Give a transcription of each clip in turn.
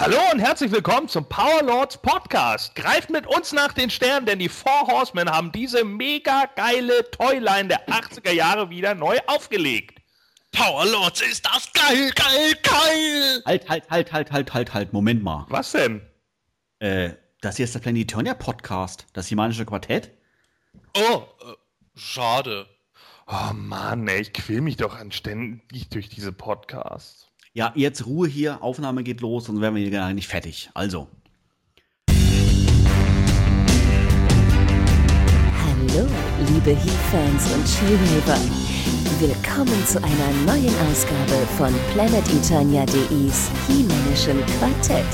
Hallo und herzlich willkommen zum Power Lords Podcast. Greift mit uns nach den Sternen, denn die Four Horsemen haben diese mega geile Toyline der 80er Jahre wieder neu aufgelegt. Power Lords ist das geil, geil, geil! Halt, halt, halt, halt, halt, halt, halt, Moment mal. Was denn? Äh, das hier ist der Planetonia Podcast, das Himanische Quartett. Oh, äh, schade. Oh Mann, ey, ich quäl mich doch anständig durch diese Podcasts. Ja, jetzt Ruhe hier, Aufnahme geht los, sonst werden wir hier gar nicht fertig. Also. Hallo, liebe He-Fans und She-Raver. Willkommen zu einer neuen Ausgabe von PlanetEternia.de's He-Männischen Quartett,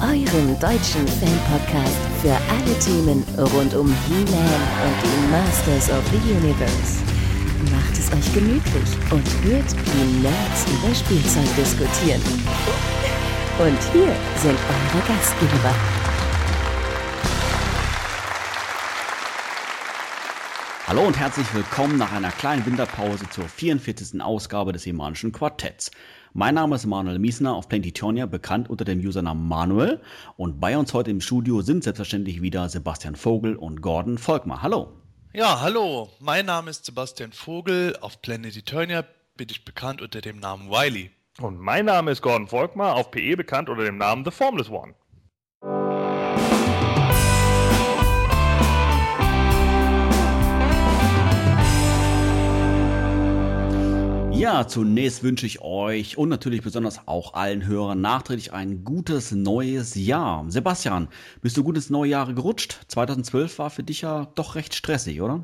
eurem deutschen Fan-Podcast für alle Themen rund um He-Man und die Masters of the Universe. Macht es euch gemütlich und hört, wie Nerds über Spielzeug diskutieren. Und hier sind eure Gastgeber. Hallo und herzlich willkommen nach einer kleinen Winterpause zur 44. Ausgabe des Himanischen Quartetts. Mein Name ist Manuel Miesner auf Plantitonia, bekannt unter dem Usernamen Manuel. Und bei uns heute im Studio sind selbstverständlich wieder Sebastian Vogel und Gordon Volkmar. Hallo. Ja, hallo. Mein Name ist Sebastian Vogel. Auf Planet Eternia bin ich bekannt unter dem Namen Wiley. Und mein Name ist Gordon Volkmar, auf PE bekannt unter dem Namen The Formless One. Ja, zunächst wünsche ich euch und natürlich besonders auch allen Hörern nachträglich ein gutes neues Jahr. Sebastian, bist du gut ins neue Jahr gerutscht? 2012 war für dich ja doch recht stressig, oder?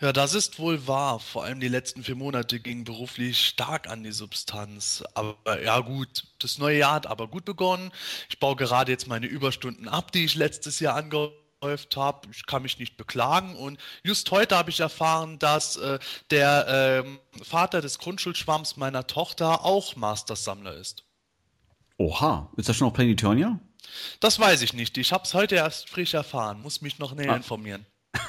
Ja, das ist wohl wahr. Vor allem die letzten vier Monate gingen beruflich stark an die Substanz. Aber ja gut, das neue Jahr hat aber gut begonnen. Ich baue gerade jetzt meine Überstunden ab, die ich letztes Jahr angefangen habe. Ich kann mich nicht beklagen. Und just heute habe ich erfahren, dass äh, der äh, Vater des Grundschulschwamms meiner Tochter auch Masters-Sammler ist. Oha, ist das schon auf Planetonia? Das weiß ich nicht. Ich habe es heute erst frisch erfahren. Muss mich noch näher Ah. informieren.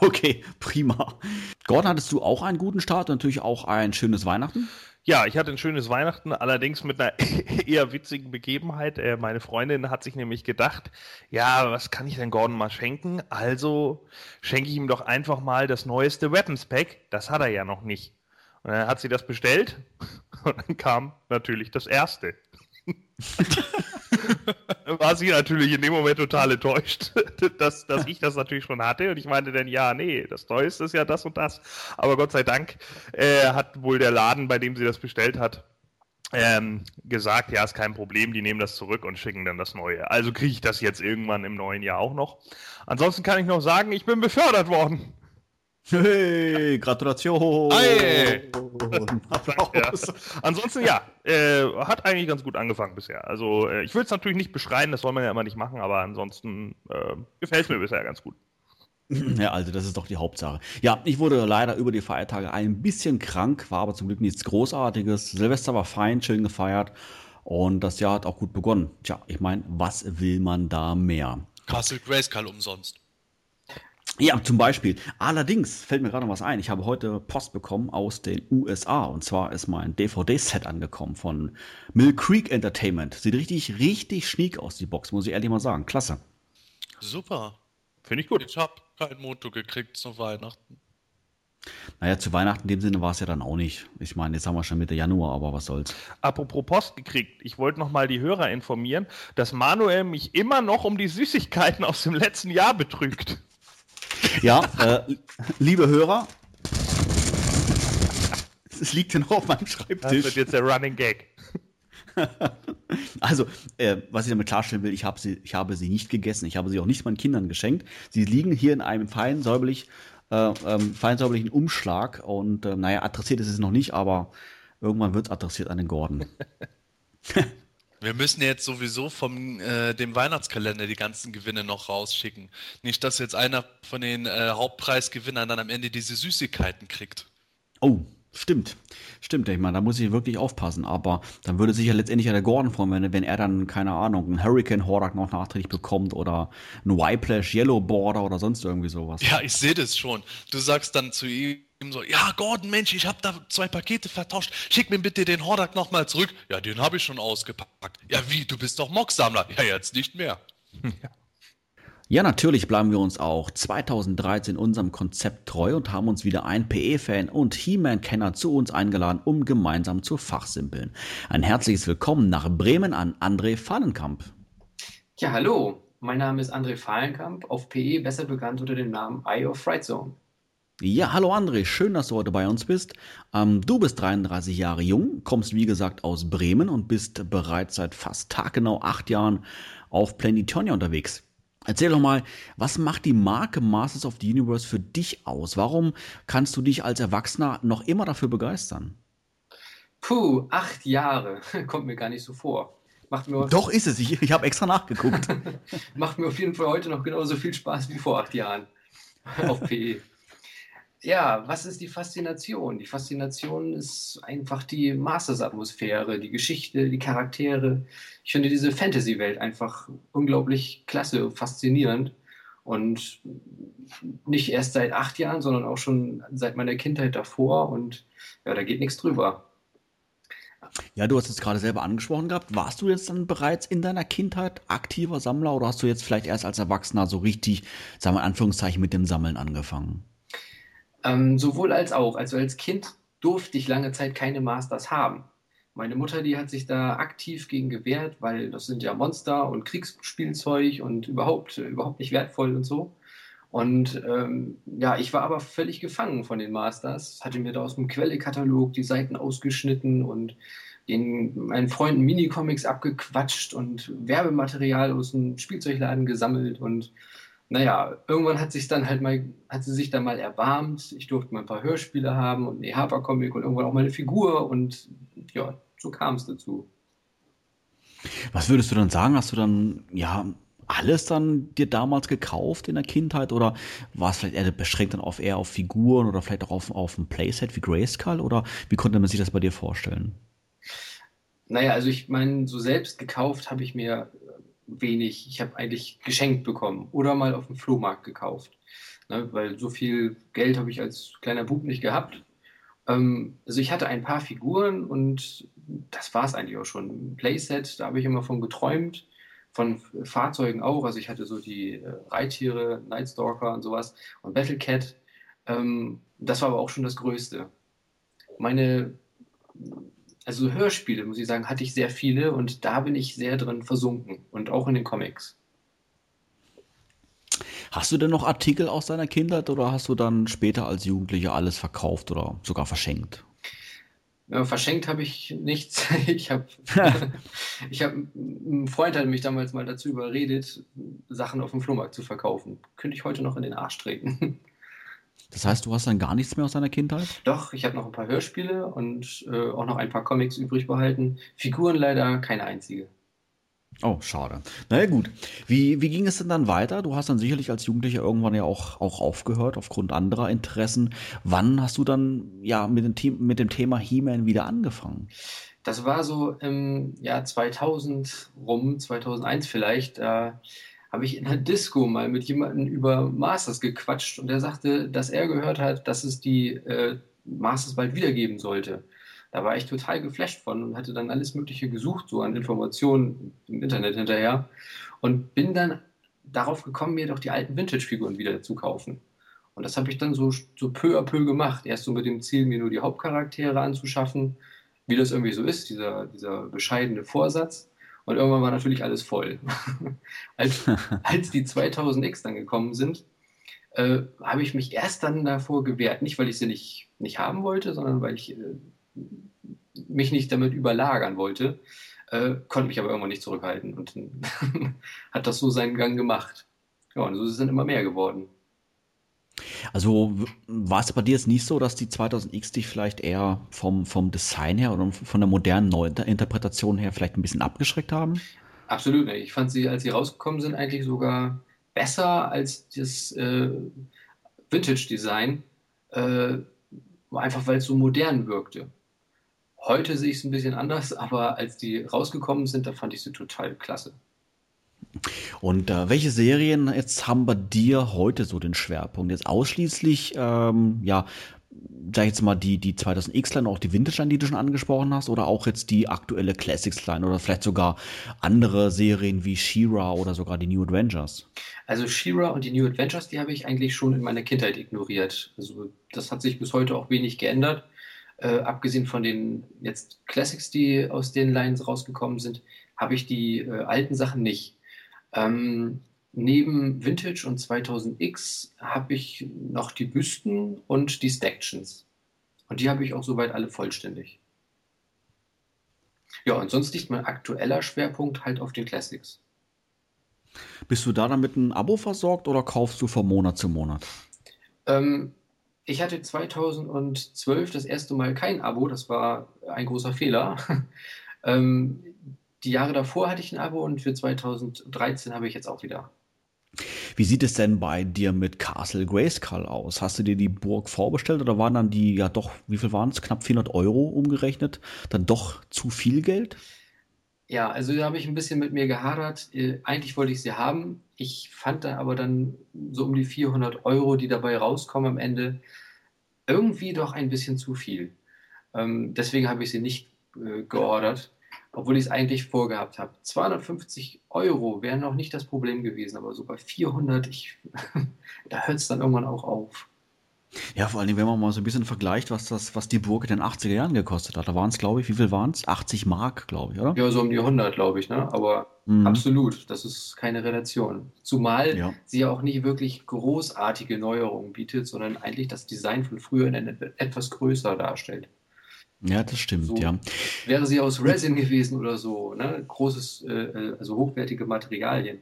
Okay, prima. Gordon, hattest du auch einen guten Start und natürlich auch ein schönes Weihnachten? Ja, ich hatte ein schönes Weihnachten, allerdings mit einer eher witzigen Begebenheit. Äh, meine Freundin hat sich nämlich gedacht, ja, was kann ich denn Gordon mal schenken? Also schenke ich ihm doch einfach mal das neueste Weapons Pack. Das hat er ja noch nicht. Und dann hat sie das bestellt und dann kam natürlich das erste. War sie natürlich in dem Moment total enttäuscht, dass, dass ich das natürlich schon hatte. Und ich meinte dann, ja, nee, das Neueste ist ja das und das. Aber Gott sei Dank äh, hat wohl der Laden, bei dem sie das bestellt hat, ähm, gesagt, ja, ist kein Problem, die nehmen das zurück und schicken dann das Neue. Also kriege ich das jetzt irgendwann im neuen Jahr auch noch. Ansonsten kann ich noch sagen, ich bin befördert worden. Hey, Gratulation! Ei. Ja. Ansonsten ja, äh, hat eigentlich ganz gut angefangen bisher. Also äh, ich will es natürlich nicht beschreien, das soll man ja immer nicht machen, aber ansonsten äh, gefällt es mir bisher ganz gut. Ja, also das ist doch die Hauptsache. Ja, ich wurde leider über die Feiertage ein bisschen krank, war aber zum Glück nichts Großartiges. Silvester war fein, schön gefeiert und das Jahr hat auch gut begonnen. Tja, ich meine, was will man da mehr? Castle Grayskull umsonst. Ja, zum Beispiel. Allerdings fällt mir gerade noch was ein. Ich habe heute Post bekommen aus den USA. Und zwar ist mein DVD-Set angekommen von Mill Creek Entertainment. Sieht richtig, richtig schniek aus, die Box, muss ich ehrlich mal sagen. Klasse. Super. Finde ich gut. Ich habe kein Moto gekriegt zu Weihnachten. Naja, zu Weihnachten in dem Sinne war es ja dann auch nicht. Ich meine, jetzt haben wir schon Mitte Januar, aber was soll's. Apropos Post gekriegt, ich wollte noch mal die Hörer informieren, dass Manuel mich immer noch um die Süßigkeiten aus dem letzten Jahr betrügt. Ja, äh, liebe Hörer, es liegt hier noch auf meinem Das wird Schreibtisch. jetzt der Running Gag. Also, äh, was ich damit klarstellen will, ich habe sie, ich habe sie nicht gegessen. Ich habe sie auch nicht meinen Kindern geschenkt. Sie liegen hier in einem fein säuberlich, äh, ähm, fein säuberlichen Umschlag und äh, naja, adressiert ist es noch nicht, aber irgendwann wird es adressiert an den Gordon. Wir müssen jetzt sowieso vom äh, dem Weihnachtskalender die ganzen Gewinne noch rausschicken. Nicht, dass jetzt einer von den äh, Hauptpreisgewinnern dann am Ende diese Süßigkeiten kriegt. Oh, Stimmt, stimmt. Ich meine, da muss ich wirklich aufpassen. Aber dann würde sich ja letztendlich ja der Gordon freuen, wenn, wenn er dann, keine Ahnung, einen Hurricane Hordak noch nachträglich bekommt oder einen Whiplash Yellow Border oder sonst irgendwie sowas. Ja, ich sehe das schon. Du sagst dann zu ihm so, ja, Gordon, Mensch, ich habe da zwei Pakete vertauscht. Schick mir bitte den Hordak nochmal zurück. Ja, den habe ich schon ausgepackt. Ja, wie? Du bist doch Mocksammler. Ja, jetzt nicht mehr. Ja. Ja, natürlich bleiben wir uns auch 2013 unserem Konzept treu und haben uns wieder ein PE-Fan und He-Man-Kenner zu uns eingeladen, um gemeinsam zu fachsimpeln. Ein herzliches Willkommen nach Bremen an André Fahlenkamp. Ja, hallo. Mein Name ist André Fahlenkamp, auf PE besser bekannt unter dem Namen Eye of Fright Zone. Ja, hallo André, schön, dass du heute bei uns bist. Ähm, du bist 33 Jahre jung, kommst wie gesagt aus Bremen und bist bereits seit fast taggenau acht Jahren auf Planetonia unterwegs. Erzähl doch mal, was macht die Marke Masters of the Universe für dich aus? Warum kannst du dich als Erwachsener noch immer dafür begeistern? Puh, acht Jahre. Kommt mir gar nicht so vor. Macht mir Doch ist es, ich, ich habe extra nachgeguckt. Macht mir auf jeden Fall heute noch genauso viel Spaß wie vor acht Jahren auf PE. Ja, was ist die Faszination? Die Faszination ist einfach die Masters-Atmosphäre, die Geschichte, die Charaktere. Ich finde diese Fantasy-Welt einfach unglaublich klasse, faszinierend. Und nicht erst seit acht Jahren, sondern auch schon seit meiner Kindheit davor. Und ja, da geht nichts drüber. Ja, du hast es gerade selber angesprochen gehabt. Warst du jetzt dann bereits in deiner Kindheit aktiver Sammler oder hast du jetzt vielleicht erst als Erwachsener so richtig, sagen wir in Anführungszeichen, mit dem Sammeln angefangen? Ähm, sowohl als auch. Also als Kind durfte ich lange Zeit keine Masters haben. Meine Mutter, die hat sich da aktiv gegen gewehrt, weil das sind ja Monster und Kriegsspielzeug und überhaupt, überhaupt nicht wertvoll und so. Und ähm, ja, ich war aber völlig gefangen von den Masters, hatte mir da aus dem Quellekatalog die Seiten ausgeschnitten und den, meinen Freunden Minicomics abgequatscht und Werbematerial aus dem Spielzeugladen gesammelt und naja, irgendwann hat sich dann halt mal, hat sie sich dann mal erbarmt. Ich durfte mal ein paar Hörspiele haben und eine Harper-Comic und irgendwann auch mal eine Figur und ja, so kam es dazu. Was würdest du dann sagen? Hast du dann, ja, alles dann dir damals gekauft in der Kindheit oder war es vielleicht eher beschränkt dann auf eher auf Figuren oder vielleicht auch auf, auf ein Playset wie Grayskull oder wie konnte man sich das bei dir vorstellen? Naja, also ich meine, so selbst gekauft habe ich mir wenig. Ich habe eigentlich geschenkt bekommen oder mal auf dem Flohmarkt gekauft. Ne, weil so viel Geld habe ich als kleiner Bub nicht gehabt. Ähm, also ich hatte ein paar Figuren und das war es eigentlich auch schon. Ein Playset, da habe ich immer von geträumt. Von Fahrzeugen auch. Also ich hatte so die äh, Reittiere, Nightstalker und sowas und Battlecat. Ähm, das war aber auch schon das Größte. Meine also Hörspiele, muss ich sagen, hatte ich sehr viele und da bin ich sehr drin versunken und auch in den Comics. Hast du denn noch Artikel aus deiner Kindheit oder hast du dann später als Jugendlicher alles verkauft oder sogar verschenkt? Ja, verschenkt habe ich nichts. Ich habe, ich habe, ein Freund hat mich damals mal dazu überredet, Sachen auf dem Flohmarkt zu verkaufen. Könnte ich heute noch in den Arsch treten. Das heißt, du hast dann gar nichts mehr aus deiner Kindheit? Doch, ich habe noch ein paar Hörspiele und äh, auch noch ein paar Comics übrig behalten. Figuren leider keine einzige. Oh, schade. Naja, gut. Wie, wie ging es denn dann weiter? Du hast dann sicherlich als Jugendlicher irgendwann ja auch, auch aufgehört, aufgrund anderer Interessen. Wann hast du dann ja mit dem, The mit dem Thema He-Man wieder angefangen? Das war so im Jahr 2000 rum, 2001 vielleicht. Äh, habe ich in der Disco mal mit jemandem über Masters gequatscht und der sagte, dass er gehört hat, dass es die äh, Masters bald wiedergeben sollte. Da war ich total geflasht von und hatte dann alles Mögliche gesucht, so an Informationen im Internet hinterher und bin dann darauf gekommen, mir doch die alten Vintage-Figuren wieder zu kaufen. Und das habe ich dann so, so peu à peu gemacht. Erst so mit dem Ziel, mir nur die Hauptcharaktere anzuschaffen, wie das irgendwie so ist, dieser, dieser bescheidene Vorsatz. Und irgendwann war natürlich alles voll. als, als die 2000X dann gekommen sind, äh, habe ich mich erst dann davor gewehrt. Nicht, weil ich sie nicht, nicht haben wollte, sondern weil ich äh, mich nicht damit überlagern wollte. Äh, konnte mich aber irgendwann nicht zurückhalten und hat das so seinen Gang gemacht. Ja, und so dann immer mehr geworden. Also war es bei dir jetzt nicht so, dass die 2000X dich vielleicht eher vom, vom Design her oder von der modernen Neuinterpretation her vielleicht ein bisschen abgeschreckt haben? Absolut nicht. Ich fand sie, als sie rausgekommen sind, eigentlich sogar besser als das äh, Vintage-Design. Äh, einfach weil es so modern wirkte. Heute sehe ich es ein bisschen anders, aber als die rausgekommen sind, da fand ich sie total klasse. Und äh, welche Serien jetzt haben bei dir heute so den Schwerpunkt? Jetzt ausschließlich, ähm, ja, sag ich jetzt mal, die, die 2000X-Line, auch die Vintage-Line, die du schon angesprochen hast, oder auch jetzt die aktuelle Classics-Line oder vielleicht sogar andere Serien wie She-Ra oder sogar die New Adventures? Also She-Ra und die New Adventures, die habe ich eigentlich schon in meiner Kindheit ignoriert. Also das hat sich bis heute auch wenig geändert. Äh, abgesehen von den jetzt Classics, die aus den Lines rausgekommen sind, habe ich die äh, alten Sachen nicht. Ähm, neben Vintage und 2000X habe ich noch die Büsten und die Stactions. Und die habe ich auch soweit alle vollständig. Ja, und sonst liegt mein aktueller Schwerpunkt halt auf den Classics. Bist du da dann mit einem Abo versorgt oder kaufst du von Monat zu Monat? Ähm, ich hatte 2012 das erste Mal kein Abo, das war ein großer Fehler. ähm, die Jahre davor hatte ich ein Abo und für 2013 habe ich jetzt auch wieder. Wie sieht es denn bei dir mit Castle Grayskull aus? Hast du dir die Burg vorbestellt oder waren dann die, ja doch, wie viel waren es? Knapp 400 Euro umgerechnet? Dann doch zu viel Geld? Ja, also da habe ich ein bisschen mit mir gehadert. Äh, eigentlich wollte ich sie haben. Ich fand da aber dann so um die 400 Euro, die dabei rauskommen am Ende, irgendwie doch ein bisschen zu viel. Ähm, deswegen habe ich sie nicht äh, geordert obwohl ich es eigentlich vorgehabt habe. 250 Euro wären noch nicht das Problem gewesen, aber so bei 400, ich, da hört es dann irgendwann auch auf. Ja, vor allem, wenn man mal so ein bisschen vergleicht, was das, was die Burg in den 80er Jahren gekostet hat. Da waren es, glaube ich, wie viel waren es? 80 Mark, glaube ich, oder? Ja, so um die 100, glaube ich, ne? Aber mhm. absolut, das ist keine Relation. Zumal ja. sie ja auch nicht wirklich großartige Neuerungen bietet, sondern eigentlich das Design von früher etwas größer darstellt. Ja, das stimmt, so, ja. Wäre sie aus Resin gewesen oder so, ne? großes, äh, äh, also hochwertige Materialien.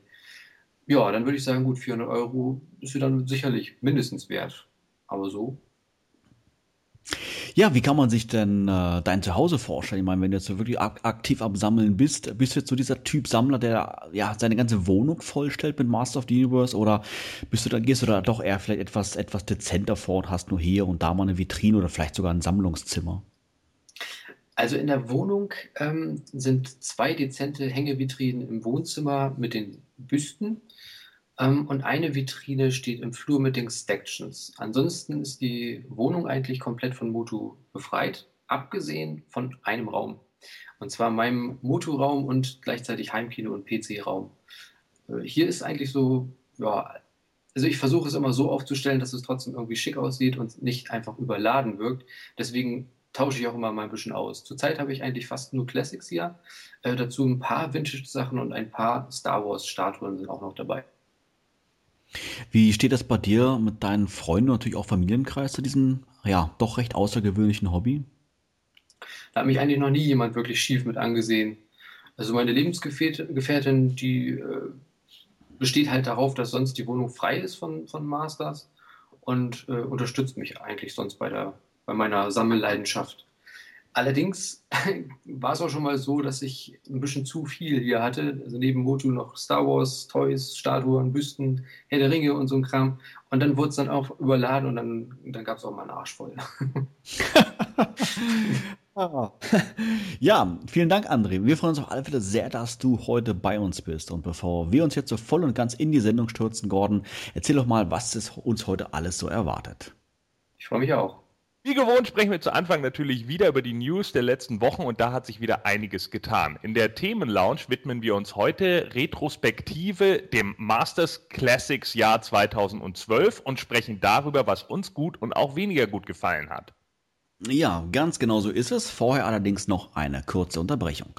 Ja, dann würde ich sagen, gut, 400 Euro ist sie dann sicherlich mindestens wert. Aber so. Ja, wie kann man sich denn äh, dein Zuhause vorstellen? Ich meine, wenn du jetzt so wirklich ak aktiv am Sammeln bist, bist du jetzt so dieser Typ Sammler, der ja seine ganze Wohnung vollstellt mit Master of the Universe oder bist du da, gehst du da doch eher vielleicht etwas, etwas dezenter vor und hast nur hier und da mal eine Vitrine oder vielleicht sogar ein Sammlungszimmer? Also in der Wohnung ähm, sind zwei dezente Hängevitrinen im Wohnzimmer mit den Büsten ähm, und eine Vitrine steht im Flur mit den Stactions. Ansonsten ist die Wohnung eigentlich komplett von Motu befreit, abgesehen von einem Raum. Und zwar meinem Motu-Raum und gleichzeitig Heimkino und PC-Raum. Äh, hier ist eigentlich so, ja, also ich versuche es immer so aufzustellen, dass es trotzdem irgendwie schick aussieht und nicht einfach überladen wirkt. Deswegen tausche ich auch immer mal ein bisschen aus. Zurzeit habe ich eigentlich fast nur Classics hier. Äh, dazu ein paar Vintage-Sachen und ein paar Star Wars-Statuen sind auch noch dabei. Wie steht das bei dir mit deinen Freunden und natürlich auch Familienkreis zu diesem, ja, doch recht außergewöhnlichen Hobby? Da hat mich eigentlich noch nie jemand wirklich schief mit angesehen. Also meine Lebensgefährtin, die äh, besteht halt darauf, dass sonst die Wohnung frei ist von, von Masters und äh, unterstützt mich eigentlich sonst bei der bei meiner Sammelleidenschaft. Allerdings war es auch schon mal so, dass ich ein bisschen zu viel hier hatte. Also neben Motu noch Star Wars, Toys, Statuen, Büsten, Herr der Ringe und so ein Kram. Und dann wurde es dann auch überladen und dann, dann gab es auch mal einen Arsch voll. ja, vielen Dank, André. Wir freuen uns auf alle Fälle sehr, dass du heute bei uns bist. Und bevor wir uns jetzt so voll und ganz in die Sendung stürzen, Gordon, erzähl doch mal, was es uns heute alles so erwartet. Ich freue mich auch. Wie gewohnt sprechen wir zu Anfang natürlich wieder über die News der letzten Wochen und da hat sich wieder einiges getan. In der Themenlounge widmen wir uns heute Retrospektive dem Masters Classics Jahr 2012 und sprechen darüber, was uns gut und auch weniger gut gefallen hat. Ja, ganz genau so ist es. Vorher allerdings noch eine kurze Unterbrechung.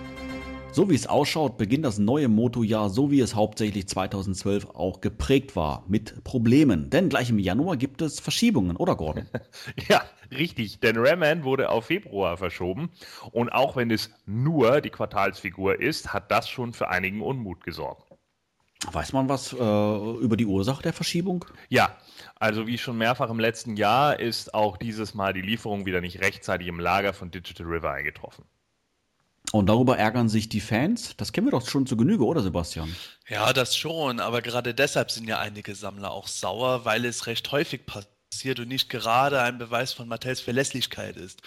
So wie es ausschaut, beginnt das neue Motojahr, so wie es hauptsächlich 2012 auch geprägt war, mit Problemen. Denn gleich im Januar gibt es Verschiebungen, oder Gordon? ja, richtig. Denn Raman wurde auf Februar verschoben. Und auch wenn es nur die Quartalsfigur ist, hat das schon für einigen Unmut gesorgt. Weiß man was äh, über die Ursache der Verschiebung? Ja, also wie schon mehrfach im letzten Jahr ist auch dieses Mal die Lieferung wieder nicht rechtzeitig im Lager von Digital River eingetroffen. Und darüber ärgern sich die Fans. Das kennen wir doch schon zu Genüge, oder Sebastian? Ja, das schon. Aber gerade deshalb sind ja einige Sammler auch sauer, weil es recht häufig passiert und nicht gerade ein Beweis von Mattels Verlässlichkeit ist.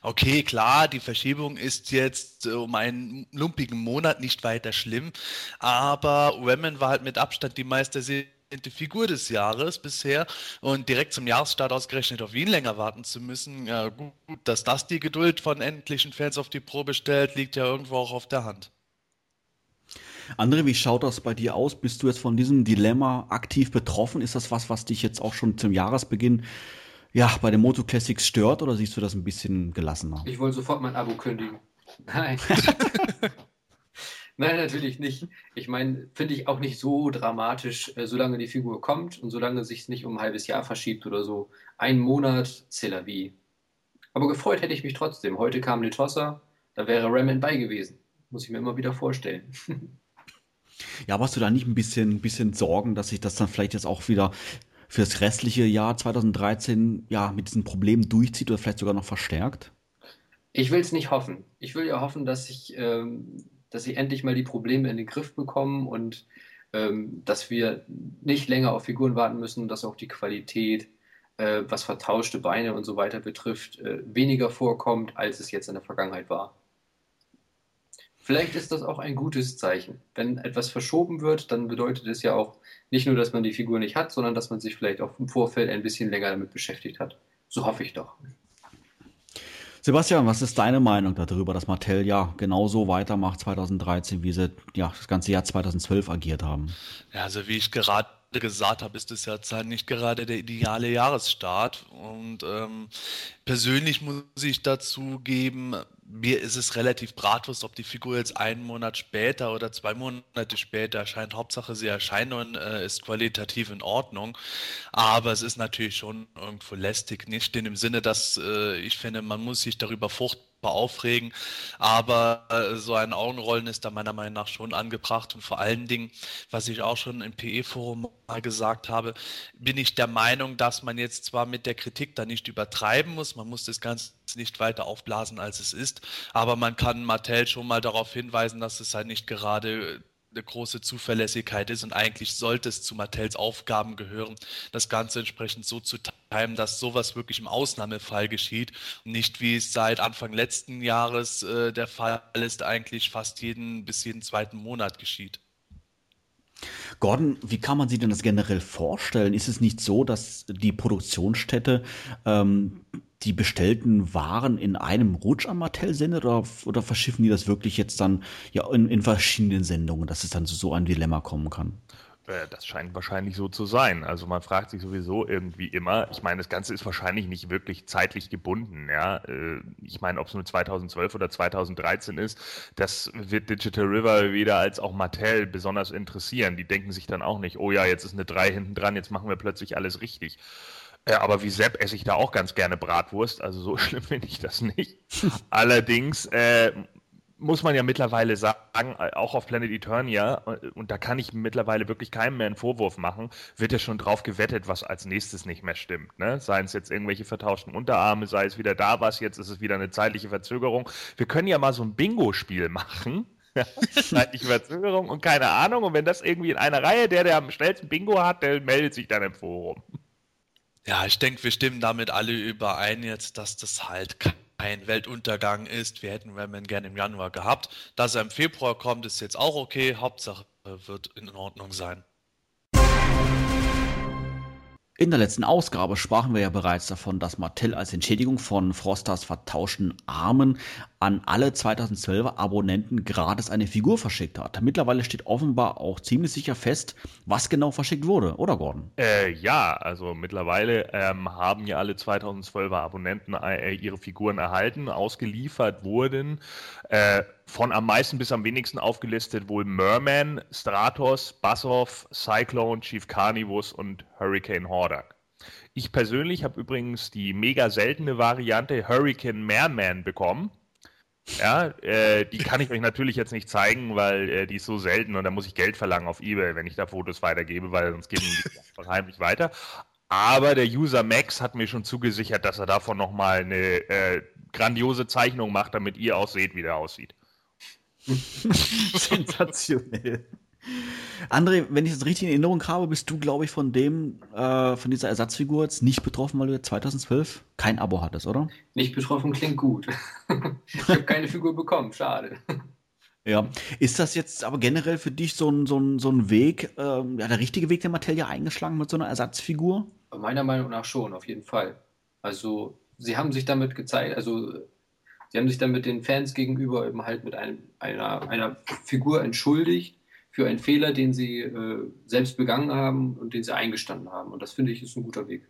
Okay, klar, die Verschiebung ist jetzt äh, um einen lumpigen Monat nicht weiter schlimm, aber Women war halt mit Abstand die meiste die Figur des Jahres bisher und direkt zum Jahresstart ausgerechnet auf ihn länger warten zu müssen, ja gut, dass das die Geduld von endlichen Fans auf die Probe stellt, liegt ja irgendwo auch auf der Hand. André, wie schaut das bei dir aus? Bist du jetzt von diesem Dilemma aktiv betroffen? Ist das was, was dich jetzt auch schon zum Jahresbeginn ja, bei den Moto Classics stört oder siehst du das ein bisschen gelassener? Ich wollte sofort mein Abo kündigen. Nein. Nein, natürlich nicht. Ich meine, finde ich auch nicht so dramatisch, äh, solange die Figur kommt und solange sich es nicht um ein halbes Jahr verschiebt oder so. Ein Monat, vie. Aber gefreut hätte ich mich trotzdem. Heute kam Letossa, da wäre Ramen bei gewesen. Muss ich mir immer wieder vorstellen. ja, aber hast du da nicht ein bisschen, bisschen Sorgen, dass sich das dann vielleicht jetzt auch wieder für das restliche Jahr 2013 ja mit diesen Problemen durchzieht oder vielleicht sogar noch verstärkt? Ich will es nicht hoffen. Ich will ja hoffen, dass sich ähm, dass sie endlich mal die Probleme in den Griff bekommen und ähm, dass wir nicht länger auf Figuren warten müssen dass auch die Qualität, äh, was vertauschte Beine und so weiter betrifft, äh, weniger vorkommt, als es jetzt in der Vergangenheit war. Vielleicht ist das auch ein gutes Zeichen. Wenn etwas verschoben wird, dann bedeutet es ja auch nicht nur, dass man die Figur nicht hat, sondern dass man sich vielleicht auch im Vorfeld ein bisschen länger damit beschäftigt hat. So hoffe ich doch. Sebastian, was ist deine Meinung darüber, dass Mattel ja genauso weitermacht 2013, wie sie ja das ganze Jahr 2012 agiert haben? Ja, also wie ich gerade gesagt habe, ist es ja nicht gerade der ideale Jahresstart. Und ähm, persönlich muss ich dazu geben, mir ist es relativ bratwurst, ob die Figur jetzt einen Monat später oder zwei Monate später erscheint. Hauptsache, sie erscheint und äh, ist qualitativ in Ordnung. Aber es ist natürlich schon irgendwo lästig. Nicht in dem Sinne, dass äh, ich finde, man muss sich darüber furchtbar aufregen. Aber äh, so ein Augenrollen ist da meiner Meinung nach schon angebracht. Und vor allen Dingen, was ich auch schon im PE-Forum mal gesagt habe, bin ich der Meinung, dass man jetzt zwar mit der Kritik da nicht übertreiben muss, man muss das Ganze nicht weiter aufblasen, als es ist, aber man kann Mattel schon mal darauf hinweisen, dass es halt nicht gerade eine große Zuverlässigkeit ist und eigentlich sollte es zu Mattels Aufgaben gehören, das Ganze entsprechend so zu timen, dass sowas wirklich im Ausnahmefall geschieht und nicht wie es seit Anfang letzten Jahres äh, der Fall ist, eigentlich fast jeden bis jeden zweiten Monat geschieht. Gordon, wie kann man sich denn das generell vorstellen? Ist es nicht so, dass die Produktionsstätte ähm, die bestellten Waren in einem Rutsch am Mattel sendet oder, oder verschiffen die das wirklich jetzt dann ja in, in verschiedenen Sendungen, dass es dann zu so ein Dilemma kommen kann? Äh, das scheint wahrscheinlich so zu sein. Also man fragt sich sowieso irgendwie immer, ich meine, das Ganze ist wahrscheinlich nicht wirklich zeitlich gebunden. Ja? Äh, ich meine, ob es nur 2012 oder 2013 ist, das wird Digital River weder als auch Mattel besonders interessieren. Die denken sich dann auch nicht, oh ja, jetzt ist eine 3 hinten dran, jetzt machen wir plötzlich alles richtig. Ja, aber wie Sepp esse ich da auch ganz gerne Bratwurst, also so schlimm finde ich das nicht. Allerdings äh, muss man ja mittlerweile sagen, äh, auch auf Planet Eternia, äh, und da kann ich mittlerweile wirklich keinem mehr einen Vorwurf machen, wird ja schon drauf gewettet, was als nächstes nicht mehr stimmt. Ne? Seien es jetzt irgendwelche vertauschten Unterarme, sei es wieder da was, jetzt ist es wieder eine zeitliche Verzögerung. Wir können ja mal so ein Bingo-Spiel machen. zeitliche Verzögerung und keine Ahnung. Und wenn das irgendwie in einer Reihe, der, der am schnellsten Bingo hat, der meldet sich dann im Forum. Ja, ich denke, wir stimmen damit alle überein jetzt, dass das halt kein Weltuntergang ist. Wir hätten Rayman gerne im Januar gehabt. Dass er im Februar kommt, ist jetzt auch okay. Hauptsache wird in Ordnung sein. In der letzten Ausgabe sprachen wir ja bereits davon, dass Mattel als Entschädigung von Frosters vertauschten Armen an alle 2012er Abonnenten gratis eine Figur verschickt hat. Mittlerweile steht offenbar auch ziemlich sicher fest, was genau verschickt wurde, oder Gordon? Äh, ja, also mittlerweile ähm, haben ja alle 2012er Abonnenten äh, ihre Figuren erhalten, ausgeliefert wurden. Äh, von am meisten bis am wenigsten aufgelistet wohl Merman, Stratos, Bassoff, Cyclone, Chief Carnivus und Hurricane Hordak. Ich persönlich habe übrigens die mega seltene Variante Hurricane Merman bekommen. Ja, äh, die kann ich euch natürlich jetzt nicht zeigen, weil äh, die ist so selten und da muss ich Geld verlangen auf Ebay, wenn ich da Fotos weitergebe, weil sonst geben die einfach heimlich weiter. Aber der User Max hat mir schon zugesichert, dass er davon nochmal eine äh, grandiose Zeichnung macht, damit ihr auch seht, wie der aussieht. Sensationell. André, wenn ich das richtig in Erinnerung habe, bist du, glaube ich, von dem, äh, von dieser Ersatzfigur jetzt nicht betroffen, weil du 2012 kein Abo hattest, oder? Nicht betroffen klingt gut. ich habe keine Figur bekommen, schade. Ja, ist das jetzt aber generell für dich so ein, so ein, so ein Weg, äh, ja, der richtige Weg der Materie eingeschlagen mit so einer Ersatzfigur? Meiner Meinung nach schon, auf jeden Fall. Also, sie haben sich damit gezeigt, also, sie haben sich damit den Fans gegenüber eben halt mit einem, einer, einer Figur entschuldigt für einen Fehler, den sie äh, selbst begangen haben und den sie eingestanden haben. Und das finde ich ist ein guter Weg.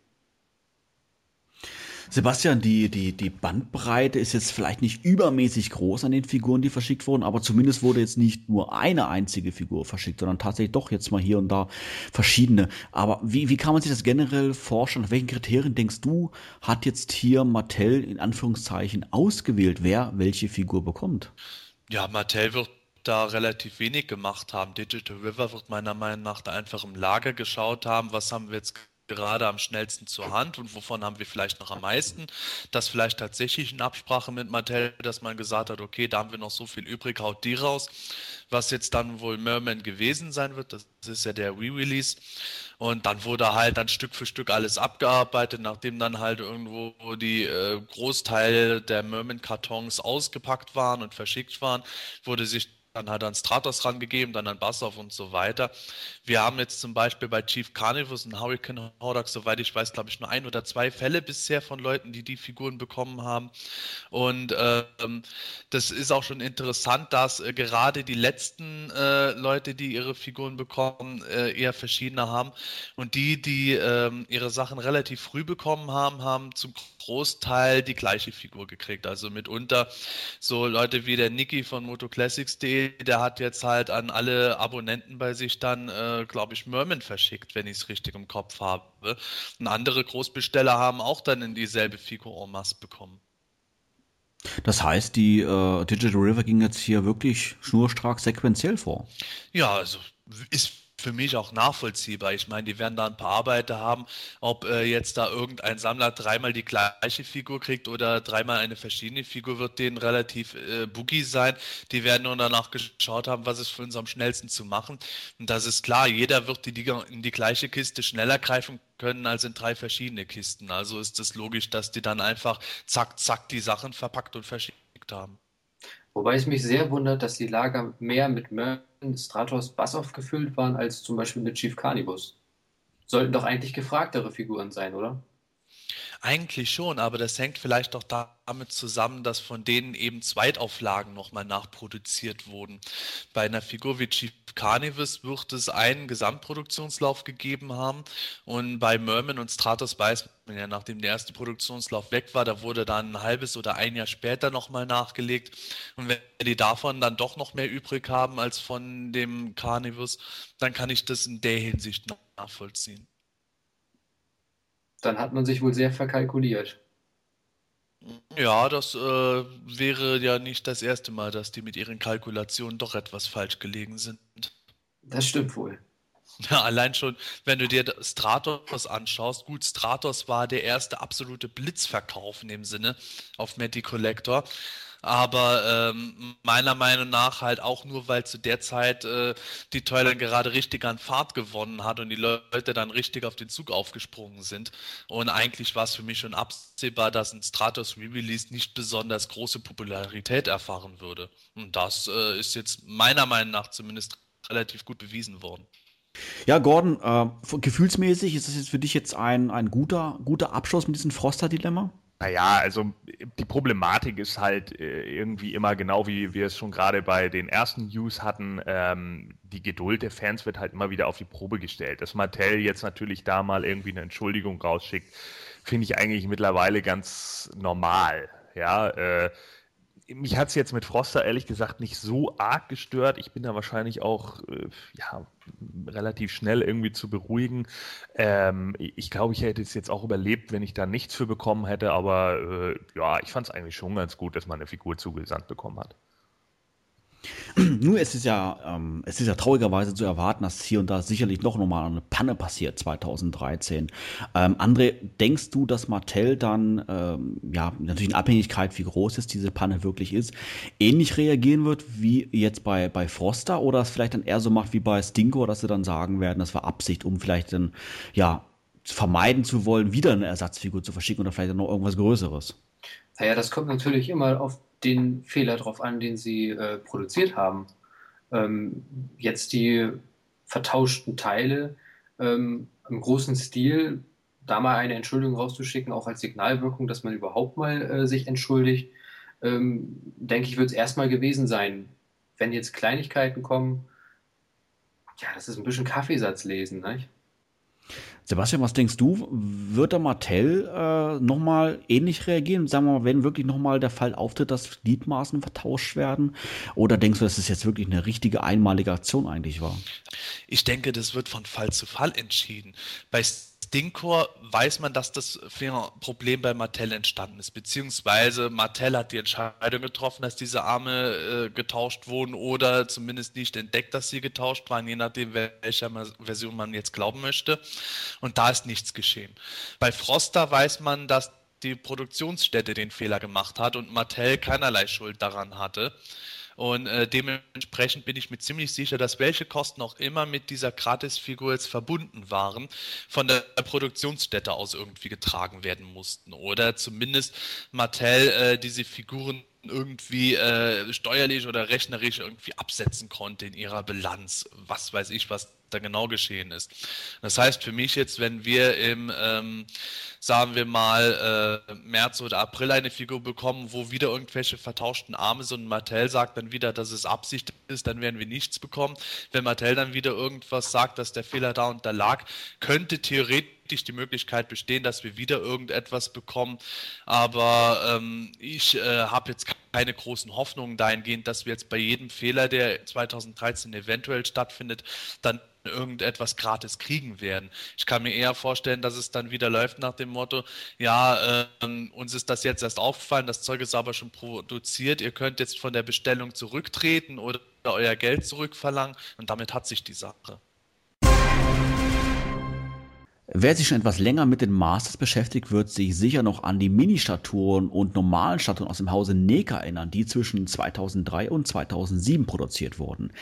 Sebastian, die, die, die Bandbreite ist jetzt vielleicht nicht übermäßig groß an den Figuren, die verschickt wurden, aber zumindest wurde jetzt nicht nur eine einzige Figur verschickt, sondern tatsächlich doch jetzt mal hier und da verschiedene. Aber wie, wie kann man sich das generell vorstellen? Nach welchen Kriterien denkst du, hat jetzt hier Mattel in Anführungszeichen ausgewählt, wer welche Figur bekommt? Ja, Mattel wird da relativ wenig gemacht haben. Digital River wird meiner Meinung nach da einfach im Lager geschaut haben, was haben wir jetzt gerade am schnellsten zur Hand und wovon haben wir vielleicht noch am meisten. Das vielleicht tatsächlich in Absprache mit Mattel, dass man gesagt hat, okay, da haben wir noch so viel übrig, haut die raus. Was jetzt dann wohl Merman gewesen sein wird, das ist ja der Re-Release. Und dann wurde halt dann Stück für Stück alles abgearbeitet, nachdem dann halt irgendwo die äh, Großteil der Merman-Kartons ausgepackt waren und verschickt waren, wurde sich dann hat er an Stratos rangegeben, dann an Bassoff und so weiter. Wir haben jetzt zum Beispiel bei Chief Carnivus und Hurricane Hordak, soweit ich weiß, glaube ich, nur ein oder zwei Fälle bisher von Leuten, die die Figuren bekommen haben. Und ähm, das ist auch schon interessant, dass äh, gerade die letzten äh, Leute, die ihre Figuren bekommen, äh, eher verschiedene haben. Und die, die ähm, ihre Sachen relativ früh bekommen haben, haben zum Großteil die gleiche Figur gekriegt. Also mitunter so Leute wie der Niki von MotoClassics.de, der hat jetzt halt an alle Abonnenten bei sich dann, äh, glaube ich, Merman verschickt, wenn ich es richtig im Kopf habe. Und andere Großbesteller haben auch dann in dieselbe Figur en masse bekommen. Das heißt, die äh, Digital River ging jetzt hier wirklich schnurstracks sequenziell vor. Ja, also ist für mich auch nachvollziehbar. Ich meine, die werden da ein paar Arbeiter haben, ob äh, jetzt da irgendein Sammler dreimal die gleiche Figur kriegt oder dreimal eine verschiedene Figur, wird denen relativ äh, boogie sein. Die werden nur danach geschaut haben, was ist für uns am schnellsten zu machen. Und das ist klar, jeder wird die, in die gleiche Kiste schneller greifen können als in drei verschiedene Kisten. Also ist es logisch, dass die dann einfach zack, zack die Sachen verpackt und verschickt haben. Wobei es mich sehr wundert, dass die Lager mehr mit Merman, Stratos, Bassoff gefüllt waren, als zum Beispiel mit Chief Carnibus. Sollten doch eigentlich gefragtere Figuren sein, oder? Eigentlich schon, aber das hängt vielleicht auch damit zusammen, dass von denen eben Zweitauflagen nochmal nachproduziert wurden. Bei einer Figur wie Chief Carnivus wird es einen Gesamtproduktionslauf gegeben haben. Und bei Merman und Stratos weiß man ja, nachdem der erste Produktionslauf weg war, da wurde dann ein halbes oder ein Jahr später nochmal nachgelegt. Und wenn die davon dann doch noch mehr übrig haben als von dem Carnivus, dann kann ich das in der Hinsicht nachvollziehen dann hat man sich wohl sehr verkalkuliert. Ja, das äh, wäre ja nicht das erste Mal, dass die mit ihren Kalkulationen doch etwas falsch gelegen sind. Das stimmt wohl. Ja, allein schon, wenn du dir Stratos anschaust, gut, Stratos war der erste absolute Blitzverkauf in dem Sinne auf Meti Collector aber ähm, meiner Meinung nach halt auch nur, weil zu der Zeit äh, die Toy gerade richtig an Fahrt gewonnen hat und die Leute dann richtig auf den Zug aufgesprungen sind. Und eigentlich war es für mich schon absehbar, dass ein Stratos Re-Release nicht besonders große Popularität erfahren würde. Und das äh, ist jetzt meiner Meinung nach zumindest relativ gut bewiesen worden. Ja, Gordon, äh, gefühlsmäßig ist das jetzt für dich jetzt ein, ein guter, guter Abschluss mit diesem Froster-Dilemma? Naja, also die Problematik ist halt äh, irgendwie immer genau, wie wir es schon gerade bei den ersten News hatten, ähm, die Geduld der Fans wird halt immer wieder auf die Probe gestellt. Dass Mattel jetzt natürlich da mal irgendwie eine Entschuldigung rausschickt, finde ich eigentlich mittlerweile ganz normal. Ja, äh, mich hat es jetzt mit Froster ehrlich gesagt nicht so arg gestört. Ich bin da wahrscheinlich auch äh, ja, relativ schnell irgendwie zu beruhigen. Ähm, ich glaube, ich hätte es jetzt auch überlebt, wenn ich da nichts für bekommen hätte, aber äh, ja, ich fand es eigentlich schon ganz gut, dass man eine Figur zugesandt bekommen hat. Nur es ist ja, ähm, es ist ja traurigerweise zu erwarten, dass hier und da sicherlich noch mal eine Panne passiert 2013. Ähm, André, denkst du, dass Mattel dann, ähm, ja, natürlich in Abhängigkeit, wie groß es diese Panne wirklich ist, ähnlich reagieren wird wie jetzt bei, bei Froster oder es vielleicht dann eher so macht wie bei Stinko, dass sie dann sagen werden, das war Absicht, um vielleicht dann, ja, vermeiden zu wollen, wieder eine Ersatzfigur zu verschicken oder vielleicht noch irgendwas Größeres? Naja, das kommt natürlich immer auf den Fehler drauf an, den sie äh, produziert haben. Ähm, jetzt die vertauschten Teile ähm, im großen Stil, da mal eine Entschuldigung rauszuschicken, auch als Signalwirkung, dass man überhaupt mal äh, sich entschuldigt, ähm, denke ich, wird es erstmal gewesen sein. Wenn jetzt Kleinigkeiten kommen, ja, das ist ein bisschen Kaffeesatz lesen, nicht? Sebastian, was denkst du? Wird der Mattel äh, nochmal ähnlich reagieren? Sagen wir mal, wenn wirklich nochmal der Fall auftritt, dass Gliedmaßen vertauscht werden? Oder denkst du, dass es jetzt wirklich eine richtige einmalige Aktion eigentlich war? Ich denke, das wird von Fall zu Fall entschieden. Bei Stinkor weiß man, dass das Problem bei Mattel entstanden ist, beziehungsweise Mattel hat die Entscheidung getroffen, dass diese Arme äh, getauscht wurden oder zumindest nicht entdeckt, dass sie getauscht waren, je nachdem, welcher Version man jetzt glauben möchte. Und da ist nichts geschehen. Bei Froster weiß man, dass die Produktionsstätte den Fehler gemacht hat und Mattel keinerlei Schuld daran hatte. Und äh, dementsprechend bin ich mir ziemlich sicher, dass welche Kosten auch immer mit dieser Gratisfigur jetzt verbunden waren, von der Produktionsstätte aus irgendwie getragen werden mussten. Oder zumindest Mattel äh, diese Figuren irgendwie äh, steuerlich oder rechnerisch irgendwie absetzen konnte in ihrer Bilanz. Was weiß ich, was da genau geschehen ist. Das heißt für mich jetzt, wenn wir im, ähm, sagen wir mal, äh, März oder April eine Figur bekommen, wo wieder irgendwelche vertauschten Arme sind und Mattel sagt dann wieder, dass es Absicht ist, dann werden wir nichts bekommen. Wenn Mattel dann wieder irgendwas sagt, dass der Fehler da und da lag, könnte theoretisch die Möglichkeit bestehen, dass wir wieder irgendetwas bekommen. Aber ähm, ich äh, habe jetzt keine großen Hoffnungen dahingehend, dass wir jetzt bei jedem Fehler, der 2013 eventuell stattfindet, dann irgendetwas gratis kriegen werden. Ich kann mir eher vorstellen, dass es dann wieder läuft nach dem Motto, ja, äh, uns ist das jetzt erst aufgefallen, das Zeug ist aber schon produziert, ihr könnt jetzt von der Bestellung zurücktreten oder euer Geld zurückverlangen und damit hat sich die Sache. Wer sich schon etwas länger mit den Masters beschäftigt, wird sich sicher noch an die Mini-Statuen und normalen Statuen aus dem Hause Neka erinnern, die zwischen 2003 und 2007 produziert wurden.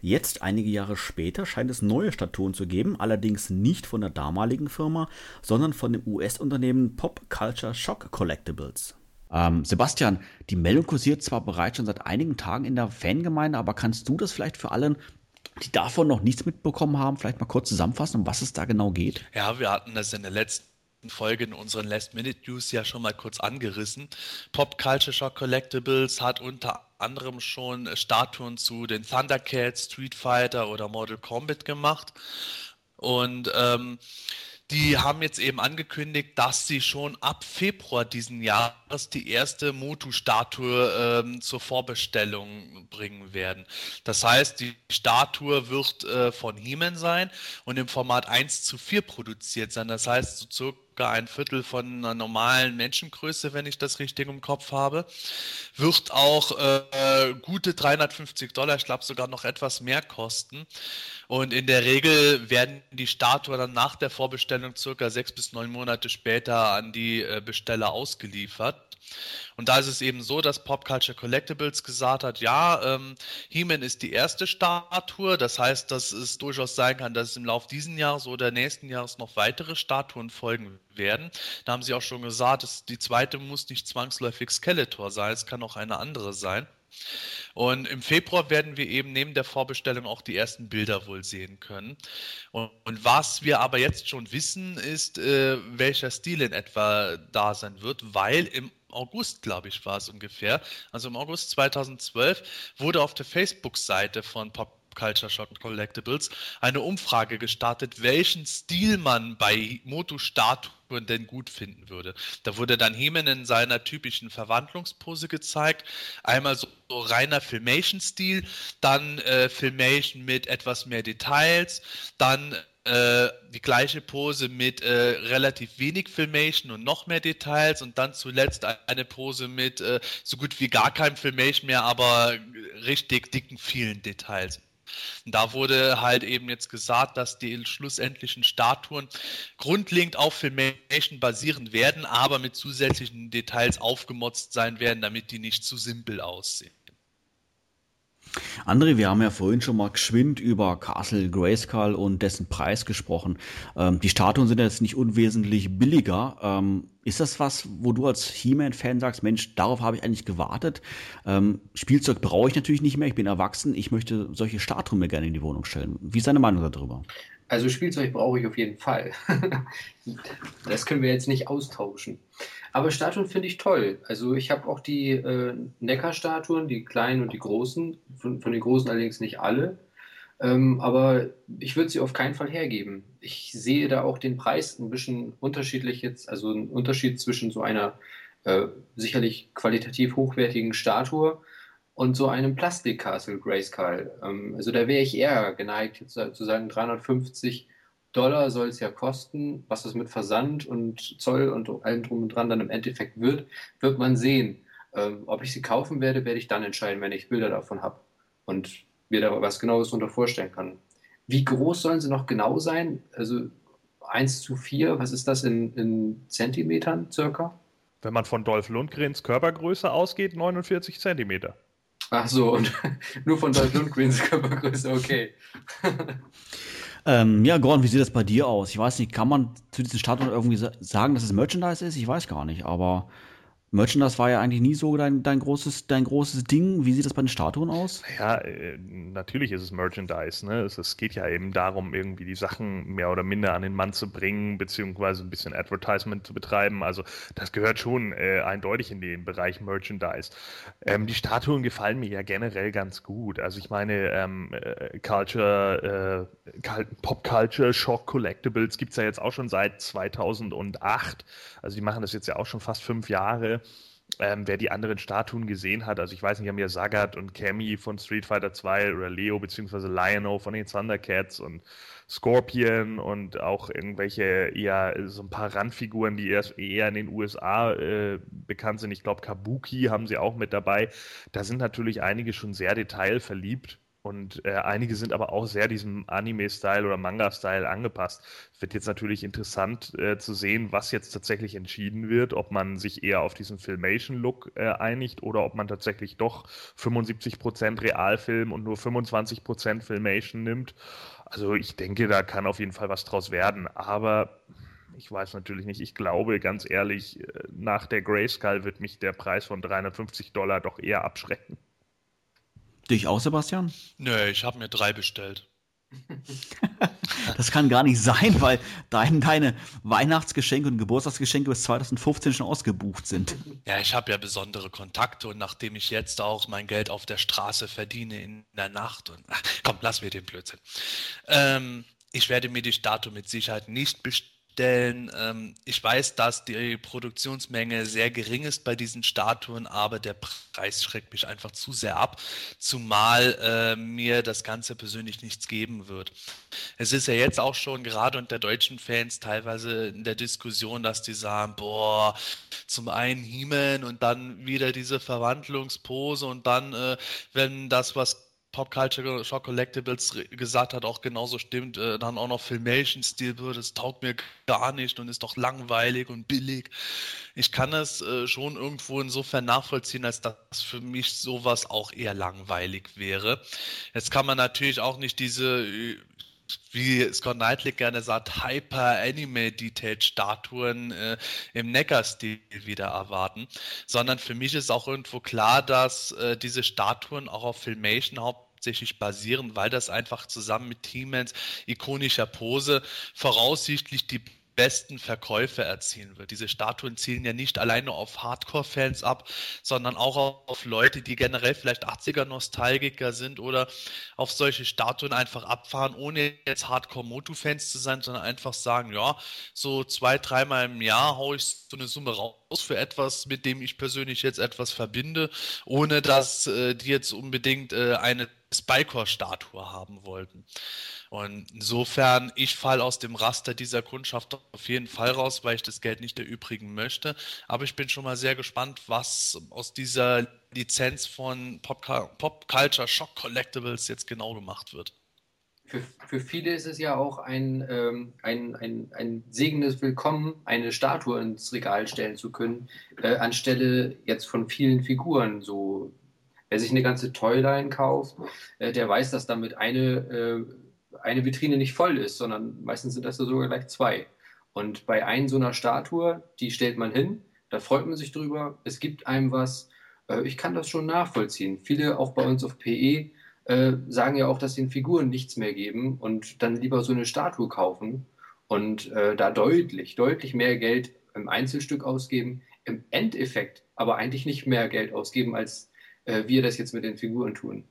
Jetzt, einige Jahre später, scheint es neue Statuen zu geben, allerdings nicht von der damaligen Firma, sondern von dem US-Unternehmen Pop Culture Shock Collectibles. Ähm, Sebastian, die Meldung kursiert zwar bereits schon seit einigen Tagen in der Fangemeinde, aber kannst du das vielleicht für allen, die davon noch nichts mitbekommen haben, vielleicht mal kurz zusammenfassen, um was es da genau geht? Ja, wir hatten das in der letzten Folge in unseren Last-Minute-News ja schon mal kurz angerissen. Pop Culture Shock Collectibles hat unter anderem schon Statuen zu den Thundercats, Street Fighter oder Mortal Kombat gemacht. Und ähm, die haben jetzt eben angekündigt, dass sie schon ab Februar diesen Jahres die erste Motu-Statue ähm, zur Vorbestellung bringen werden. Das heißt, die Statue wird äh, von He-Man sein und im Format 1 zu 4 produziert sein. Das heißt, so circa ein Viertel von einer normalen Menschengröße, wenn ich das richtig im Kopf habe. Wird auch äh, gute 350 Dollar, ich glaube sogar noch etwas mehr kosten. Und in der Regel werden die Statuen dann nach der Vorbestellung circa sechs bis neun Monate später an die äh, Besteller ausgeliefert. Und da ist es eben so, dass Pop Culture Collectibles gesagt hat, ja, ähm, He-Man ist die erste Statue. Das heißt, dass es durchaus sein kann, dass es im Laufe dieses Jahres oder nächsten Jahres noch weitere Statuen folgen werden. Da haben sie auch schon gesagt, dass die zweite muss nicht zwangsläufig Skeletor sein, es kann auch eine andere sein. Und im Februar werden wir eben neben der Vorbestellung auch die ersten Bilder wohl sehen können. Und, und was wir aber jetzt schon wissen, ist, äh, welcher Stil in etwa da sein wird, weil im August, glaube ich, war es ungefähr. Also im August 2012 wurde auf der Facebook-Seite von Pop Culture Shock Collectibles eine Umfrage gestartet, welchen Stil man bei Moto-Statuen denn gut finden würde. Da wurde dann Hemen in seiner typischen Verwandlungspose gezeigt. Einmal so, so reiner Filmation-Stil, dann äh, Filmation mit etwas mehr Details, dann äh, die gleiche Pose mit äh, relativ wenig Filmation und noch mehr Details und dann zuletzt eine Pose mit äh, so gut wie gar keinem Filmation mehr, aber richtig dicken vielen Details. Und da wurde halt eben jetzt gesagt, dass die schlussendlichen Statuen grundlegend auf Filmation basieren werden, aber mit zusätzlichen Details aufgemotzt sein werden, damit die nicht zu simpel aussehen. André, wir haben ja vorhin schon mal geschwind über Castle Grayskull und dessen Preis gesprochen. Ähm, die Statuen sind jetzt nicht unwesentlich billiger. Ähm, ist das was, wo du als He-Man-Fan sagst, Mensch, darauf habe ich eigentlich gewartet? Ähm, Spielzeug brauche ich natürlich nicht mehr, ich bin erwachsen, ich möchte solche Statuen mir gerne in die Wohnung stellen. Wie ist deine Meinung darüber? Also Spielzeug brauche ich auf jeden Fall. das können wir jetzt nicht austauschen. Aber Statuen finde ich toll. Also ich habe auch die äh, Neckar-Statuen, die kleinen und die großen, von, von den großen allerdings nicht alle. Ähm, aber ich würde sie auf keinen Fall hergeben. Ich sehe da auch den Preis ein bisschen unterschiedlich jetzt, also ein Unterschied zwischen so einer äh, sicherlich qualitativ hochwertigen Statue und so einem Plastik-Castle Grayskull. Ähm, also da wäre ich eher geneigt zu sagen 350 Dollar soll es ja kosten. Was es mit Versand und Zoll und allem drum und dran dann im Endeffekt wird, wird man sehen. Ähm, ob ich sie kaufen werde, werde ich dann entscheiden, wenn ich Bilder davon habe und mir da was Genaues darunter vorstellen kann. Wie groß sollen sie noch genau sein? Also 1 zu 4, was ist das in, in Zentimetern circa? Wenn man von Dolph Lundgrens Körpergröße ausgeht, 49 Zentimeter. Ach so, und nur von Dolph Lundgrens Körpergröße, okay. Ähm, ja, Gordon, wie sieht das bei dir aus? Ich weiß nicht, kann man zu diesem Standort irgendwie sagen, dass es Merchandise ist? Ich weiß gar nicht, aber Merchandise war ja eigentlich nie so dein, dein, großes, dein großes Ding. Wie sieht das bei den Statuen aus? Ja, äh, natürlich ist es Merchandise. Ne? Es, es, geht ja eben darum, irgendwie die Sachen mehr oder minder an den Mann zu bringen, beziehungsweise ein bisschen Advertisement zu betreiben. Also das gehört schon äh, eindeutig in den Bereich Merchandise. Ähm, die Statuen gefallen mir ja generell ganz gut. Also ich meine, ähm, äh, Culture, äh, Pop Culture Shock Collectibles gibt es ja jetzt auch schon seit 2008. Also die machen das jetzt ja auch schon fast fünf Jahre. Ähm, wer die anderen Statuen gesehen hat, also ich weiß nicht, haben ja Sagat und Cammy von Street Fighter 2 oder Leo beziehungsweise Lionel von den Thundercats und Scorpion und auch irgendwelche eher so ein paar Randfiguren, die erst eher in den USA äh, bekannt sind. Ich glaube, Kabuki haben sie auch mit dabei. Da sind natürlich einige schon sehr detailverliebt. Und äh, einige sind aber auch sehr diesem Anime-Style oder Manga-Style angepasst. Wird jetzt natürlich interessant äh, zu sehen, was jetzt tatsächlich entschieden wird, ob man sich eher auf diesen Filmation-Look äh, einigt oder ob man tatsächlich doch 75% Realfilm und nur 25% Filmation nimmt. Also ich denke, da kann auf jeden Fall was draus werden. Aber ich weiß natürlich nicht. Ich glaube, ganz ehrlich, äh, nach der Grayskull wird mich der Preis von 350 Dollar doch eher abschrecken. Dich auch, Sebastian? Nö, ich habe mir drei bestellt. das kann gar nicht sein, weil dein, deine Weihnachtsgeschenke und Geburtstagsgeschenke bis 2015 schon ausgebucht sind. Ja, ich habe ja besondere Kontakte und nachdem ich jetzt auch mein Geld auf der Straße verdiene in der Nacht und ach, komm, lass mir den Blödsinn. Ähm, ich werde mir die Statue mit Sicherheit nicht bestellen denn ähm, ich weiß, dass die Produktionsmenge sehr gering ist bei diesen Statuen, aber der Preis schreckt mich einfach zu sehr ab, zumal äh, mir das Ganze persönlich nichts geben wird. Es ist ja jetzt auch schon gerade unter deutschen Fans teilweise in der Diskussion, dass die sagen, boah, zum einen He-Man und dann wieder diese Verwandlungspose und dann, äh, wenn das was Pop Culture Shock Collectibles gesagt hat, auch genauso stimmt, äh, dann auch noch Filmation-Stil wird, das taugt mir gar nicht und ist doch langweilig und billig. Ich kann es äh, schon irgendwo insofern nachvollziehen, als dass für mich sowas auch eher langweilig wäre. Jetzt kann man natürlich auch nicht diese, wie Scott Knightley gerne sagt, Hyper-Anime-Detailed-Statuen äh, im Neckar-Stil wieder erwarten, sondern für mich ist auch irgendwo klar, dass äh, diese Statuen auch auf Filmation hauptsächlich basieren, weil das einfach zusammen mit T-Mans ikonischer Pose voraussichtlich die besten Verkäufe erzielen wird. Diese Statuen zielen ja nicht alleine auf Hardcore-Fans ab, sondern auch auf Leute, die generell vielleicht 80er-Nostalgiker sind oder auf solche Statuen einfach abfahren, ohne jetzt Hardcore-Motu-Fans zu sein, sondern einfach sagen, ja, so zwei, dreimal im Jahr haue ich so eine Summe raus für etwas, mit dem ich persönlich jetzt etwas verbinde, ohne dass äh, die jetzt unbedingt äh, eine Spycore-Statue haben wollten. Und insofern, ich falle aus dem Raster dieser Kundschaft auf jeden Fall raus, weil ich das Geld nicht erübrigen möchte. Aber ich bin schon mal sehr gespannt, was aus dieser Lizenz von Pop, Pop Culture Shock Collectibles jetzt genau gemacht wird. Für, für viele ist es ja auch ein, ähm, ein, ein, ein segendes Willkommen, eine Statue ins Regal stellen zu können, äh, anstelle jetzt von vielen Figuren. So, wer sich eine ganze Toyline kauft, äh, der weiß, dass damit eine äh, eine Vitrine nicht voll ist, sondern meistens sind das sogar gleich zwei. Und bei einer so einer Statue, die stellt man hin, da freut man sich drüber, es gibt einem was. Äh, ich kann das schon nachvollziehen. Viele, auch bei uns auf PE, äh, sagen ja auch, dass den Figuren nichts mehr geben und dann lieber so eine Statue kaufen und äh, da deutlich, deutlich mehr Geld im Einzelstück ausgeben, im Endeffekt aber eigentlich nicht mehr Geld ausgeben, als wir das jetzt mit den Figuren tun.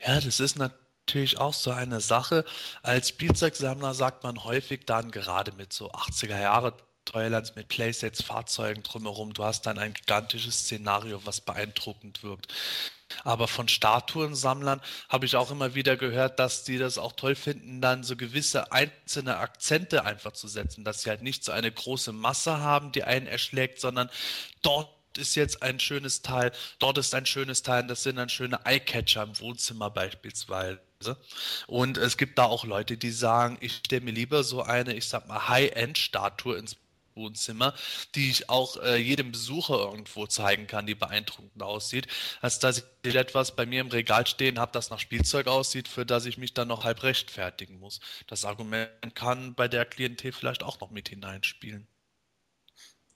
Ja, das ist natürlich natürlich auch so eine Sache. Als Spielzeugsammler sagt man häufig dann gerade mit so 80er Jahre Toylands mit Playsets, Fahrzeugen drumherum, du hast dann ein gigantisches Szenario, was beeindruckend wirkt. Aber von Statuensammlern habe ich auch immer wieder gehört, dass die das auch toll finden, dann so gewisse einzelne Akzente einfach zu setzen, dass sie halt nicht so eine große Masse haben, die einen erschlägt, sondern dort ist jetzt ein schönes Teil, dort ist ein schönes Teil, das sind dann schöne Eyecatcher im Wohnzimmer beispielsweise. Und es gibt da auch Leute, die sagen, ich stelle mir lieber so eine, ich sag mal, High-End-Statue ins Wohnzimmer, die ich auch äh, jedem Besucher irgendwo zeigen kann, die beeindruckend aussieht, als dass ich etwas bei mir im Regal stehen habe, das nach Spielzeug aussieht, für das ich mich dann noch halb rechtfertigen muss. Das Argument kann bei der Klientel vielleicht auch noch mit hineinspielen.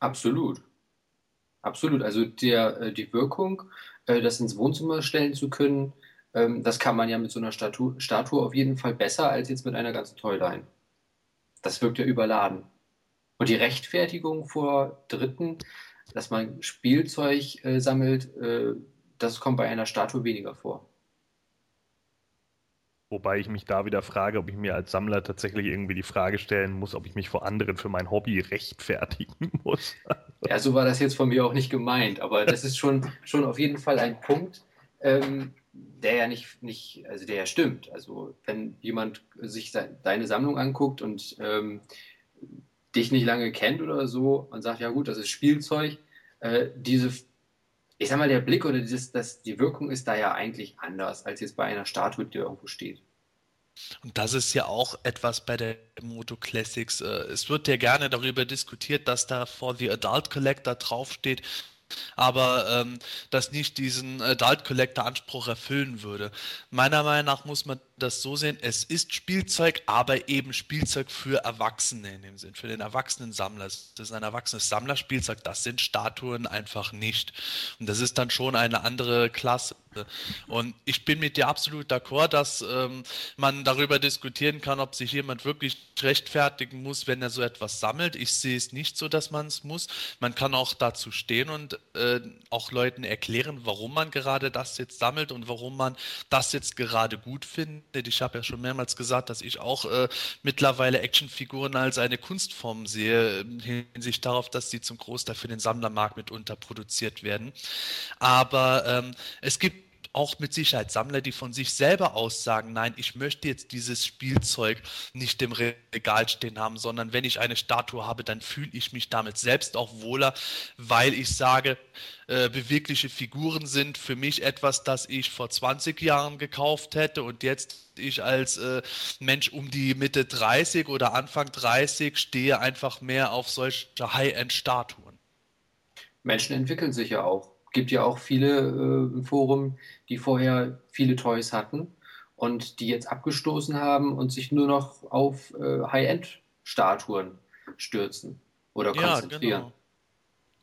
Absolut. Absolut. Also der, äh, die Wirkung, äh, das ins Wohnzimmer stellen zu können, ähm, das kann man ja mit so einer Statue, Statue auf jeden Fall besser als jetzt mit einer ganzen Toyline. Das wirkt ja überladen. Und die Rechtfertigung vor Dritten, dass man Spielzeug äh, sammelt, äh, das kommt bei einer Statue weniger vor. Wobei ich mich da wieder frage, ob ich mir als Sammler tatsächlich irgendwie die Frage stellen muss, ob ich mich vor anderen für mein Hobby rechtfertigen muss. Ja, so war das jetzt von mir auch nicht gemeint, aber das ist schon, schon auf jeden Fall ein Punkt, ähm, der ja nicht, nicht, also der ja stimmt. Also wenn jemand sich deine Sammlung anguckt und ähm, dich nicht lange kennt oder so und sagt, ja gut, das ist Spielzeug, äh, diese, ich sag mal, der Blick oder dieses, das, die Wirkung ist da ja eigentlich anders als jetzt bei einer Statue, die irgendwo steht. Und das ist ja auch etwas bei der Moto Classics. Äh, es wird ja gerne darüber diskutiert, dass da for the Adult Collector draufsteht aber ähm, das nicht diesen Adult Collector Anspruch erfüllen würde. Meiner Meinung nach muss man das so sehen, es ist Spielzeug, aber eben Spielzeug für Erwachsene in dem Sinn, für den erwachsenen Sammler. Das ist ein erwachsenes Sammlerspielzeug, das sind Statuen einfach nicht. Und das ist dann schon eine andere Klasse. Und ich bin mit dir absolut d'accord, dass ähm, man darüber diskutieren kann, ob sich jemand wirklich rechtfertigen muss, wenn er so etwas sammelt. Ich sehe es nicht so, dass man es muss. Man kann auch dazu stehen und äh, auch Leuten erklären, warum man gerade das jetzt sammelt und warum man das jetzt gerade gut findet ich habe ja schon mehrmals gesagt, dass ich auch äh, mittlerweile Actionfiguren als eine Kunstform sehe, äh, hinsichtlich darauf, dass sie zum Großteil für den Sammlermarkt mitunter produziert werden. Aber ähm, es gibt auch mit Sicherheit Sammler, die von sich selber aus sagen, nein, ich möchte jetzt dieses Spielzeug nicht im Regal stehen haben, sondern wenn ich eine Statue habe, dann fühle ich mich damit selbst auch wohler, weil ich sage, äh, bewegliche Figuren sind für mich etwas, das ich vor 20 Jahren gekauft hätte und jetzt ich als äh, Mensch um die Mitte 30 oder Anfang 30 stehe einfach mehr auf solche High-End-Statuen. Menschen entwickeln sich ja auch gibt ja auch viele äh, im Forum, die vorher viele Toys hatten und die jetzt abgestoßen haben und sich nur noch auf äh, High-End-Statuen stürzen oder konzentrieren. Ja, genau.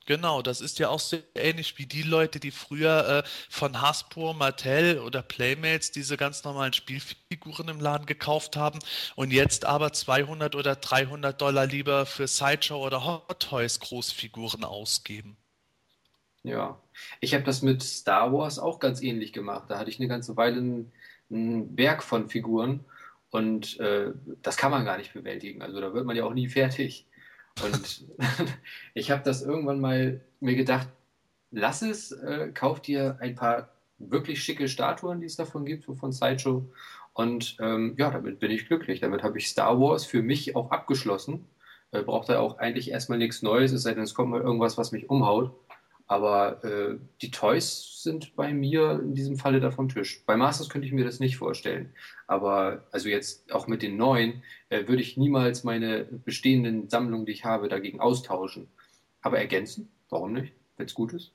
Genau, das ist ja auch sehr ähnlich wie die Leute, die früher äh, von Hasbro, Mattel oder Playmates diese ganz normalen Spielfiguren im Laden gekauft haben und jetzt aber 200 oder 300 Dollar lieber für Sideshow oder Hot Toys Großfiguren ausgeben. Ja, ich habe das mit Star Wars auch ganz ähnlich gemacht. Da hatte ich eine ganze Weile einen, einen Berg von Figuren und äh, das kann man gar nicht bewältigen. Also da wird man ja auch nie fertig. Und ich habe das irgendwann mal mir gedacht, lass es, äh, kauf dir ein paar wirklich schicke Statuen, die es davon gibt, so von Sideshow. Und ähm, ja, damit bin ich glücklich. Damit habe ich Star Wars für mich auch abgeschlossen. Äh, braucht da auch eigentlich erstmal nichts Neues, es sei denn, es kommt mal irgendwas, was mich umhaut. Aber äh, die Toys sind bei mir in diesem Falle da vom Tisch. Bei Masters könnte ich mir das nicht vorstellen. Aber also jetzt auch mit den neuen äh, würde ich niemals meine bestehenden Sammlungen, die ich habe, dagegen austauschen. Aber ergänzen, warum nicht, wenn es gut ist?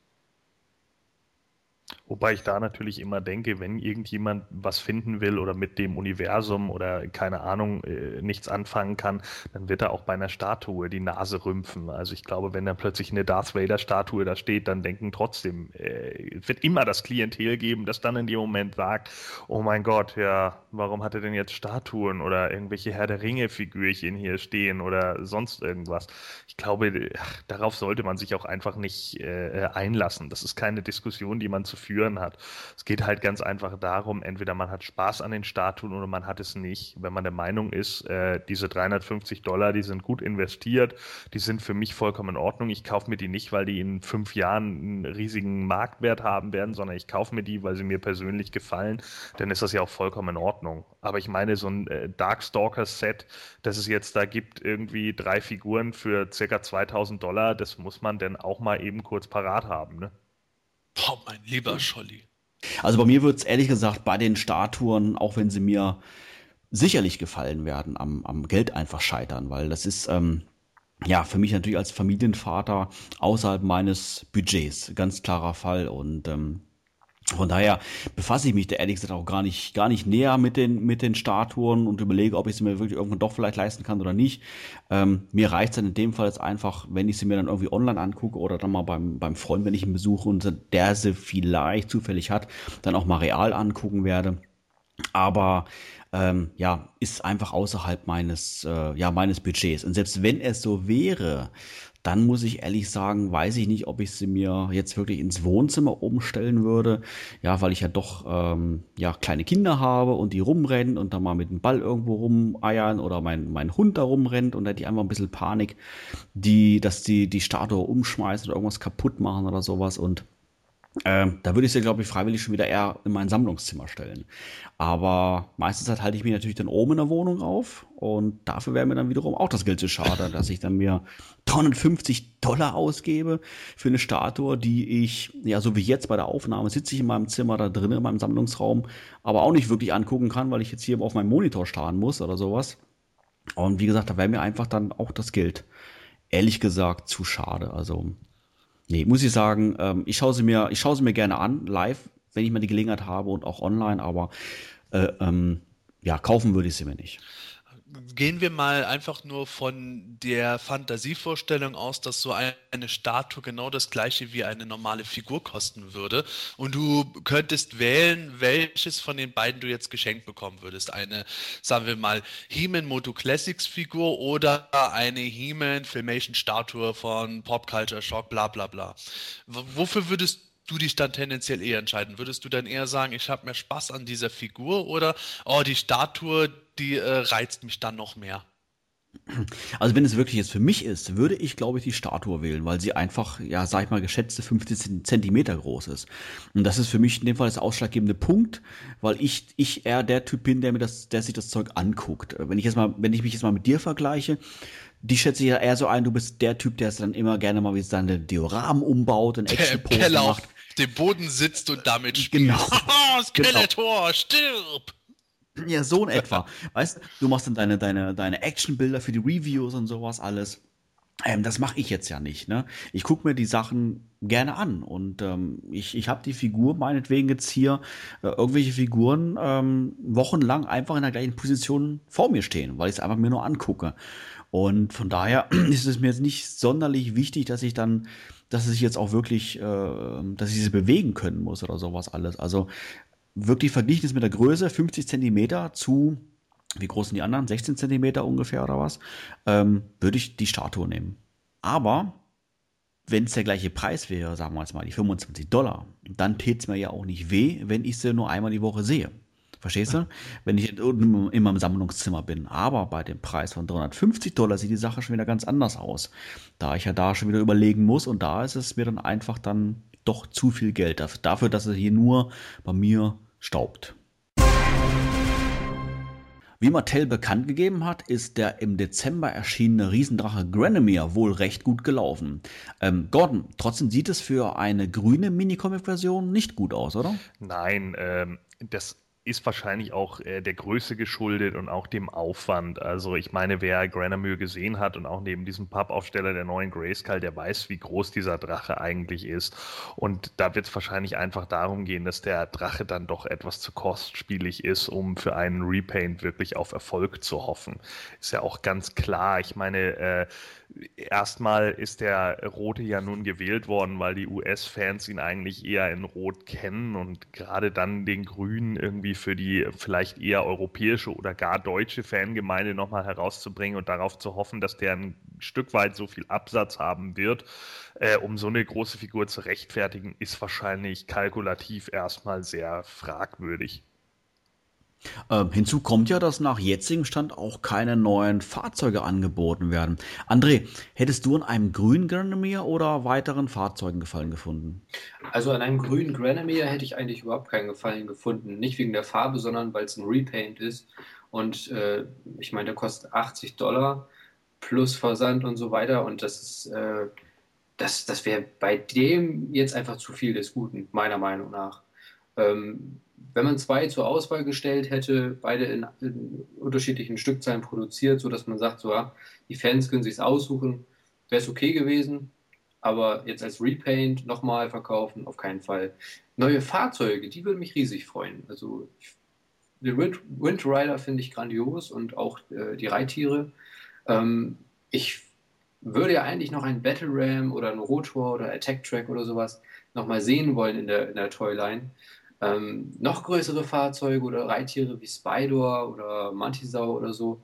Wobei ich da natürlich immer denke, wenn irgendjemand was finden will oder mit dem Universum oder keine Ahnung äh, nichts anfangen kann, dann wird er auch bei einer Statue die Nase rümpfen. Also ich glaube, wenn da plötzlich eine Darth Vader Statue da steht, dann denken trotzdem, äh, es wird immer das Klientel geben, das dann in dem Moment sagt, oh mein Gott, ja, warum hat er denn jetzt Statuen oder irgendwelche Herr der Ringe Figürchen hier stehen oder sonst irgendwas? Ich glaube, ach, darauf sollte man sich auch einfach nicht äh, einlassen. Das ist keine Diskussion, die man zu führen hat. Es geht halt ganz einfach darum, entweder man hat Spaß an den Statuen oder man hat es nicht. Wenn man der Meinung ist, äh, diese 350 Dollar, die sind gut investiert, die sind für mich vollkommen in Ordnung. Ich kaufe mir die nicht, weil die in fünf Jahren einen riesigen Marktwert haben werden, sondern ich kaufe mir die, weil sie mir persönlich gefallen, dann ist das ja auch vollkommen in Ordnung. Aber ich meine, so ein äh, Darkstalker-Set, das es jetzt da gibt, irgendwie drei Figuren für circa 2000 Dollar, das muss man denn auch mal eben kurz parat haben, ne? Boah, mein lieber Scholli. Also bei mir wird es ehrlich gesagt bei den Statuen, auch wenn sie mir sicherlich gefallen werden, am, am Geld einfach scheitern, weil das ist ähm, ja für mich natürlich als Familienvater außerhalb meines Budgets ganz klarer Fall und ähm, von daher befasse ich mich da ehrlich gesagt auch gar nicht, gar nicht näher mit den, mit den Statuen und überlege, ob ich sie mir wirklich irgendwann doch vielleicht leisten kann oder nicht. Ähm, mir reicht es dann in dem Fall jetzt einfach, wenn ich sie mir dann irgendwie online angucke oder dann mal beim, beim Freund, wenn ich ihn besuche und der sie vielleicht zufällig hat, dann auch mal real angucken werde. Aber ähm, ja, ist einfach außerhalb meines, äh, ja, meines Budgets. Und selbst wenn es so wäre, dann muss ich ehrlich sagen, weiß ich nicht, ob ich sie mir jetzt wirklich ins Wohnzimmer umstellen würde. Ja, weil ich ja doch ähm, ja, kleine Kinder habe und die rumrennen und dann mal mit dem Ball irgendwo rumeiern oder mein, mein Hund da rumrennt und da hätte ich einfach ein bisschen Panik, die, dass die die Statue umschmeißen oder irgendwas kaputt machen oder sowas und ähm, da würde ich sie, glaube ich, freiwillig schon wieder eher in mein Sammlungszimmer stellen. Aber meistens halt halte ich mich natürlich dann oben in der Wohnung auf und dafür wäre mir dann wiederum auch das Geld zu schade, dass ich dann mir 350 Dollar ausgebe für eine Statue, die ich, ja, so wie jetzt bei der Aufnahme, sitze ich in meinem Zimmer da drinnen, in meinem Sammlungsraum, aber auch nicht wirklich angucken kann, weil ich jetzt hier auf meinem Monitor starren muss oder sowas. Und wie gesagt, da wäre mir einfach dann auch das Geld, ehrlich gesagt, zu schade. Also Nee, muss ich sagen, ähm, ich schaue sie mir, ich schaue sie mir gerne an, live, wenn ich mal die Gelegenheit habe und auch online, aber äh, ähm, ja, kaufen würde ich sie mir nicht gehen wir mal einfach nur von der Fantasievorstellung aus, dass so eine Statue genau das gleiche wie eine normale Figur kosten würde. Und du könntest wählen, welches von den beiden du jetzt geschenkt bekommen würdest. Eine, sagen wir mal, He-Man Moto Classics Figur oder eine He-Man Filmation Statue von Pop Culture Shock, bla bla bla. Wofür würdest du dich dann tendenziell eher entscheiden? Würdest du dann eher sagen, ich habe mehr Spaß an dieser Figur oder oh, die Statue, die äh, reizt mich dann noch mehr? Also wenn es wirklich jetzt für mich ist, würde ich, glaube ich, die Statue wählen, weil sie einfach, ja, sag ich mal, geschätzte 15 Zentimeter groß ist. Und das ist für mich in dem Fall das ausschlaggebende Punkt, weil ich, ich eher der Typ bin, der mir das, der sich das Zeug anguckt. Wenn ich jetzt mal, wenn ich mich jetzt mal mit dir vergleiche, die schätze ich ja eher so ein, du bist der Typ, der es dann immer gerne mal wie seine Dioramen umbaut und Action-Poster macht. auf dem Boden sitzt und damit spielt. Genau. Skeletor, genau. stirb! Ja, so in etwa. Weißt du, machst dann deine, deine, deine Action-Bilder für die Reviews und sowas alles. Ähm, das mache ich jetzt ja nicht. Ne? Ich gucke mir die Sachen gerne an und ähm, ich, ich habe die Figur meinetwegen jetzt hier äh, irgendwelche Figuren ähm, wochenlang einfach in der gleichen Position vor mir stehen, weil ich es einfach mir nur angucke. Und von daher ist es mir jetzt nicht sonderlich wichtig, dass ich dann, dass ich jetzt auch wirklich, äh, dass ich sie bewegen können muss oder sowas alles. Also wirklich verglichen ist mit der Größe 50 Zentimeter zu wie groß sind die anderen? 16 Zentimeter ungefähr oder was? Ähm, würde ich die Statue nehmen. Aber wenn es der gleiche Preis wäre, sagen wir jetzt mal die 25 Dollar, dann täte es mir ja auch nicht weh, wenn ich sie nur einmal die Woche sehe. Verstehst du? Wenn ich in, in meinem Sammlungszimmer bin. Aber bei dem Preis von 350 Dollar sieht die Sache schon wieder ganz anders aus. Da ich ja da schon wieder überlegen muss und da ist es mir dann einfach dann doch zu viel Geld dafür, dass es hier nur bei mir staubt. Wie Mattel bekannt gegeben hat, ist der im Dezember erschienene Riesendrache Granomir wohl recht gut gelaufen. Ähm, Gordon, trotzdem sieht es für eine grüne Minicomic-Version nicht gut aus, oder? Nein, ähm, das ist wahrscheinlich auch äh, der Größe geschuldet und auch dem Aufwand. Also ich meine, wer Granomir gesehen hat und auch neben diesem Pappaufsteller der neuen Grayskull, der weiß, wie groß dieser Drache eigentlich ist. Und da wird es wahrscheinlich einfach darum gehen, dass der Drache dann doch etwas zu kostspielig ist, um für einen Repaint wirklich auf Erfolg zu hoffen. Ist ja auch ganz klar. Ich meine, äh, erstmal ist der Rote ja nun gewählt worden, weil die US-Fans ihn eigentlich eher in Rot kennen und gerade dann den Grünen irgendwie für die vielleicht eher europäische oder gar deutsche Fangemeinde nochmal herauszubringen und darauf zu hoffen, dass der ein Stück weit so viel Absatz haben wird, äh, um so eine große Figur zu rechtfertigen, ist wahrscheinlich kalkulativ erstmal sehr fragwürdig. Ähm, hinzu kommt ja, dass nach jetzigem Stand auch keine neuen Fahrzeuge angeboten werden. André, hättest du an einem grünen Granomir oder weiteren Fahrzeugen Gefallen gefunden? Also an einem grünen Granomir hätte ich eigentlich überhaupt keinen Gefallen gefunden. Nicht wegen der Farbe, sondern weil es ein Repaint ist. Und äh, ich meine, der kostet 80 Dollar plus Versand und so weiter. Und das ist, äh, das, das wäre bei dem jetzt einfach zu viel des Guten, meiner Meinung nach. Ähm, wenn man zwei zur Auswahl gestellt hätte, beide in, in unterschiedlichen Stückzahlen produziert, sodass man sagt, so, ja, die Fans können sich aussuchen, wäre es okay gewesen. Aber jetzt als Repaint nochmal verkaufen, auf keinen Fall. Neue Fahrzeuge, die würden mich riesig freuen. Also den Wind, Wind Rider finde ich grandios und auch äh, die Reittiere. Ähm, ich würde ja eigentlich noch einen Battle Ram oder einen Rotor oder Attack Track oder sowas nochmal sehen wollen in der, in der Toyline. Ähm, noch größere Fahrzeuge oder Reittiere wie Spider oder Mantisau oder so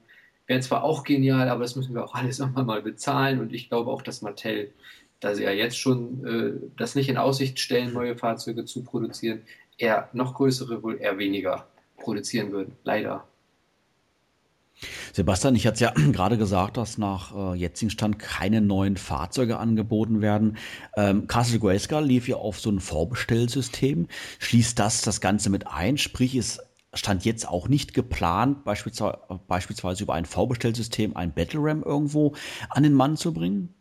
wären zwar auch genial, aber das müssen wir auch alles nochmal mal bezahlen und ich glaube auch, dass Mattel, da sie ja jetzt schon äh, das nicht in Aussicht stellen, neue Fahrzeuge zu produzieren, eher noch größere, wohl eher weniger produzieren würden. Leider. Sebastian, ich hatte ja gerade gesagt, dass nach äh, jetzigem Stand keine neuen Fahrzeuge angeboten werden. Ähm, Castle Grayskull lief ja auf so ein Vorbestellsystem. Schließt das das Ganze mit ein? Sprich, es stand jetzt auch nicht geplant, beispielsweise, beispielsweise über ein Vorbestellsystem ein Battle Ram irgendwo an den Mann zu bringen?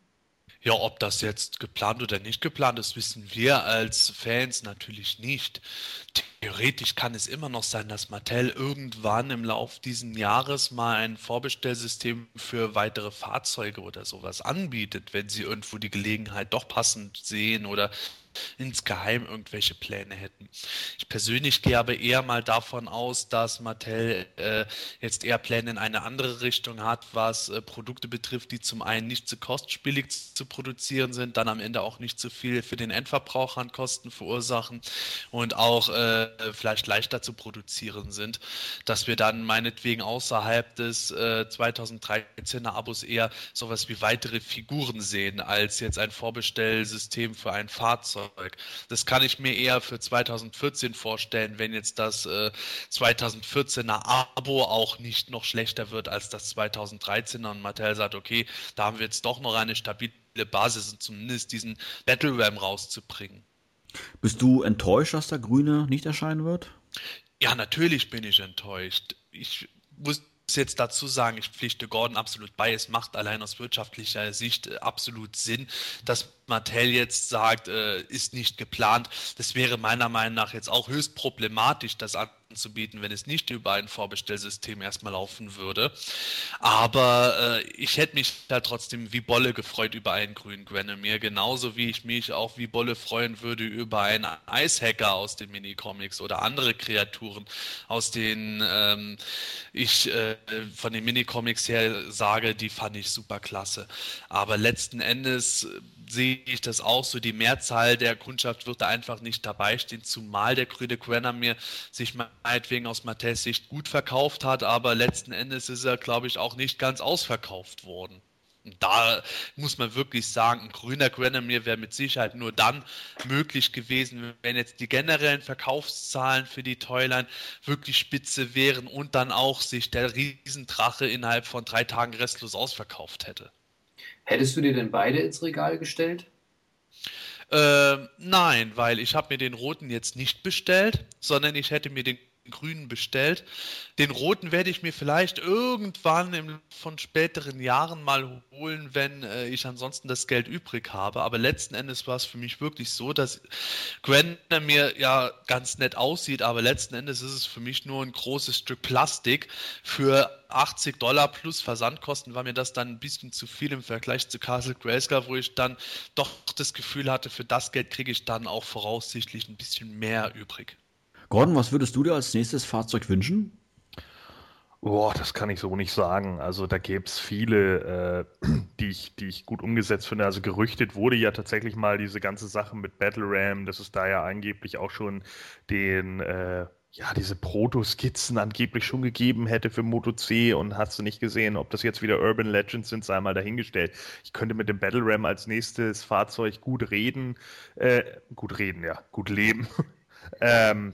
Ja, ob das jetzt geplant oder nicht geplant ist, wissen wir als Fans natürlich nicht. Theoretisch kann es immer noch sein, dass Mattel irgendwann im Laufe dieses Jahres mal ein Vorbestellsystem für weitere Fahrzeuge oder sowas anbietet, wenn sie irgendwo die Gelegenheit doch passend sehen oder insgeheim irgendwelche Pläne hätten. Ich persönlich gehe aber eher mal davon aus, dass Mattel äh, jetzt eher Pläne in eine andere Richtung hat, was äh, Produkte betrifft, die zum einen nicht zu kostspielig zu produzieren sind, dann am Ende auch nicht zu viel für den Endverbraucher an Kosten verursachen und auch äh, vielleicht leichter zu produzieren sind, dass wir dann meinetwegen außerhalb des äh, 2013er Abos eher sowas wie weitere Figuren sehen, als jetzt ein Vorbestellsystem für ein Fahrzeug Fahrzeug. Das kann ich mir eher für 2014 vorstellen, wenn jetzt das äh, 2014er Abo auch nicht noch schlechter wird als das 2013er und Mattel sagt, okay, da haben wir jetzt doch noch eine stabile Basis und zumindest diesen Battle Ram rauszubringen. Bist du enttäuscht, dass der Grüne nicht erscheinen wird? Ja, natürlich bin ich enttäuscht. Ich muss jetzt dazu sagen, ich pflichte Gordon absolut bei. Es macht allein aus wirtschaftlicher Sicht äh, absolut Sinn, dass Mattel jetzt sagt, äh, ist nicht geplant. Das wäre meiner Meinung nach jetzt auch höchst problematisch, dass anzubieten, wenn es nicht über ein Vorbestellsystem erstmal laufen würde. Aber äh, ich hätte mich da trotzdem wie Bolle gefreut über einen grünen Granomir, genauso wie ich mich auch wie Bolle freuen würde über einen Eishacker aus den Minicomics oder andere Kreaturen, aus denen ähm, ich äh, von den Minicomics her sage, die fand ich super klasse. Aber letzten Endes sehe ich das auch so. Die Mehrzahl der Kundschaft wird da einfach nicht dabei stehen, zumal der grüne Grenamir sich meinetwegen aus Mattes Sicht gut verkauft hat, aber letzten Endes ist er, glaube ich, auch nicht ganz ausverkauft worden. Da muss man wirklich sagen, ein grüner Grenamir wäre mit Sicherheit nur dann möglich gewesen, wenn jetzt die generellen Verkaufszahlen für die Toyline wirklich spitze wären und dann auch sich der Riesendrache innerhalb von drei Tagen restlos ausverkauft hätte. Hättest du dir denn beide ins Regal gestellt? Äh, nein, weil ich habe mir den roten jetzt nicht bestellt, sondern ich hätte mir den grünen bestellt. Den roten werde ich mir vielleicht irgendwann im, von späteren Jahren mal holen, wenn äh, ich ansonsten das Geld übrig habe. Aber letzten Endes war es für mich wirklich so, dass Gwender mir ja ganz nett aussieht, aber letzten Endes ist es für mich nur ein großes Stück Plastik. Für 80 Dollar plus Versandkosten war mir das dann ein bisschen zu viel im Vergleich zu Castle Grayskull, wo ich dann doch das Gefühl hatte, für das Geld kriege ich dann auch voraussichtlich ein bisschen mehr übrig. Gordon, was würdest du dir als nächstes Fahrzeug wünschen? Boah, das kann ich so nicht sagen. Also da gäbe es viele, äh, die, ich, die ich gut umgesetzt finde. Also gerüchtet wurde ja tatsächlich mal diese ganze Sache mit Battle Ram, dass es da ja angeblich auch schon den, äh, ja, diese Proto-Skizzen angeblich schon gegeben hätte für Moto C und hast du nicht gesehen, ob das jetzt wieder Urban Legends sind, sei mal dahingestellt. Ich könnte mit dem Battle Ram als nächstes Fahrzeug gut reden, äh, gut reden, ja, gut leben. ähm,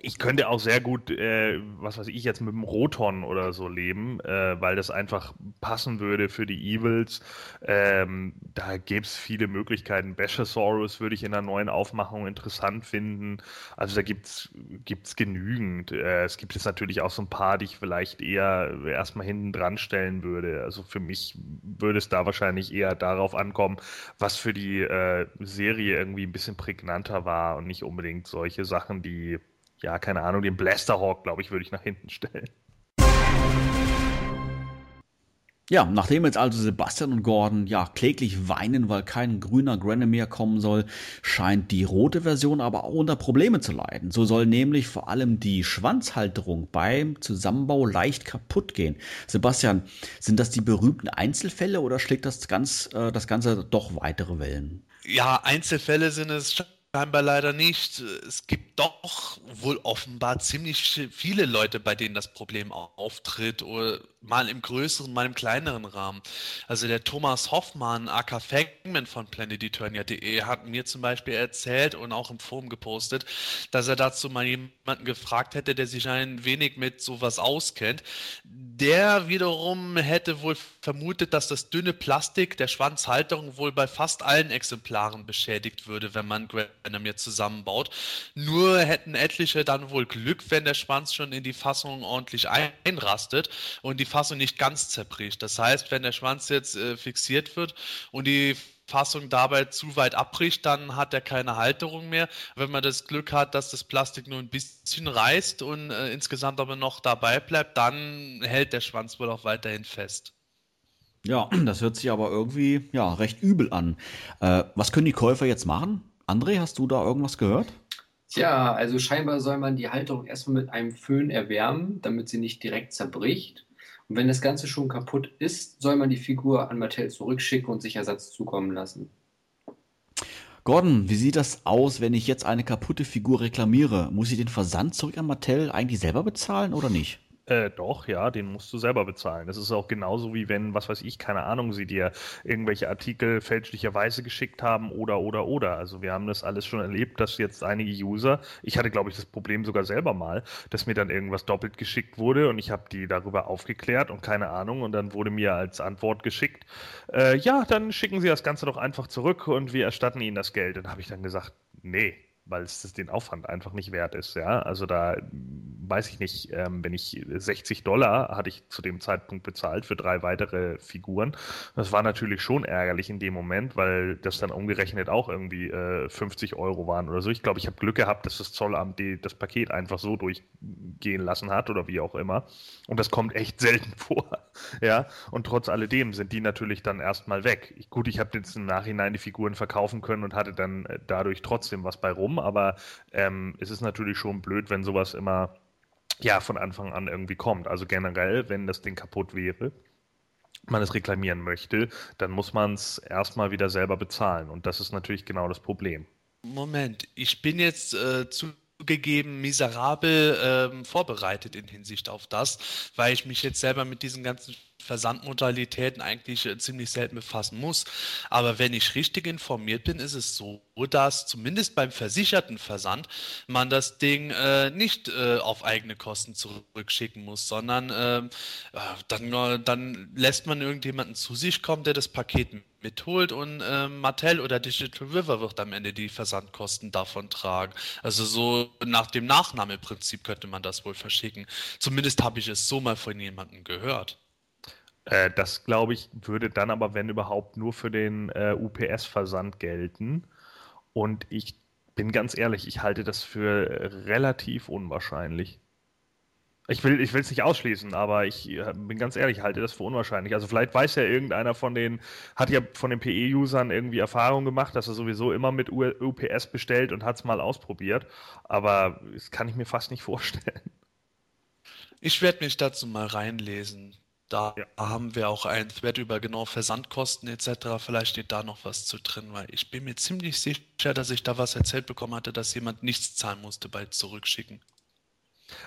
ich könnte auch sehr gut, äh, was weiß ich, jetzt mit dem Roton oder so leben, äh, weil das einfach passen würde für die Evils. Ähm, da gäbe es viele Möglichkeiten. Bashasaurus würde ich in einer neuen Aufmachung interessant finden. Also da gibt es genügend. Äh, es gibt jetzt natürlich auch so ein paar, die ich vielleicht eher erstmal hinten dran stellen würde. Also für mich würde es da wahrscheinlich eher darauf ankommen, was für die äh, Serie irgendwie ein bisschen prägnanter war und nicht unbedingt solche Sachen, die ja, keine Ahnung, den Blasterhawk, glaube ich, würde ich nach hinten stellen. Ja, nachdem jetzt also Sebastian und Gordon ja kläglich weinen, weil kein grüner Granomir kommen soll, scheint die rote Version aber auch unter Probleme zu leiden. So soll nämlich vor allem die Schwanzhalterung beim Zusammenbau leicht kaputt gehen. Sebastian, sind das die berühmten Einzelfälle oder schlägt das, ganz, äh, das Ganze doch weitere Wellen? Ja, Einzelfälle sind es scheinbar leider nicht. Es gibt doch wohl offenbar ziemlich viele Leute, bei denen das Problem auftritt oder mal im größeren, mal im kleineren Rahmen. Also der Thomas Hoffmann, aka Fagman von planeteturnia.de, hat mir zum Beispiel erzählt und auch im Forum gepostet, dass er dazu mal jemanden gefragt hätte, der sich ein wenig mit sowas auskennt. Der wiederum hätte wohl vermutet, dass das dünne Plastik der Schwanzhalterung wohl bei fast allen Exemplaren beschädigt würde, wenn man Granomir zusammenbaut. Nur hätten etliche dann wohl Glück, wenn der Schwanz schon in die Fassung ordentlich einrastet und die Fassung nicht ganz zerbricht. Das heißt, wenn der Schwanz jetzt äh, fixiert wird und die Fassung dabei zu weit abbricht, dann hat er keine Halterung mehr. Wenn man das Glück hat, dass das Plastik nur ein bisschen reißt und äh, insgesamt aber noch dabei bleibt, dann hält der Schwanz wohl auch weiterhin fest. Ja, das hört sich aber irgendwie ja recht übel an. Äh, was können die Käufer jetzt machen? André, hast du da irgendwas gehört? Tja, also scheinbar soll man die Halterung erstmal mit einem Föhn erwärmen, damit sie nicht direkt zerbricht. Und wenn das Ganze schon kaputt ist, soll man die Figur an Mattel zurückschicken und sich Ersatz zukommen lassen. Gordon, wie sieht das aus, wenn ich jetzt eine kaputte Figur reklamiere? Muss ich den Versand zurück an Mattel eigentlich selber bezahlen oder nicht? Äh, doch, ja, den musst du selber bezahlen. Das ist auch genauso wie wenn, was weiß ich, keine Ahnung, sie dir irgendwelche Artikel fälschlicherweise geschickt haben oder, oder, oder. Also wir haben das alles schon erlebt, dass jetzt einige User, ich hatte, glaube ich, das Problem sogar selber mal, dass mir dann irgendwas doppelt geschickt wurde und ich habe die darüber aufgeklärt und keine Ahnung und dann wurde mir als Antwort geschickt, äh, ja, dann schicken Sie das Ganze doch einfach zurück und wir erstatten Ihnen das Geld. Dann habe ich dann gesagt, nee, weil es den Aufwand einfach nicht wert ist. Ja, also da weiß ich nicht, ähm, wenn ich 60 Dollar hatte ich zu dem Zeitpunkt bezahlt für drei weitere Figuren. Das war natürlich schon ärgerlich in dem Moment, weil das dann umgerechnet auch irgendwie äh, 50 Euro waren oder so. Ich glaube, ich habe Glück gehabt, dass das Zollamt die, das Paket einfach so durch, gehen lassen hat oder wie auch immer. Und das kommt echt selten vor. Ja, und trotz alledem sind die natürlich dann erstmal weg. Ich, gut, ich habe jetzt im Nachhinein die Figuren verkaufen können und hatte dann äh, dadurch trotzdem was bei rum, aber ähm, es ist natürlich schon blöd, wenn sowas immer ja von Anfang an irgendwie kommt. Also generell, wenn das Ding kaputt wäre, man es reklamieren möchte, dann muss man es erstmal wieder selber bezahlen. Und das ist natürlich genau das Problem. Moment, ich bin jetzt äh, zugegeben miserabel ähm, vorbereitet in Hinsicht auf das, weil ich mich jetzt selber mit diesen ganzen Versandmodalitäten eigentlich äh, ziemlich selten befassen muss. Aber wenn ich richtig informiert bin, ist es so, dass zumindest beim versicherten Versand man das Ding äh, nicht äh, auf eigene Kosten zurückschicken muss, sondern ähm, äh, dann, dann lässt man irgendjemanden zu sich kommen, der das Paket mitholt und äh, Mattel oder Digital River wird am Ende die Versandkosten davon tragen. Also so nach dem Nachnahmeprinzip könnte man das wohl verschicken. Zumindest habe ich es so mal von jemandem gehört. Äh, das, glaube ich, würde dann aber, wenn überhaupt, nur für den äh, UPS-Versand gelten. Und ich bin ganz ehrlich, ich halte das für relativ unwahrscheinlich. Ich will ich es nicht ausschließen, aber ich äh, bin ganz ehrlich, ich halte das für unwahrscheinlich. Also vielleicht weiß ja irgendeiner von den, hat ja von den PE-Usern irgendwie Erfahrung gemacht, dass er sowieso immer mit UPS bestellt und hat es mal ausprobiert. Aber das kann ich mir fast nicht vorstellen. Ich werde mich dazu mal reinlesen. Da ja. haben wir auch ein Thread über genau Versandkosten etc. Vielleicht steht da noch was zu drin, weil ich bin mir ziemlich sicher, dass ich da was erzählt bekommen hatte, dass jemand nichts zahlen musste bei Zurückschicken.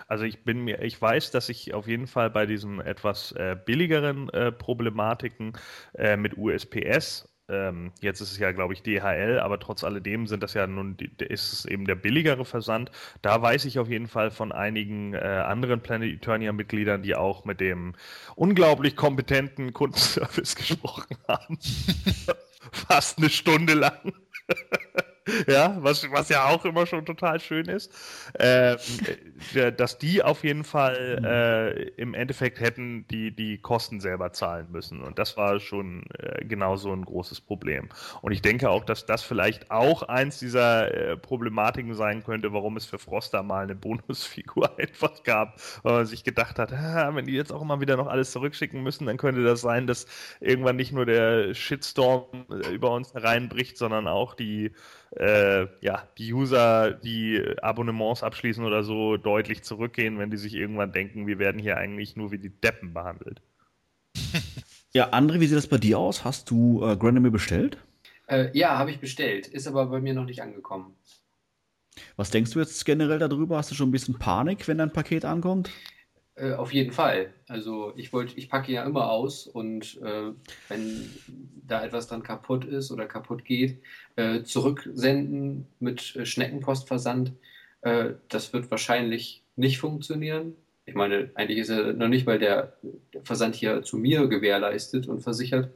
Also ich bin mir, ich weiß, dass ich auf jeden Fall bei diesen etwas äh, billigeren äh, Problematiken äh, mit USPS ähm, jetzt ist es ja, glaube ich, DHL, aber trotz alledem sind das ja nun, ist es eben der billigere Versand. Da weiß ich auf jeden Fall von einigen äh, anderen Planet Eternia-Mitgliedern, die auch mit dem unglaublich kompetenten Kundenservice gesprochen haben. Fast eine Stunde lang. ja, was, was ja auch immer schon total schön ist, äh, dass die auf jeden Fall äh, im Endeffekt hätten die, die Kosten selber zahlen müssen. Und das war schon äh, genau so ein großes Problem. Und ich denke auch, dass das vielleicht auch eins dieser äh, Problematiken sein könnte, warum es für Froster mal eine Bonusfigur einfach gab, weil man sich gedacht hat, ah, wenn die jetzt auch immer wieder noch alles zurückschicken müssen, dann könnte das sein, dass irgendwann nicht nur der Shitstorm äh, über uns hereinbricht, sondern auch die äh, ja, die User, die Abonnements abschließen oder so, deutlich zurückgehen, wenn die sich irgendwann denken, wir werden hier eigentlich nur wie die Deppen behandelt. Ja, André, wie sieht das bei dir aus? Hast du äh, Granamy bestellt? Äh, ja, habe ich bestellt, ist aber bei mir noch nicht angekommen. Was denkst du jetzt generell darüber? Hast du schon ein bisschen Panik, wenn dein Paket ankommt? Äh, auf jeden Fall. Also ich wollte, ich packe ja immer aus und äh, wenn da etwas dann kaputt ist oder kaputt geht, äh, zurücksenden mit äh, Schneckenpostversand. Äh, das wird wahrscheinlich nicht funktionieren. Ich meine, eigentlich ist er noch nicht mal der, der Versand hier zu mir gewährleistet und versichert.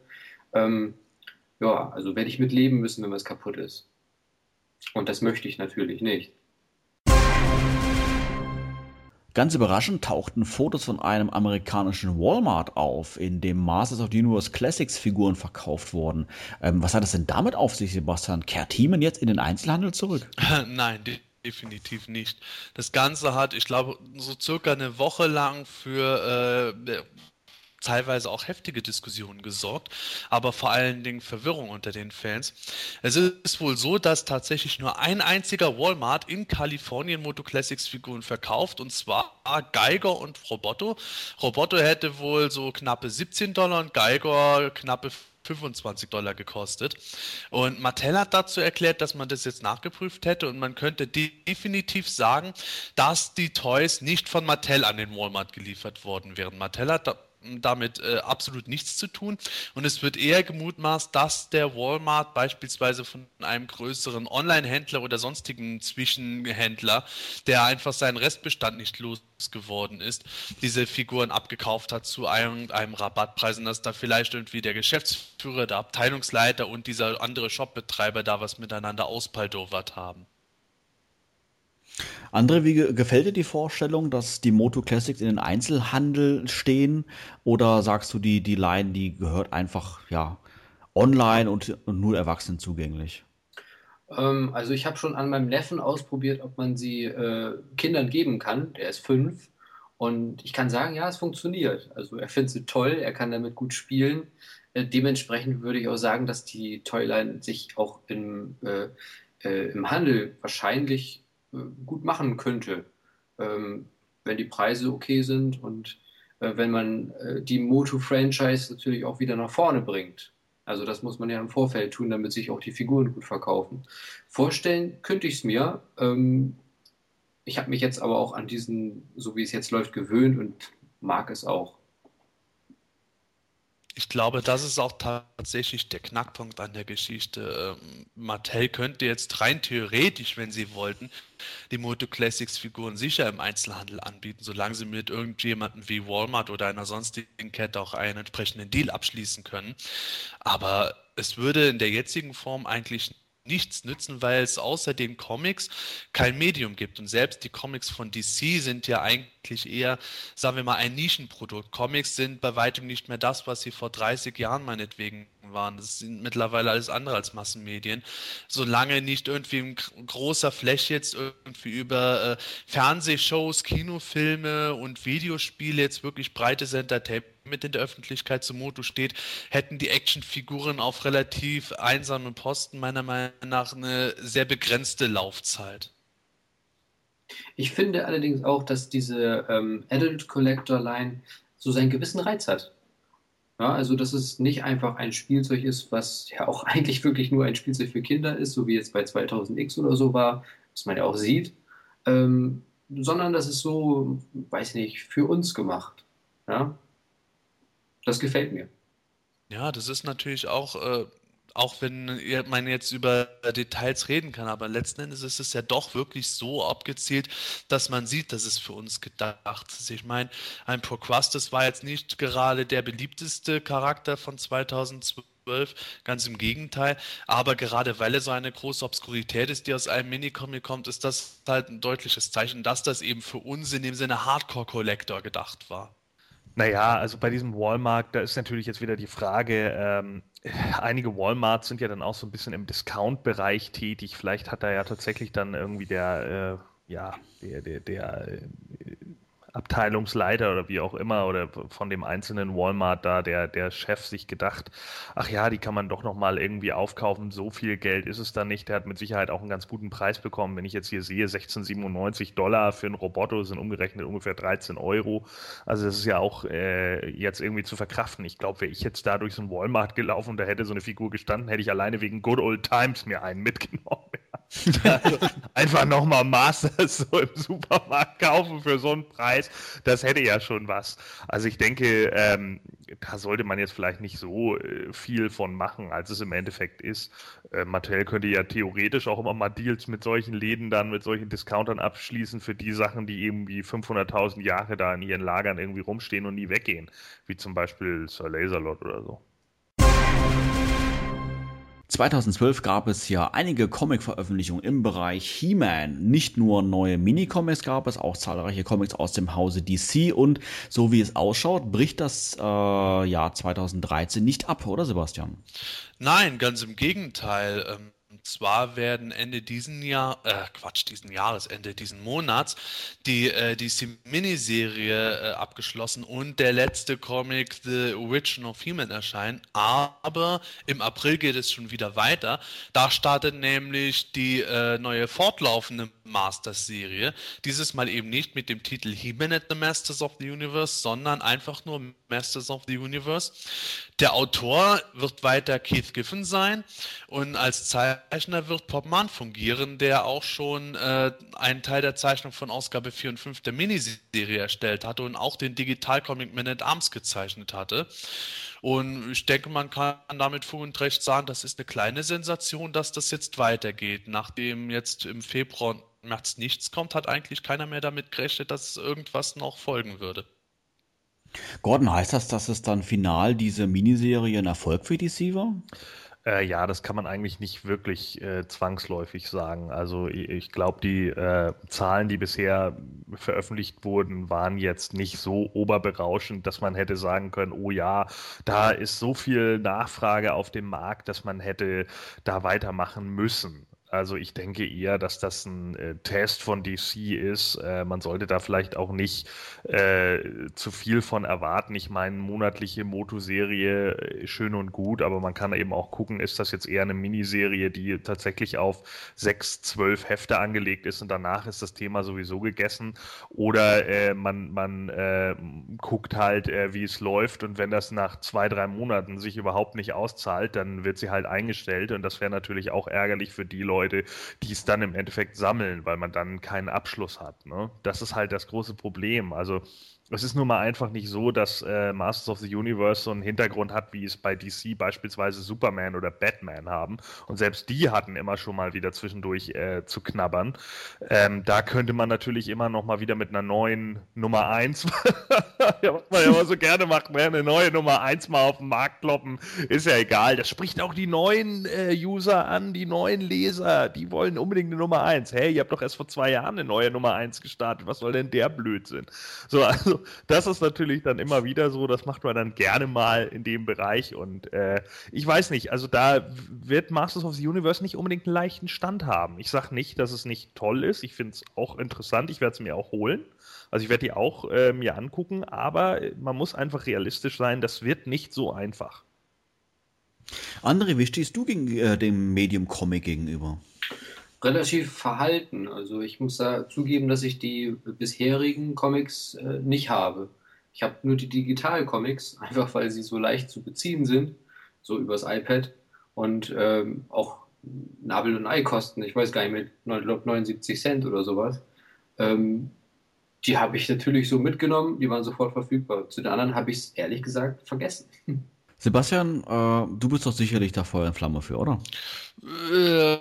Ähm, ja, also werde ich mit leben müssen, wenn was kaputt ist. Und das möchte ich natürlich nicht. Ganz überraschend tauchten Fotos von einem amerikanischen Walmart auf, in dem Masters of the Universe Classics Figuren verkauft wurden. Ähm, was hat es denn damit auf sich, Sebastian? Kehrt Heeman jetzt in den Einzelhandel zurück? Nein, definitiv nicht. Das Ganze hat, ich glaube, so circa eine Woche lang für äh, teilweise auch heftige Diskussionen gesorgt, aber vor allen Dingen Verwirrung unter den Fans. Es ist wohl so, dass tatsächlich nur ein einziger Walmart in Kalifornien Moto Classics Figuren verkauft und zwar Geiger und Roboto. Roboto hätte wohl so knappe 17 Dollar und Geiger knappe 25 Dollar gekostet. Und Mattel hat dazu erklärt, dass man das jetzt nachgeprüft hätte und man könnte definitiv sagen, dass die Toys nicht von Mattel an den Walmart geliefert worden wären. Mattel hat damit äh, absolut nichts zu tun. Und es wird eher gemutmaßt, dass der Walmart beispielsweise von einem größeren Online-Händler oder sonstigen Zwischenhändler, der einfach seinen Restbestand nicht losgeworden ist, diese Figuren abgekauft hat zu einem, einem Rabattpreis und dass da vielleicht irgendwie der Geschäftsführer, der Abteilungsleiter und dieser andere Shopbetreiber da was miteinander auspaldowert haben. André, wie gefällt dir die Vorstellung, dass die Moto Classics in den Einzelhandel stehen? Oder sagst du, die, die Line, die gehört einfach ja online und, und nur Erwachsenen zugänglich? Ähm, also ich habe schon an meinem Neffen ausprobiert, ob man sie äh, Kindern geben kann. Der ist fünf. Und ich kann sagen, ja, es funktioniert. Also er findet sie toll, er kann damit gut spielen. Äh, dementsprechend würde ich auch sagen, dass die Toyline sich auch im, äh, äh, im Handel wahrscheinlich gut machen könnte, ähm, wenn die Preise okay sind und äh, wenn man äh, die Moto-Franchise natürlich auch wieder nach vorne bringt. Also das muss man ja im Vorfeld tun, damit sich auch die Figuren gut verkaufen. Vorstellen könnte ich es mir. Ähm, ich habe mich jetzt aber auch an diesen, so wie es jetzt läuft, gewöhnt und mag es auch. Ich glaube, das ist auch tatsächlich der Knackpunkt an der Geschichte. Ähm, Mattel könnte jetzt rein theoretisch, wenn sie wollten, die Moto Classics Figuren sicher im Einzelhandel anbieten, solange sie mit irgendjemandem wie Walmart oder einer sonstigen Kette auch einen entsprechenden Deal abschließen können. Aber es würde in der jetzigen Form eigentlich nichts nützen, weil es außer den Comics kein Medium gibt. Und selbst die Comics von DC sind ja eigentlich eher, sagen wir mal, ein Nischenprodukt. Comics sind bei weitem nicht mehr das, was sie vor 30 Jahren meinetwegen waren. Das sind mittlerweile alles andere als Massenmedien. Solange nicht irgendwie in großer Fläche jetzt irgendwie über äh, Fernsehshows, Kinofilme und Videospiele jetzt wirklich breites Entertainment mit in der Öffentlichkeit zu Moto steht, hätten die Actionfiguren auf relativ einsamen Posten meiner Meinung nach eine sehr begrenzte Laufzeit. Ich finde allerdings auch, dass diese ähm, Adult Collector Line so seinen gewissen Reiz hat. Ja, also, dass es nicht einfach ein Spielzeug ist, was ja auch eigentlich wirklich nur ein Spielzeug für Kinder ist, so wie jetzt bei 2000X oder so war, was man ja auch sieht, ähm, sondern das ist so, weiß nicht, für uns gemacht. Ja? Das gefällt mir. Ja, das ist natürlich auch, äh, auch wenn man jetzt über Details reden kann, aber letzten Endes ist es ja doch wirklich so abgezielt, dass man sieht, dass es für uns gedacht ist. Ich meine, ein Procrustes war jetzt nicht gerade der beliebteste Charakter von 2012. Ganz im Gegenteil. Aber gerade weil er so eine große Obskurität ist, die aus einem Minicomic kommt, ist das halt ein deutliches Zeichen, dass das eben für uns in dem Sinne Hardcore-Collector gedacht war. Naja, also bei diesem Walmart, da ist natürlich jetzt wieder die Frage, ähm, einige Walmarts sind ja dann auch so ein bisschen im Discount-Bereich tätig. Vielleicht hat da ja tatsächlich dann irgendwie der, äh, ja, der, der, der äh, Abteilungsleiter oder wie auch immer oder von dem einzelnen Walmart da der, der Chef sich gedacht, ach ja, die kann man doch nochmal irgendwie aufkaufen, so viel Geld ist es da nicht. Der hat mit Sicherheit auch einen ganz guten Preis bekommen. Wenn ich jetzt hier sehe, 16,97 Dollar für ein Roboto sind umgerechnet ungefähr 13 Euro. Also das ist ja auch äh, jetzt irgendwie zu verkraften. Ich glaube, wäre ich jetzt da durch so einen Walmart gelaufen und da hätte so eine Figur gestanden, hätte ich alleine wegen Good Old Times mir einen mitgenommen. also einfach nochmal Masters so im Supermarkt kaufen für so einen Preis, das hätte ja schon was. Also ich denke, ähm, da sollte man jetzt vielleicht nicht so äh, viel von machen, als es im Endeffekt ist. Äh, Mattel könnte ja theoretisch auch immer mal Deals mit solchen Läden dann, mit solchen Discountern abschließen für die Sachen, die irgendwie 500.000 Jahre da in ihren Lagern irgendwie rumstehen und nie weggehen, wie zum Beispiel Sir Laserlot oder so. 2012 gab es ja einige Comic-Veröffentlichungen im Bereich He-Man. Nicht nur neue Minicomics gab es, auch zahlreiche Comics aus dem Hause DC und so wie es ausschaut, bricht das äh, Jahr 2013 nicht ab, oder Sebastian? Nein, ganz im Gegenteil. Ähm zwar werden Ende diesen Jahr, äh, Quatsch, diesen Jahres, Ende diesen Monats, die äh, DC Miniserie äh, abgeschlossen und der letzte Comic The Origin of Human erscheinen. Aber im April geht es schon wieder weiter. Da startet nämlich die äh, neue fortlaufende Masters-Serie. Dieses Mal eben nicht mit dem Titel He-Man at the Masters of the Universe, sondern einfach nur Masters of the Universe. Der Autor wird weiter Keith Giffen sein und als Zeichner wird Bob Mann fungieren, der auch schon äh, einen Teil der Zeichnung von Ausgabe 4 und 5 der Miniserie erstellt hatte und auch den Digitalcomic Man at Arms gezeichnet hatte. Und ich denke, man kann damit Fug und Recht sagen, das ist eine kleine Sensation, dass das jetzt weitergeht. Nachdem jetzt im Februar März nichts kommt, hat eigentlich keiner mehr damit gerechnet, dass irgendwas noch folgen würde. Gordon, heißt das, dass es dann final diese Miniserie ein Erfolg für DC war? Äh, ja, das kann man eigentlich nicht wirklich äh, zwangsläufig sagen. Also ich, ich glaube, die äh, Zahlen, die bisher veröffentlicht wurden, waren jetzt nicht so oberberauschend, dass man hätte sagen können, oh ja, da ist so viel Nachfrage auf dem Markt, dass man hätte da weitermachen müssen. Also ich denke eher, dass das ein äh, Test von DC ist. Äh, man sollte da vielleicht auch nicht äh, zu viel von erwarten. Ich meine, monatliche Moto-Serie äh, schön und gut, aber man kann eben auch gucken, ist das jetzt eher eine Miniserie, die tatsächlich auf sechs, zwölf Hefte angelegt ist und danach ist das Thema sowieso gegessen. Oder äh, man, man äh, guckt halt, wie es läuft und wenn das nach zwei, drei Monaten sich überhaupt nicht auszahlt, dann wird sie halt eingestellt und das wäre natürlich auch ärgerlich für die Leute, die es dann im Endeffekt sammeln, weil man dann keinen Abschluss hat. Ne? Das ist halt das große Problem. Also es ist nun mal einfach nicht so, dass äh, Masters of the Universe so einen Hintergrund hat, wie es bei DC beispielsweise Superman oder Batman haben. Und selbst die hatten immer schon mal wieder zwischendurch äh, zu knabbern. Ähm, da könnte man natürlich immer noch mal wieder mit einer neuen Nummer 1, ja, was man ja immer so gerne macht, ne? eine neue Nummer 1 mal auf den Markt kloppen. Ist ja egal. Das spricht auch die neuen äh, User an, die neuen Leser. Die wollen unbedingt eine Nummer 1. Hey, ihr habt doch erst vor zwei Jahren eine neue Nummer 1 gestartet. Was soll denn der Blödsinn? So, also das ist natürlich dann immer wieder so, das macht man dann gerne mal in dem Bereich und äh, ich weiß nicht, also da wird Masters of the Universe nicht unbedingt einen leichten Stand haben. Ich sage nicht, dass es nicht toll ist, ich finde es auch interessant, ich werde es mir auch holen. Also ich werde die auch äh, mir angucken, aber man muss einfach realistisch sein, das wird nicht so einfach. André, wie stehst du gegen, äh, dem Medium Comic gegenüber? Relativ verhalten. Also ich muss da zugeben, dass ich die bisherigen Comics äh, nicht habe. Ich habe nur die Digital-Comics, einfach weil sie so leicht zu beziehen sind, so übers iPad und ähm, auch Nabel und Ei kosten. Ich weiß gar nicht mehr, 79 Cent oder sowas. Ähm, die habe ich natürlich so mitgenommen, die waren sofort verfügbar. Zu den anderen habe ich es ehrlich gesagt vergessen. Sebastian, äh, du bist doch sicherlich da Feuer und Flamme für, oder? Äh,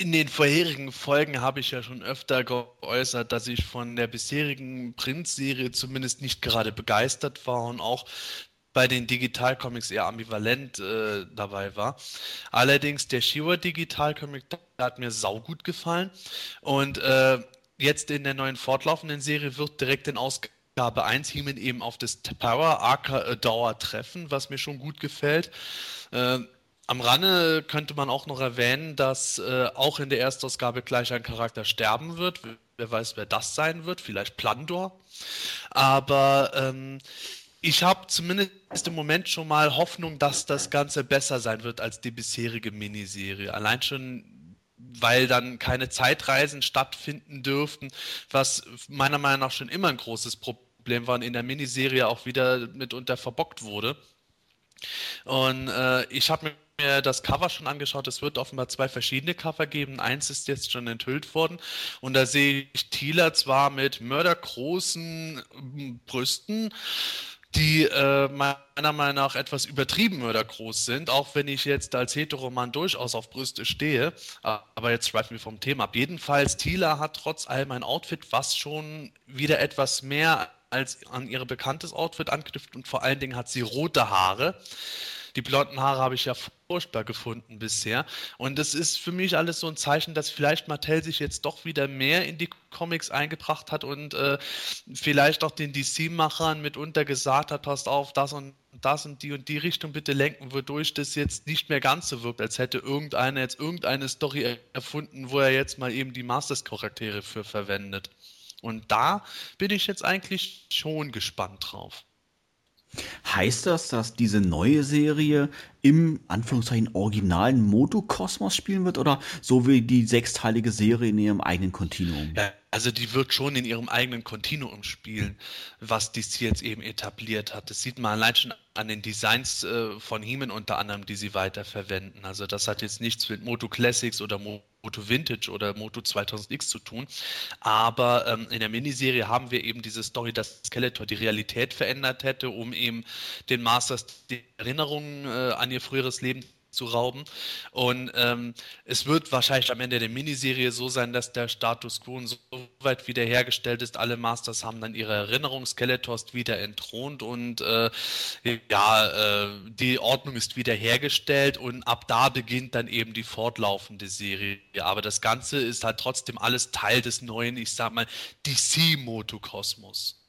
in den vorherigen Folgen habe ich ja schon öfter geäußert, dass ich von der bisherigen Print-Serie zumindest nicht gerade begeistert war und auch bei den Digitalcomics eher ambivalent äh, dabei war. Allerdings der Shiva Digitalcomic hat mir saugut gefallen und äh, jetzt in der neuen fortlaufenden Serie wird direkt in Ausgabe 1 Heeman eben auf das Power Arca Dauer treffen, was mir schon gut gefällt. Äh, am Rande könnte man auch noch erwähnen, dass äh, auch in der Erstausgabe gleich ein Charakter sterben wird. Wer weiß, wer das sein wird. Vielleicht Plandor. Aber ähm, ich habe zumindest im Moment schon mal Hoffnung, dass das Ganze besser sein wird als die bisherige Miniserie. Allein schon, weil dann keine Zeitreisen stattfinden dürften, was meiner Meinung nach schon immer ein großes Problem war und in der Miniserie auch wieder mitunter verbockt wurde. Und äh, ich habe mir mir das Cover schon angeschaut. Es wird offenbar zwei verschiedene Cover geben. Eins ist jetzt schon enthüllt worden. Und da sehe ich Thieler zwar mit mördergroßen ähm, Brüsten, die äh, meiner Meinung nach etwas übertrieben mördergroß sind, auch wenn ich jetzt als Heteroman durchaus auf Brüste stehe. Aber jetzt schweifen wir vom Thema ab. Jedenfalls, Thieler hat trotz allem ein Outfit, was schon wieder etwas mehr als an ihr bekanntes Outfit anknüpft und vor allen Dingen hat sie rote Haare. Die blonden Haare habe ich ja furchtbar gefunden bisher. Und das ist für mich alles so ein Zeichen, dass vielleicht Mattel sich jetzt doch wieder mehr in die Comics eingebracht hat und äh, vielleicht auch den DC-Machern mitunter gesagt hat, passt auf, das und das und die und die Richtung bitte lenken, wodurch das jetzt nicht mehr ganz so wirkt, als hätte irgendeiner jetzt irgendeine Story erfunden, wo er jetzt mal eben die Masters-Charaktere für verwendet. Und da bin ich jetzt eigentlich schon gespannt drauf. Heißt das, dass diese neue Serie im Anführungszeichen originalen Motokosmos spielen wird oder so wie die sechsteilige Serie in ihrem eigenen Kontinuum? Ja, also die wird schon in ihrem eigenen Kontinuum spielen, was DC jetzt eben etabliert hat. Das sieht man allein schon an den Designs äh, von Heeman unter anderem, die sie weiterverwenden. Also das hat jetzt nichts mit Moto Classics oder Moto Vintage oder Moto 2000X zu tun. Aber ähm, in der Miniserie haben wir eben diese Story, dass Skeletor die Realität verändert hätte, um eben den Masters die Erinnerungen äh, an ihr früheres Leben zu rauben. Und ähm, es wird wahrscheinlich am Ende der Miniserie so sein, dass der Status quo so weit wiederhergestellt ist. Alle Masters haben dann ihre Erinnerungsskeletors wieder entthront und äh, ja, äh, die Ordnung ist wiederhergestellt und ab da beginnt dann eben die fortlaufende Serie. Aber das Ganze ist halt trotzdem alles Teil des neuen, ich sag mal, DC-Motokosmos.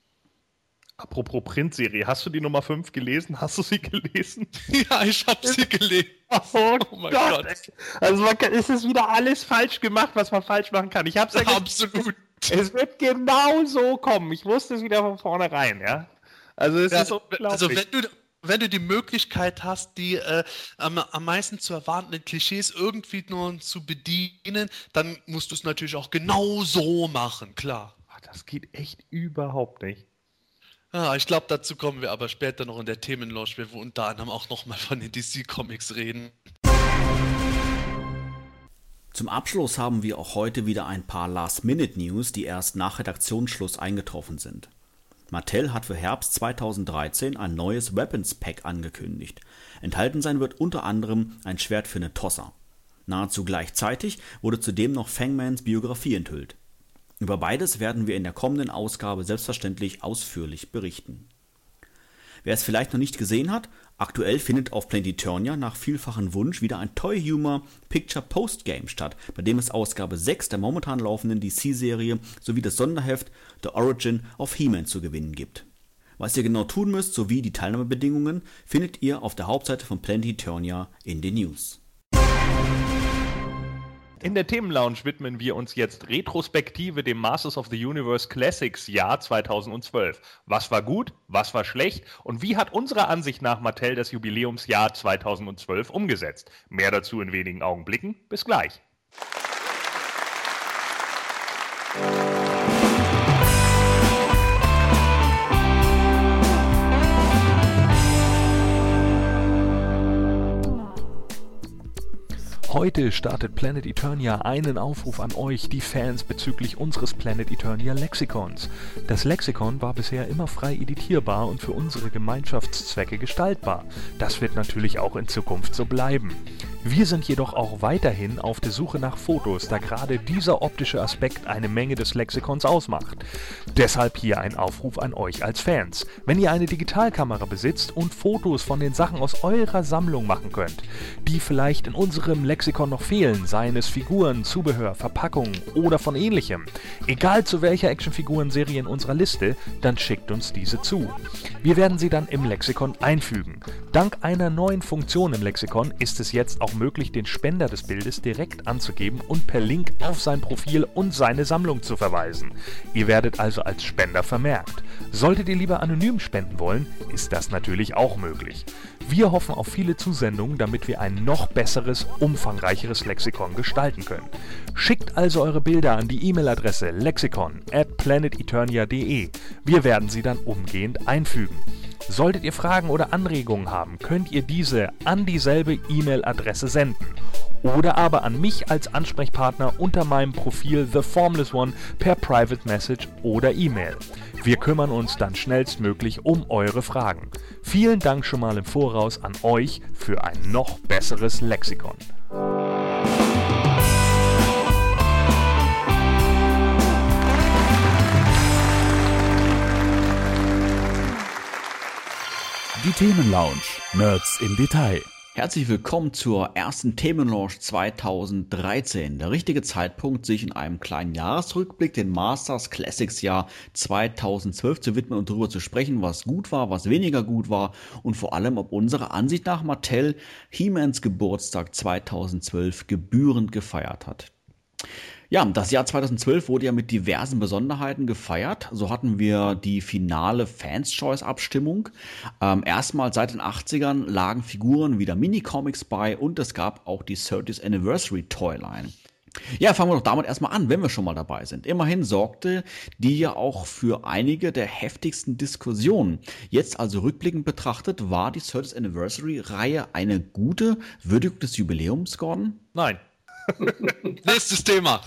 Apropos Printserie, hast du die Nummer 5 gelesen? Hast du sie gelesen? ja, ich habe sie gelesen. Oh, oh mein Gott. Gott. Also man kann, es ist wieder alles falsch gemacht, was man falsch machen kann. Ich hab's ja Absolut. Es wird genau so kommen. Ich wusste es wieder von vornherein, ja. Also es ja, ist unglaublich. Also wenn du, wenn du die Möglichkeit hast, die äh, am, am meisten zu erwartenden Klischees irgendwie nur zu bedienen, dann musst du es natürlich auch genau so machen, klar. Ach, das geht echt überhaupt nicht. Ah, ich glaube, dazu kommen wir aber später noch in der Themenlaunch, wo wir unter anderem auch nochmal von den DC-Comics reden. Zum Abschluss haben wir auch heute wieder ein paar Last-Minute-News, die erst nach Redaktionsschluss eingetroffen sind. Mattel hat für Herbst 2013 ein neues Weapons Pack angekündigt. Enthalten sein wird unter anderem ein Schwert für eine Tossa. Nahezu gleichzeitig wurde zudem noch Fangmans Biografie enthüllt. Über beides werden wir in der kommenden Ausgabe selbstverständlich ausführlich berichten. Wer es vielleicht noch nicht gesehen hat, aktuell findet auf Planetonia nach vielfachen Wunsch wieder ein Toy Humor Picture Post Game statt, bei dem es Ausgabe 6 der momentan laufenden DC-Serie sowie das Sonderheft The Origin of He-Man zu gewinnen gibt. Was ihr genau tun müsst sowie die Teilnahmebedingungen findet ihr auf der Hauptseite von Planetonia in den News. In der Themenlounge widmen wir uns jetzt retrospektive dem Masters of the Universe Classics Jahr 2012. Was war gut, was war schlecht und wie hat unserer Ansicht nach Mattel das Jubiläumsjahr 2012 umgesetzt? Mehr dazu in wenigen Augenblicken. Bis gleich. Heute startet Planet Eternia einen Aufruf an euch, die Fans, bezüglich unseres Planet Eternia Lexikons. Das Lexikon war bisher immer frei editierbar und für unsere Gemeinschaftszwecke gestaltbar. Das wird natürlich auch in Zukunft so bleiben. Wir sind jedoch auch weiterhin auf der Suche nach Fotos, da gerade dieser optische Aspekt eine Menge des Lexikons ausmacht. Deshalb hier ein Aufruf an euch als Fans. Wenn ihr eine Digitalkamera besitzt und Fotos von den Sachen aus eurer Sammlung machen könnt, die vielleicht in unserem Lexikon noch fehlen, seien es Figuren, Zubehör, Verpackungen oder von ähnlichem, egal zu welcher Actionfiguren-Serie in unserer Liste, dann schickt uns diese zu. Wir werden sie dann im Lexikon einfügen. Dank einer neuen Funktion im Lexikon ist es jetzt auch auch möglich, den Spender des Bildes direkt anzugeben und per Link auf sein Profil und seine Sammlung zu verweisen. Ihr werdet also als Spender vermerkt. Solltet ihr lieber anonym spenden wollen, ist das natürlich auch möglich. Wir hoffen auf viele Zusendungen, damit wir ein noch besseres, umfangreicheres Lexikon gestalten können. Schickt also eure Bilder an die E-Mail-Adresse lexikon at planeteternia.de. Wir werden sie dann umgehend einfügen. Solltet ihr Fragen oder Anregungen haben, könnt ihr diese an dieselbe E-Mail-Adresse senden oder aber an mich als Ansprechpartner unter meinem Profil The Formless One per Private Message oder E-Mail. Wir kümmern uns dann schnellstmöglich um eure Fragen. Vielen Dank schon mal im Voraus an euch für ein noch besseres Lexikon. Die Themenlounge. Nerds im Detail. Herzlich willkommen zur ersten Themenlaunch 2013. Der richtige Zeitpunkt, sich in einem kleinen Jahresrückblick den Masters Classics Jahr 2012 zu widmen und darüber zu sprechen, was gut war, was weniger gut war und vor allem, ob unserer Ansicht nach Mattel He-Mans Geburtstag 2012 gebührend gefeiert hat. Ja, das Jahr 2012 wurde ja mit diversen Besonderheiten gefeiert. So hatten wir die finale Fans Choice Abstimmung. Ähm, erstmal seit den 80ern lagen Figuren wieder Minicomics bei und es gab auch die 30th Anniversary Toyline. Ja, fangen wir doch damit erstmal an, wenn wir schon mal dabei sind. Immerhin sorgte die ja auch für einige der heftigsten Diskussionen. Jetzt also rückblickend betrachtet, war die 30th Anniversary Reihe eine gute Würdigung des Jubiläums, Gordon? Nein. Nächstes Thema.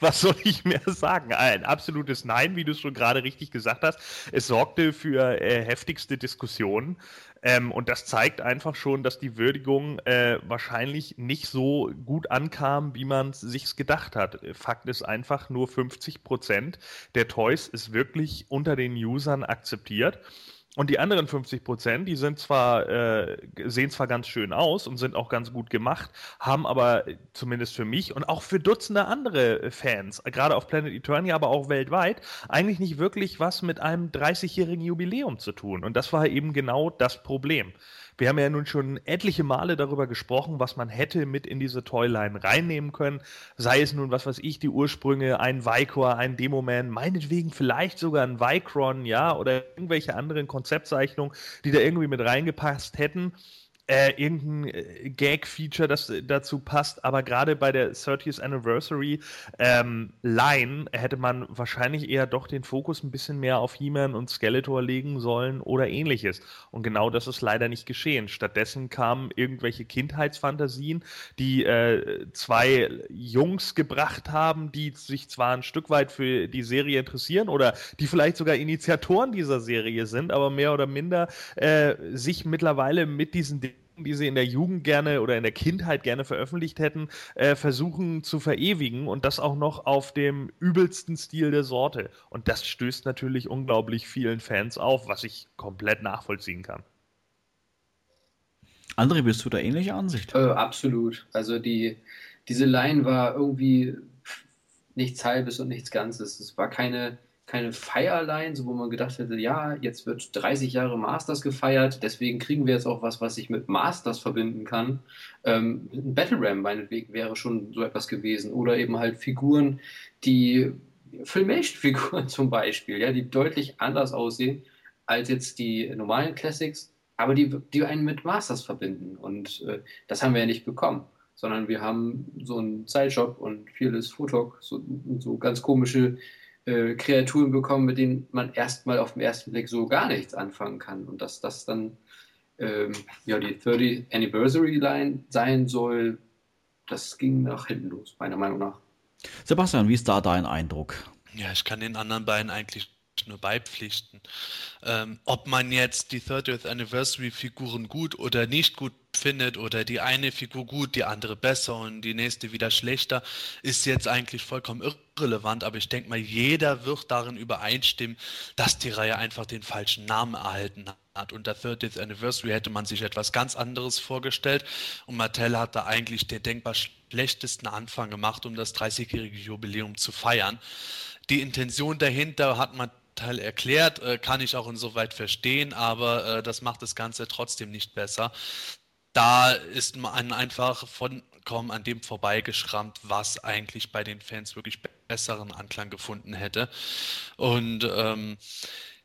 Was soll ich mehr sagen? Ein absolutes Nein, wie du es schon gerade richtig gesagt hast. Es sorgte für äh, heftigste Diskussionen. Ähm, und das zeigt einfach schon, dass die Würdigung äh, wahrscheinlich nicht so gut ankam, wie man es sich gedacht hat. Fakt ist einfach, nur 50 Prozent der Toys ist wirklich unter den Usern akzeptiert. Und die anderen 50 Prozent, die sind zwar, äh, sehen zwar ganz schön aus und sind auch ganz gut gemacht, haben aber zumindest für mich und auch für Dutzende andere Fans, gerade auf Planet Eternia, aber auch weltweit, eigentlich nicht wirklich was mit einem 30-jährigen Jubiläum zu tun. Und das war eben genau das Problem. Wir haben ja nun schon etliche Male darüber gesprochen, was man hätte mit in diese Toyline reinnehmen können. Sei es nun, was weiß ich, die Ursprünge, ein Vicor, ein Demoman, meinetwegen vielleicht sogar ein Vicron, ja, oder irgendwelche anderen Konzeptzeichnungen, die da irgendwie mit reingepasst hätten äh, irgendein äh, Gag-Feature, das äh, dazu passt, aber gerade bei der 30th Anniversary ähm, Line hätte man wahrscheinlich eher doch den Fokus ein bisschen mehr auf He-Man und Skeletor legen sollen oder ähnliches. Und genau das ist leider nicht geschehen. Stattdessen kamen irgendwelche Kindheitsfantasien, die äh, zwei Jungs gebracht haben, die sich zwar ein Stück weit für die Serie interessieren oder die vielleicht sogar Initiatoren dieser Serie sind, aber mehr oder minder äh, sich mittlerweile mit diesen Dingen die sie in der Jugend gerne oder in der Kindheit gerne veröffentlicht hätten, äh, versuchen zu verewigen und das auch noch auf dem übelsten Stil der Sorte. Und das stößt natürlich unglaublich vielen Fans auf, was ich komplett nachvollziehen kann. André, bist du da ähnlicher Ansicht? Äh, absolut. Also die, diese Line war irgendwie nichts Halbes und nichts Ganzes. Es war keine keine Feierline, so wo man gedacht hätte, ja, jetzt wird 30 Jahre Masters gefeiert, deswegen kriegen wir jetzt auch was, was sich mit Masters verbinden kann. Ähm, Battle Ram meinetwegen wäre schon so etwas gewesen. Oder eben halt Figuren, die Filmation-Figuren zum Beispiel, ja, die deutlich anders aussehen als jetzt die normalen Classics, aber die, die einen mit Masters verbinden. Und äh, das haben wir ja nicht bekommen sondern wir haben so einen Sideshop und vieles Fotok, so, so ganz komische äh, Kreaturen bekommen, mit denen man erstmal auf den ersten Blick so gar nichts anfangen kann. Und dass das dann ähm, ja, die 30th Anniversary Line sein soll, das ging nach hinten los, meiner Meinung nach. Sebastian, wie ist da dein Eindruck? Ja, ich kann den anderen beiden eigentlich nur beipflichten. Ähm, ob man jetzt die 30th Anniversary Figuren gut oder nicht gut findet oder die eine Figur gut, die andere besser und die nächste wieder schlechter, ist jetzt eigentlich vollkommen irrelevant. Aber ich denke mal, jeder wird darin übereinstimmen, dass die Reihe einfach den falschen Namen erhalten hat. Unter 30th Anniversary hätte man sich etwas ganz anderes vorgestellt und Mattel hat da eigentlich den denkbar schlechtesten Anfang gemacht, um das 30-jährige Jubiläum zu feiern. Die Intention dahinter hat man Teil erklärt, äh, kann ich auch insoweit verstehen, aber äh, das macht das Ganze trotzdem nicht besser da ist man einfach vollkommen an dem vorbeigeschrammt, was eigentlich bei den Fans wirklich besseren Anklang gefunden hätte. Und ähm,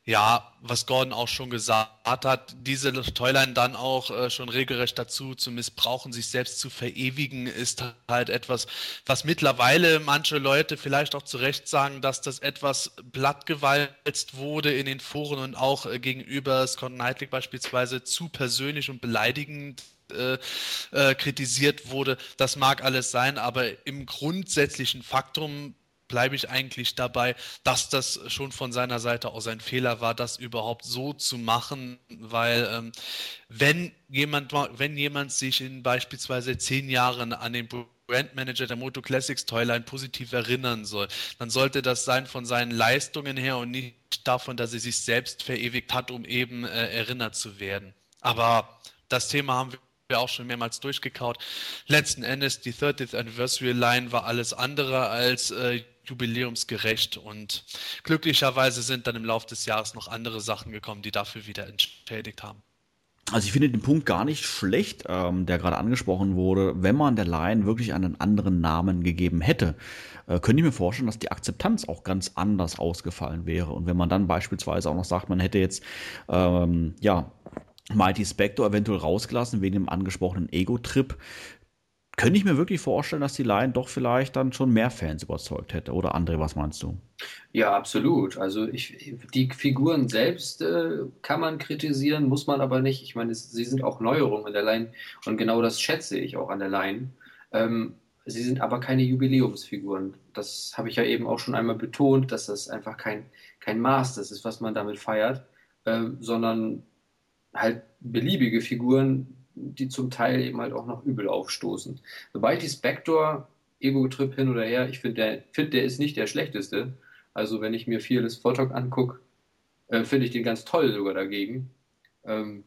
ja, was Gordon auch schon gesagt hat, diese Toyline dann auch äh, schon regelrecht dazu zu missbrauchen, sich selbst zu verewigen, ist halt etwas, was mittlerweile manche Leute vielleicht auch zu Recht sagen, dass das etwas blattgewalzt wurde in den Foren und auch äh, gegenüber Scott Knightley beispielsweise zu persönlich und beleidigend äh, äh, kritisiert wurde. Das mag alles sein, aber im grundsätzlichen Faktum bleibe ich eigentlich dabei, dass das schon von seiner Seite aus ein Fehler war, das überhaupt so zu machen, weil ähm, wenn jemand wenn jemand sich in beispielsweise zehn Jahren an den Brandmanager der Moto Classics Toyline positiv erinnern soll, dann sollte das sein von seinen Leistungen her und nicht davon, dass er sich selbst verewigt hat, um eben äh, erinnert zu werden. Aber das Thema haben wir wir auch schon mehrmals durchgekaut. Letzten Endes, die 30th Anniversary Line war alles andere als äh, jubiläumsgerecht und glücklicherweise sind dann im Laufe des Jahres noch andere Sachen gekommen, die dafür wieder entschädigt haben. Also ich finde den Punkt gar nicht schlecht, ähm, der gerade angesprochen wurde. Wenn man der Line wirklich einen anderen Namen gegeben hätte, äh, könnte ich mir vorstellen, dass die Akzeptanz auch ganz anders ausgefallen wäre. Und wenn man dann beispielsweise auch noch sagt, man hätte jetzt ähm, ja Mighty Spectre eventuell rausgelassen wegen dem angesprochenen Ego-Trip. Könnte ich mir wirklich vorstellen, dass die Line doch vielleicht dann schon mehr Fans überzeugt hätte. Oder André, was meinst du? Ja, absolut. Also ich, die Figuren selbst äh, kann man kritisieren, muss man aber nicht. Ich meine, es, sie sind auch Neuerungen in der Line und genau das schätze ich auch an der Line. Ähm, sie sind aber keine Jubiläumsfiguren. Das habe ich ja eben auch schon einmal betont, dass das einfach kein, kein Maß ist, was man damit feiert, äh, sondern halt beliebige Figuren, die zum Teil eben halt auch noch übel aufstoßen. Sobald die Spector Ego-Trip hin oder her, ich finde, der, find, der ist nicht der schlechteste. Also wenn ich mir vieles Photok angucke, äh, finde ich den ganz toll sogar dagegen. Ähm,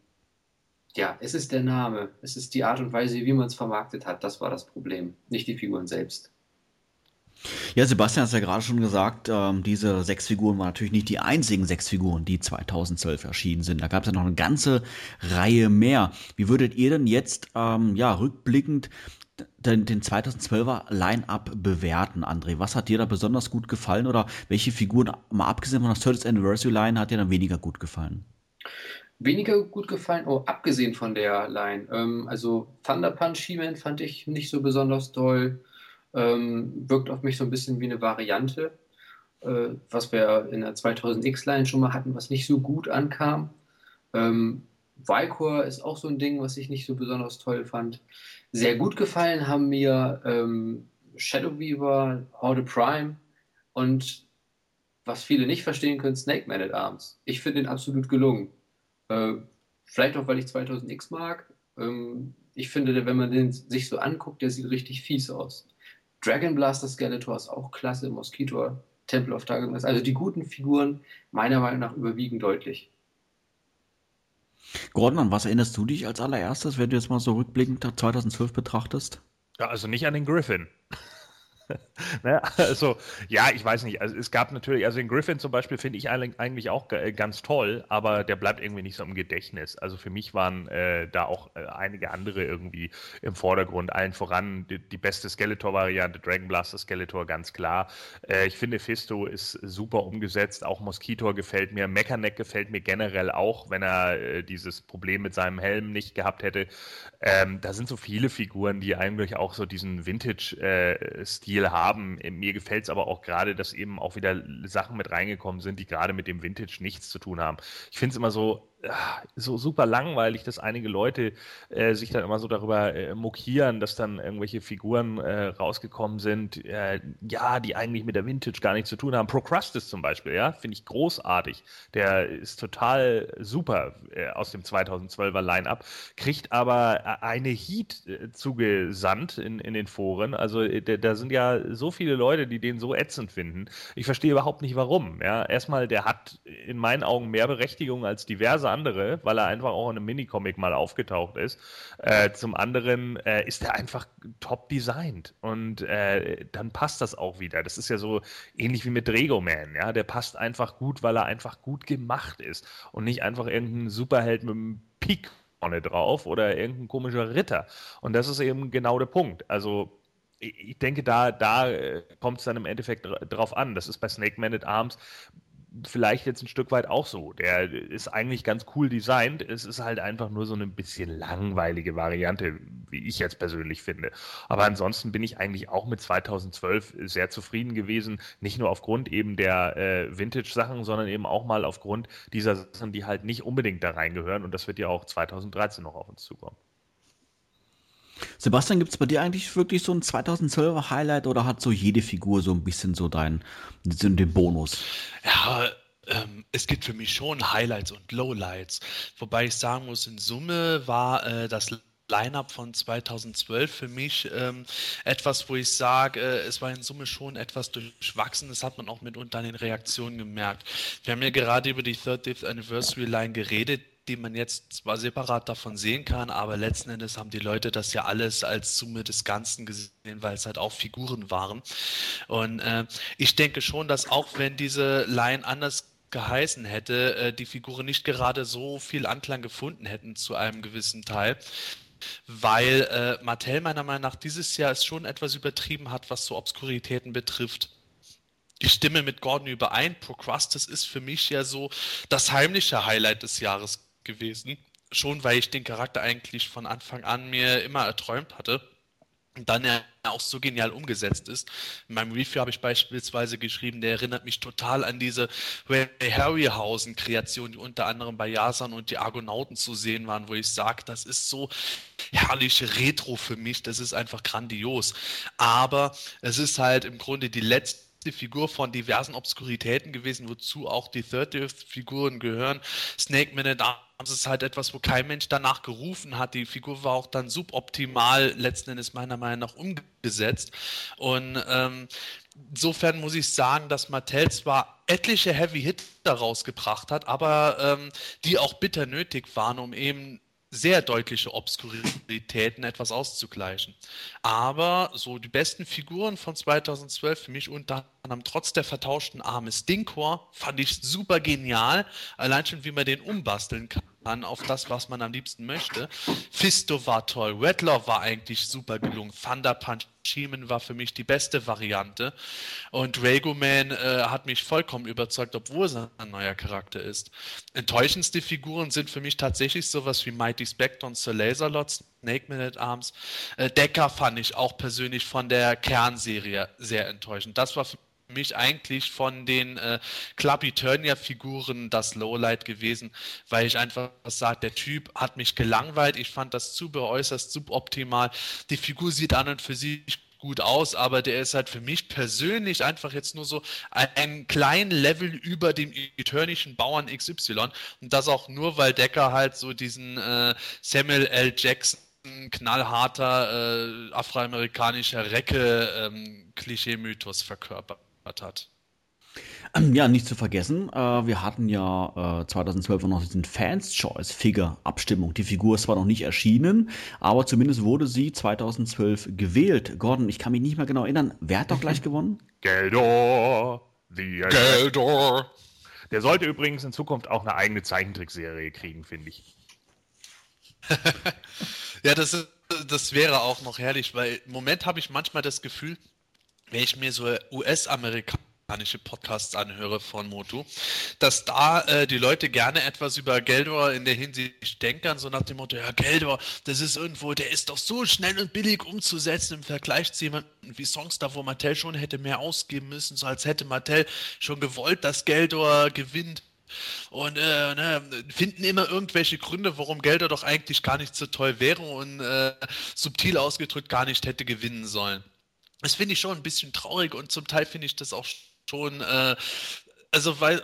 ja, es ist der Name, es ist die Art und Weise, wie man es vermarktet hat, das war das Problem, nicht die Figuren selbst. Ja, Sebastian hat ja gerade schon gesagt, ähm, diese sechs Figuren waren natürlich nicht die einzigen sechs Figuren, die 2012 erschienen sind. Da gab es ja noch eine ganze Reihe mehr. Wie würdet ihr denn jetzt, ähm, ja, rückblickend den, den 2012er Line-Up bewerten, André? Was hat dir da besonders gut gefallen oder welche Figuren, mal abgesehen von der 30th Anniversary Line, hat dir dann weniger gut gefallen? Weniger gut gefallen, oh, abgesehen von der Line. Ähm, also Thunder Punch He-Man fand ich nicht so besonders toll. Ähm, wirkt auf mich so ein bisschen wie eine Variante, äh, was wir in der 2000X-Line schon mal hatten, was nicht so gut ankam. Ähm, Vicor ist auch so ein Ding, was ich nicht so besonders toll fand. Sehr gut gefallen haben mir ähm, Shadow Weaver, Horde Prime und was viele nicht verstehen können, Snake Man at Arms. Ich finde den absolut gelungen. Äh, vielleicht auch, weil ich 2000X mag. Ähm, ich finde, wenn man den sich so anguckt, der sieht richtig fies aus. Dragon Blaster Skeletor ist auch klasse, Mosquito, Temple of Darkness. Also die guten Figuren meiner Meinung nach überwiegen deutlich. Gordon, an was erinnerst du dich als allererstes, wenn du jetzt mal so rückblickend 2012 betrachtest? Ja, also nicht an den Griffin. ne? Also, ja, ich weiß nicht. Also, es gab natürlich, also den Griffin zum Beispiel finde ich eigentlich auch äh, ganz toll, aber der bleibt irgendwie nicht so im Gedächtnis. Also, für mich waren äh, da auch äh, einige andere irgendwie im Vordergrund. Allen voran die, die beste Skeletor-Variante, Dragon Blaster Skeletor, ganz klar. Äh, ich finde, Fisto ist super umgesetzt. Auch Mosquitor gefällt mir. Mechaneck gefällt mir generell auch, wenn er äh, dieses Problem mit seinem Helm nicht gehabt hätte. Ähm, da sind so viele Figuren, die eigentlich auch so diesen Vintage-Stil Stil haben. Mir gefällt es aber auch gerade, dass eben auch wieder Sachen mit reingekommen sind, die gerade mit dem Vintage nichts zu tun haben. Ich finde es immer so, so super langweilig, dass einige Leute äh, sich dann immer so darüber äh, mokieren, dass dann irgendwelche Figuren äh, rausgekommen sind, äh, ja, die eigentlich mit der Vintage gar nichts zu tun haben. Procrustes zum Beispiel, ja, finde ich großartig. Der ist total super äh, aus dem 2012er Line-Up, kriegt aber äh, eine Heat zugesandt in, in den Foren. Also da sind ja so viele Leute, die den so ätzend finden. Ich verstehe überhaupt nicht warum. Ja, erstmal, der hat in meinen Augen mehr Berechtigung als diverse andere, weil er einfach auch in einem Minicomic mal aufgetaucht ist. Äh, zum anderen äh, ist er einfach top designt und äh, dann passt das auch wieder. Das ist ja so ähnlich wie mit Drego Man, ja, der passt einfach gut, weil er einfach gut gemacht ist und nicht einfach irgendein Superheld mit einem Peak vorne drauf oder irgendein komischer Ritter. Und das ist eben genau der Punkt. Also ich denke, da, da äh, kommt es dann im Endeffekt drauf an. Das ist bei Snake Man at Arms vielleicht jetzt ein Stück weit auch so. Der ist eigentlich ganz cool designt. Es ist halt einfach nur so eine bisschen langweilige Variante, wie ich jetzt persönlich finde. Aber ansonsten bin ich eigentlich auch mit 2012 sehr zufrieden gewesen. Nicht nur aufgrund eben der äh, Vintage-Sachen, sondern eben auch mal aufgrund dieser Sachen, die halt nicht unbedingt da reingehören. Und das wird ja auch 2013 noch auf uns zukommen. Sebastian, gibt es bei dir eigentlich wirklich so ein 2012er Highlight oder hat so jede Figur so ein bisschen so deinen den Bonus? Ja, ähm, es gibt für mich schon Highlights und Lowlights. Wobei ich sagen muss, in Summe war äh, das Line-up von 2012 für mich ähm, etwas, wo ich sage, äh, es war in Summe schon etwas durchwachsen. Das hat man auch mitunter an den Reaktionen gemerkt. Wir haben ja gerade über die 30th Anniversary Line geredet die man jetzt zwar separat davon sehen kann, aber letzten Endes haben die Leute das ja alles als Summe des Ganzen gesehen, weil es halt auch Figuren waren. Und äh, ich denke schon, dass auch wenn diese Line anders geheißen hätte, äh, die Figuren nicht gerade so viel Anklang gefunden hätten zu einem gewissen Teil weil äh, Mattel meiner Meinung nach dieses Jahr es schon etwas übertrieben hat, was so Obskuritäten betrifft die Stimme mit Gordon überein. Procrustes ist für mich ja so das heimliche Highlight des Jahres gewesen. Schon weil ich den Charakter eigentlich von Anfang an mir immer erträumt hatte. Und dann er auch so genial umgesetzt ist. In meinem Review habe ich beispielsweise geschrieben, der erinnert mich total an diese Ray Harryhausen-Kreation, die unter anderem bei Jasan und die Argonauten zu sehen waren, wo ich sage, das ist so herrlich Retro für mich, das ist einfach grandios. Aber es ist halt im Grunde die letzte Figur von diversen Obskuritäten gewesen, wozu auch die 30th-Figuren gehören. Snake Man at Arms ist halt etwas, wo kein Mensch danach gerufen hat. Die Figur war auch dann suboptimal letzten Endes meiner Meinung nach umgesetzt. Und ähm, insofern muss ich sagen, dass Mattel zwar etliche Heavy Hitter rausgebracht hat, aber ähm, die auch bitter nötig waren, um eben sehr deutliche Obskuritäten etwas auszugleichen. Aber so die besten Figuren von 2012 für mich unter anderem trotz der vertauschten Arme Stinkor fand ich super genial, allein schon wie man den umbasteln kann an auf das, was man am liebsten möchte. Fisto war toll, Redlaw war eigentlich super gelungen, Thunder Punch Sheeman war für mich die beste Variante und Ragoman äh, hat mich vollkommen überzeugt, obwohl es ein neuer Charakter ist. Enttäuschendste Figuren sind für mich tatsächlich sowas wie Mighty Spectre und Sir Laserlot, Snake Man at Arms. Äh, Decker fand ich auch persönlich von der Kernserie sehr enttäuschend. Das war für mich eigentlich von den äh, Club Eternia-Figuren das Lowlight gewesen, weil ich einfach sage, der Typ hat mich gelangweilt. Ich fand das Zubehör äußerst suboptimal. Die Figur sieht an und für sich gut aus, aber der ist halt für mich persönlich einfach jetzt nur so ein kleinen Level über dem eternischen Bauern XY und das auch nur, weil Decker halt so diesen äh, Samuel L. Jackson knallharter äh, afroamerikanischer Recke-Klischee-Mythos ähm, verkörpert hat. Ähm, ja, nicht zu vergessen, äh, wir hatten ja äh, 2012 noch diesen Fans Choice Figure Abstimmung. Die Figur ist zwar noch nicht erschienen, aber zumindest wurde sie 2012 gewählt. Gordon, ich kann mich nicht mehr genau erinnern. Wer hat doch gleich gewonnen? Geldor. The Geldor. Der sollte übrigens in Zukunft auch eine eigene Zeichentrickserie kriegen, finde ich. ja, das, das wäre auch noch herrlich, weil im Moment habe ich manchmal das Gefühl, wenn ich mir so US-amerikanische Podcasts anhöre von Motu, dass da äh, die Leute gerne etwas über Geldor in der Hinsicht denken, so nach dem Motto, ja, Geldor, das ist irgendwo, der ist doch so schnell und billig umzusetzen im Vergleich zu jemandem wie Songs da, wo Mattel schon hätte mehr ausgeben müssen, so als hätte Mattel schon gewollt, dass Geldor gewinnt. Und äh, ne, finden immer irgendwelche Gründe, warum Gelder doch eigentlich gar nicht so toll wäre und äh, subtil ausgedrückt gar nicht hätte gewinnen sollen. Das finde ich schon ein bisschen traurig und zum Teil finde ich das auch schon, äh, also weil,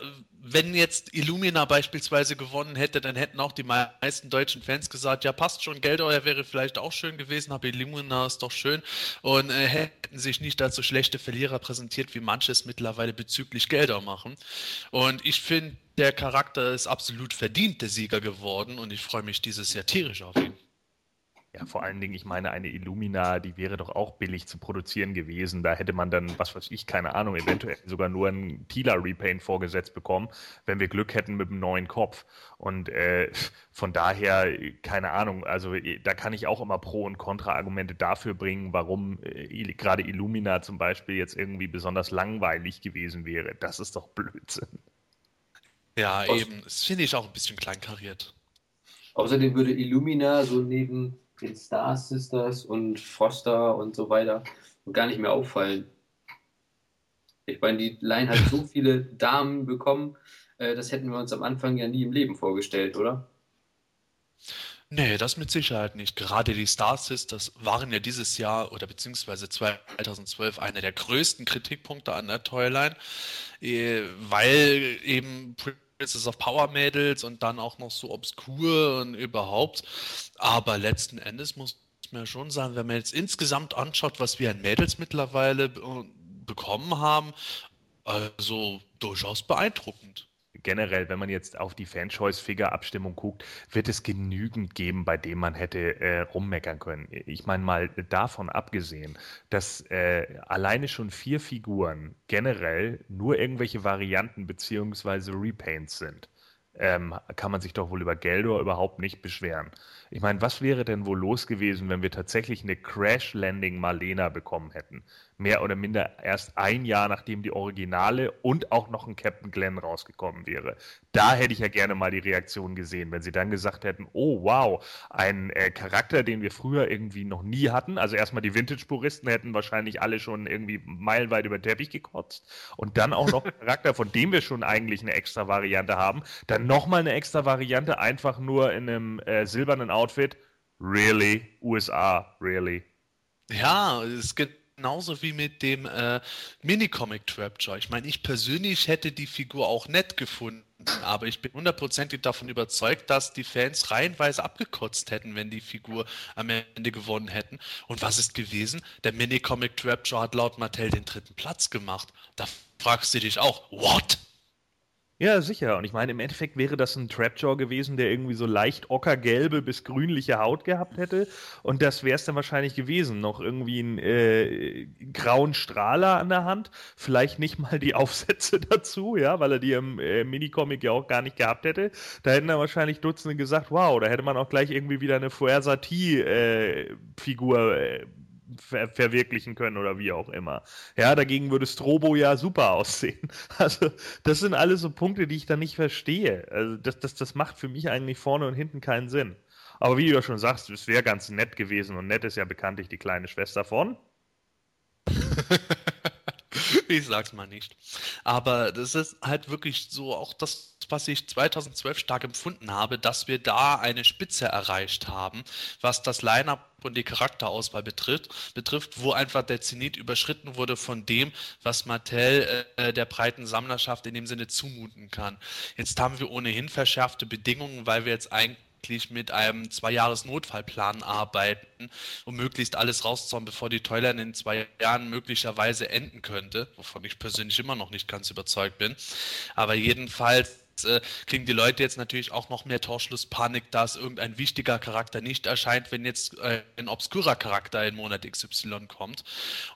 wenn jetzt Illumina beispielsweise gewonnen hätte, dann hätten auch die meisten deutschen Fans gesagt, ja passt schon, Geldeuer wäre vielleicht auch schön gewesen, aber Illumina ist doch schön und äh, hätten sich nicht so schlechte Verlierer präsentiert, wie manche es mittlerweile bezüglich Gelder machen. Und ich finde, der Charakter ist absolut verdient der Sieger geworden und ich freue mich dieses Jahr tierisch auf ihn. Ja, vor allen Dingen, ich meine, eine Illumina, die wäre doch auch billig zu produzieren gewesen. Da hätte man dann, was weiß ich, keine Ahnung, eventuell sogar nur einen Tila-Repaint vorgesetzt bekommen, wenn wir Glück hätten mit einem neuen Kopf. Und äh, von daher, keine Ahnung, also da kann ich auch immer Pro- und Kontra-Argumente dafür bringen, warum äh, gerade Illumina zum Beispiel jetzt irgendwie besonders langweilig gewesen wäre. Das ist doch Blödsinn. Ja, eben. Das finde ich auch ein bisschen kleinkariert. Außerdem würde Illumina so neben den Star Sisters und Foster und so weiter und gar nicht mehr auffallen. Ich meine, die Line hat so viele Damen bekommen, äh, das hätten wir uns am Anfang ja nie im Leben vorgestellt, oder? Nee, das mit Sicherheit nicht. Gerade die Star Sisters waren ja dieses Jahr oder beziehungsweise 2012 einer der größten Kritikpunkte an der Toyline, äh, weil eben Princess of Power Mädels und dann auch noch so obskur und überhaupt. Aber letzten Endes muss man schon sagen, wenn man jetzt insgesamt anschaut, was wir an Mädels mittlerweile bekommen haben, also durchaus beeindruckend generell, wenn man jetzt auf die Fan-Choice-Figure-Abstimmung guckt, wird es genügend geben, bei dem man hätte äh, rummeckern können. Ich meine mal davon abgesehen, dass äh, alleine schon vier Figuren generell nur irgendwelche Varianten beziehungsweise Repaints sind. Ähm, kann man sich doch wohl über Geldor überhaupt nicht beschweren. Ich meine, was wäre denn wohl los gewesen, wenn wir tatsächlich eine Crash Landing Marlena bekommen hätten? mehr oder minder erst ein Jahr nachdem die Originale und auch noch ein Captain Glenn rausgekommen wäre. Da hätte ich ja gerne mal die Reaktion gesehen, wenn sie dann gesagt hätten, oh wow, ein äh, Charakter, den wir früher irgendwie noch nie hatten. Also erstmal die Vintage-Puristen hätten wahrscheinlich alle schon irgendwie meilenweit über den Teppich gekotzt. Und dann auch noch ein Charakter, von dem wir schon eigentlich eine extra Variante haben. Dann nochmal eine extra Variante, einfach nur in einem äh, silbernen Outfit. Really? USA, really? Ja, es gibt genauso wie mit dem äh, Minicomic Trapjaw. Ich meine, ich persönlich hätte die Figur auch nett gefunden, aber ich bin hundertprozentig davon überzeugt, dass die Fans reihenweise abgekotzt hätten, wenn die Figur am Ende gewonnen hätten. Und was ist gewesen? Der Minicomic Trapjaw hat laut Mattel den dritten Platz gemacht. Da fragst du dich auch, what? Ja, sicher. Und ich meine, im Endeffekt wäre das ein Trapjaw gewesen, der irgendwie so leicht ockergelbe bis grünliche Haut gehabt hätte. Und das wäre es dann wahrscheinlich gewesen. Noch irgendwie einen äh, grauen Strahler an der Hand. Vielleicht nicht mal die Aufsätze dazu, ja, weil er die im äh, Minicomic ja auch gar nicht gehabt hätte. Da hätten dann wahrscheinlich Dutzende gesagt, wow, da hätte man auch gleich irgendwie wieder eine Fuerza T-Figur äh, äh, ver verwirklichen können oder wie auch immer. Ja, dagegen würde Strobo ja super aussehen. Also, das sind alles so Punkte, die ich da nicht verstehe. Also, das, das, das macht für mich eigentlich vorne und hinten keinen Sinn. Aber wie du ja schon sagst, es wäre ganz nett gewesen und nett ist ja bekanntlich die kleine Schwester von. ich sag's mal nicht. Aber das ist halt wirklich so auch das, was ich 2012 stark empfunden habe, dass wir da eine Spitze erreicht haben, was das Line-Up und die Charakterauswahl betrifft, betrifft, wo einfach der Zenit überschritten wurde von dem, was Mattel äh, der breiten Sammlerschaft in dem Sinne zumuten kann. Jetzt haben wir ohnehin verschärfte Bedingungen, weil wir jetzt eigentlich mit einem Zwei-Jahres-Notfallplan arbeiten, um möglichst alles rauszuhauen, bevor die Toyline in zwei Jahren möglicherweise enden könnte, wovon ich persönlich immer noch nicht ganz überzeugt bin. Aber jedenfalls äh, kriegen die Leute jetzt natürlich auch noch mehr Torschlusspanik, dass irgendein wichtiger Charakter nicht erscheint, wenn jetzt äh, ein obskurer Charakter in Monat XY kommt.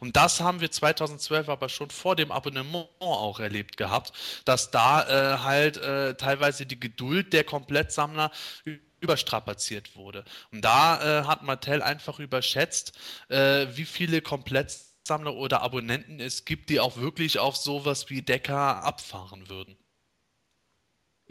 Und das haben wir 2012 aber schon vor dem Abonnement auch erlebt gehabt, dass da äh, halt äh, teilweise die Geduld der Komplettsammler überstrapaziert wurde. Und da äh, hat Mattel einfach überschätzt, äh, wie viele Komplettsammler oder Abonnenten es gibt, die auch wirklich auf sowas wie Decker abfahren würden.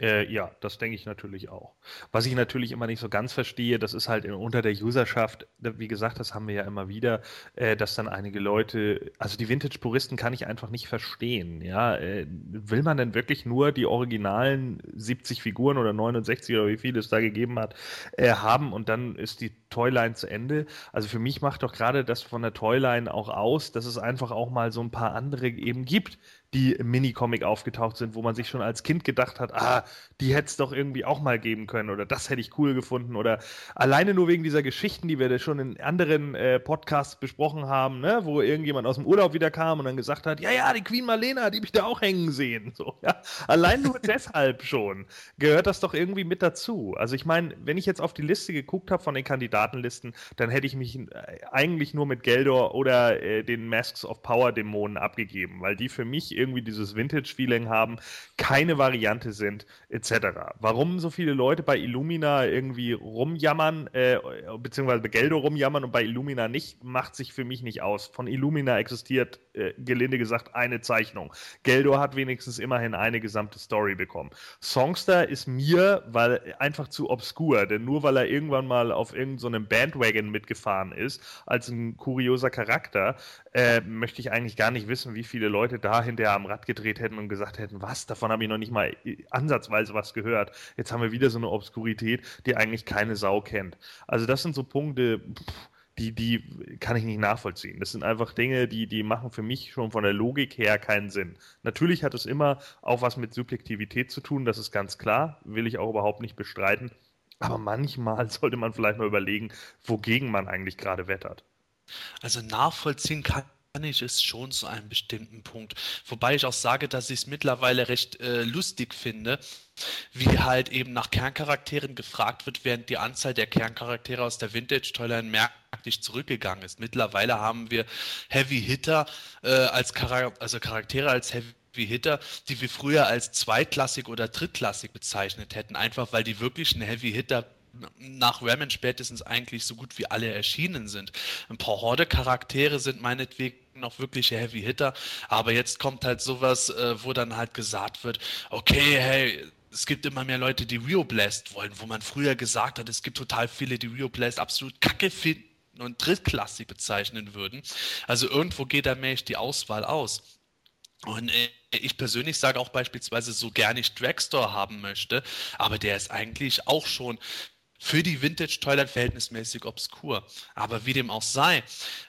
Äh, ja, das denke ich natürlich auch. Was ich natürlich immer nicht so ganz verstehe, das ist halt in, unter der Userschaft, wie gesagt, das haben wir ja immer wieder, äh, dass dann einige Leute, also die Vintage-Puristen kann ich einfach nicht verstehen. Ja, äh, will man denn wirklich nur die originalen 70 Figuren oder 69 oder wie viele es da gegeben hat, äh, haben und dann ist die Toyline zu Ende? Also für mich macht doch gerade das von der Toyline auch aus, dass es einfach auch mal so ein paar andere eben gibt, die im Minicomic aufgetaucht sind, wo man sich schon als Kind gedacht hat, ah, die hätte es doch irgendwie auch mal geben können oder das hätte ich cool gefunden oder alleine nur wegen dieser Geschichten, die wir schon in anderen äh, Podcasts besprochen haben, ne, wo irgendjemand aus dem Urlaub wieder kam und dann gesagt hat, ja, ja, die Queen Marlena, die habe ich da auch hängen sehen. So, ja. Allein nur deshalb schon gehört das doch irgendwie mit dazu. Also ich meine, wenn ich jetzt auf die Liste geguckt habe von den Kandidatenlisten, dann hätte ich mich äh, eigentlich nur mit Geldor oder äh, den Masks of Power Dämonen abgegeben, weil die für mich irgendwie dieses Vintage-Feeling haben, keine Variante sind, etc. Warum so viele Leute bei Illumina irgendwie rumjammern, äh, beziehungsweise bei Geldo rumjammern und bei Illumina nicht, macht sich für mich nicht aus. Von Illumina existiert, äh, gelinde gesagt, eine Zeichnung. Geldo hat wenigstens immerhin eine gesamte Story bekommen. Songster ist mir, weil einfach zu obskur, denn nur weil er irgendwann mal auf irgendeinem so Bandwagon mitgefahren ist, als ein kurioser Charakter, äh, möchte ich eigentlich gar nicht wissen, wie viele Leute da hinterher am Rad gedreht hätten und gesagt hätten, was, davon habe ich noch nicht mal ansatzweise was gehört. Jetzt haben wir wieder so eine Obskurität, die eigentlich keine Sau kennt. Also das sind so Punkte, die, die kann ich nicht nachvollziehen. Das sind einfach Dinge, die, die machen für mich schon von der Logik her keinen Sinn. Natürlich hat es immer auch was mit Subjektivität zu tun, das ist ganz klar, will ich auch überhaupt nicht bestreiten. Aber manchmal sollte man vielleicht mal überlegen, wogegen man eigentlich gerade wettert. Also nachvollziehen kann ich es schon zu einem bestimmten Punkt. Wobei ich auch sage, dass ich es mittlerweile recht äh, lustig finde, wie halt eben nach Kerncharakteren gefragt wird, während die Anzahl der Kerncharaktere aus der Vintage-Toyline merklich zurückgegangen ist. Mittlerweile haben wir Heavy Hitter äh, als Char also Charaktere als Heavy Hitter, die wir früher als zweitklassig oder drittklassig bezeichnet hätten, einfach weil die wirklichen Heavy Hitter nach Ramen spätestens eigentlich so gut wie alle erschienen sind. Ein paar Horde-Charaktere sind meinetwegen noch wirkliche Heavy Hitter, aber jetzt kommt halt sowas, äh, wo dann halt gesagt wird, okay, hey, es gibt immer mehr Leute, die Rio Blast wollen, wo man früher gesagt hat, es gibt total viele, die Rio Blast absolut kacke finden und drittklassig bezeichnen würden. Also irgendwo geht da mehr die Auswahl aus. Und äh, ich persönlich sage auch beispielsweise, so gerne ich Dragstore haben möchte, aber der ist eigentlich auch schon für die Vintage Toilet verhältnismäßig obskur. Aber wie dem auch sei,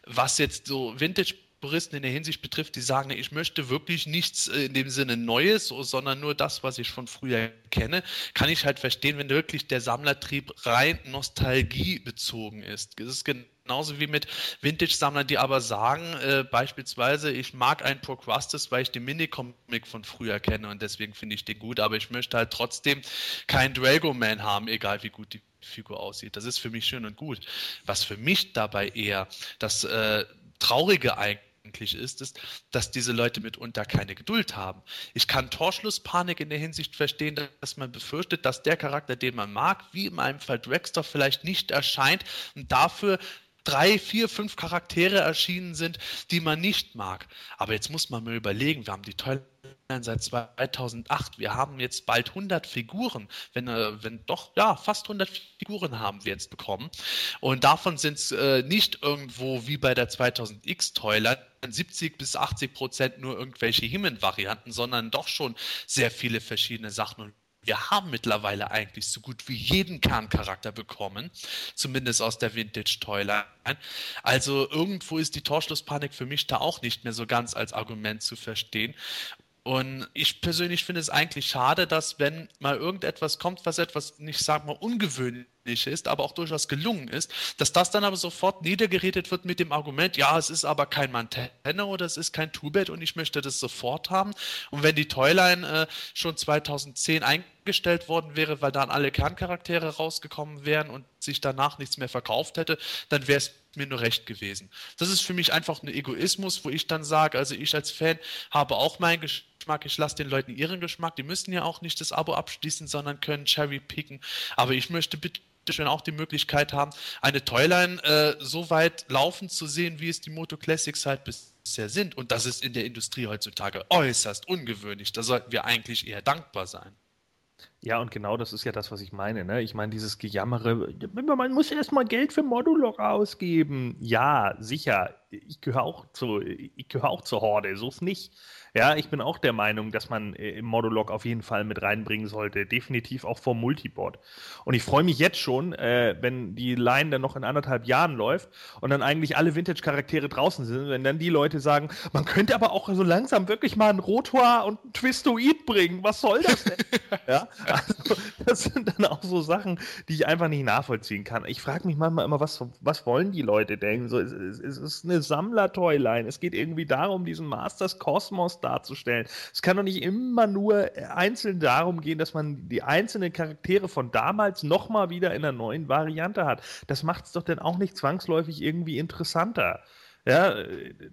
was jetzt so Vintage Puristen in der Hinsicht betrifft, die sagen, ich möchte wirklich nichts äh, in dem Sinne Neues, sondern nur das, was ich von früher kenne, kann ich halt verstehen, wenn wirklich der Sammlertrieb rein Nostalgie bezogen ist. Das ist genau genauso wie mit Vintage-Sammlern, die aber sagen, äh, beispielsweise, ich mag einen Procrustes, weil ich den Minicomic von früher kenne und deswegen finde ich den gut, aber ich möchte halt trotzdem keinen Drago-Man haben, egal wie gut die Figur aussieht. Das ist für mich schön und gut. Was für mich dabei eher das äh, Traurige eigentlich ist, ist, dass diese Leute mitunter keine Geduld haben. Ich kann Torschlusspanik in der Hinsicht verstehen, dass man befürchtet, dass der Charakter, den man mag, wie in meinem Fall Dragster, vielleicht nicht erscheint und dafür drei, vier, fünf Charaktere erschienen sind, die man nicht mag. Aber jetzt muss man mal überlegen, wir haben die Toyline seit 2008, wir haben jetzt bald 100 Figuren, wenn, äh, wenn doch, ja, fast 100 Figuren haben wir jetzt bekommen. Und davon sind es äh, nicht irgendwo wie bei der 2000X Toyline 70 bis 80 Prozent nur irgendwelche Himmelvarianten, sondern doch schon sehr viele verschiedene Sachen. Und wir haben mittlerweile eigentlich so gut wie jeden Kerncharakter bekommen, zumindest aus der Vintage Toyline. Also irgendwo ist die Torschlusspanik für mich da auch nicht mehr so ganz als Argument zu verstehen. Und ich persönlich finde es eigentlich schade, dass wenn mal irgendetwas kommt, was etwas, nicht sag mal, ungewöhnlich ist, aber auch durchaus gelungen ist, dass das dann aber sofort niedergeredet wird mit dem Argument, ja, es ist aber kein Mantenne oder es ist kein Tubet und ich möchte das sofort haben. Und wenn die Toyline äh, schon 2010 eingestellt worden wäre, weil dann alle Kerncharaktere rausgekommen wären und sich danach nichts mehr verkauft hätte, dann wäre es mir nur recht gewesen. Das ist für mich einfach ein Egoismus, wo ich dann sage, also ich als Fan habe auch meinen Geschmack, ich lasse den Leuten ihren Geschmack, die müssen ja auch nicht das Abo abschließen, sondern können Cherry picken. Aber ich möchte bitte schön auch die Möglichkeit haben, eine Toyline äh, so weit laufen zu sehen, wie es die Moto Classics halt bisher sind. Und das ist in der Industrie heutzutage äußerst ungewöhnlich. Da sollten wir eigentlich eher dankbar sein. Ja, und genau das ist ja das, was ich meine. Ne? Ich meine, dieses Gejammere, man muss erstmal Geld für Modulok ausgeben. Ja, sicher. Ich gehöre auch, zu, ich gehöre auch zur Horde, so ist nicht. Ja, ich bin auch der Meinung, dass man äh, im Modulog auf jeden Fall mit reinbringen sollte. Definitiv auch vor Multibot. Und ich freue mich jetzt schon, äh, wenn die Line dann noch in anderthalb Jahren läuft und dann eigentlich alle Vintage-Charaktere draußen sind, wenn dann die Leute sagen, man könnte aber auch so langsam wirklich mal einen Rotor und einen Twistoid bringen. Was soll das denn? ja, also, das sind dann auch so Sachen, die ich einfach nicht nachvollziehen kann. Ich frage mich manchmal immer, was, was wollen die Leute denken? So, es, es, es ist eine Sammler-Toyline. Es geht irgendwie darum, diesen Masters Kosmos darzustellen. Es kann doch nicht immer nur einzeln darum gehen, dass man die einzelnen Charaktere von damals nochmal wieder in einer neuen Variante hat. Das macht es doch dann auch nicht zwangsläufig irgendwie interessanter. Ja,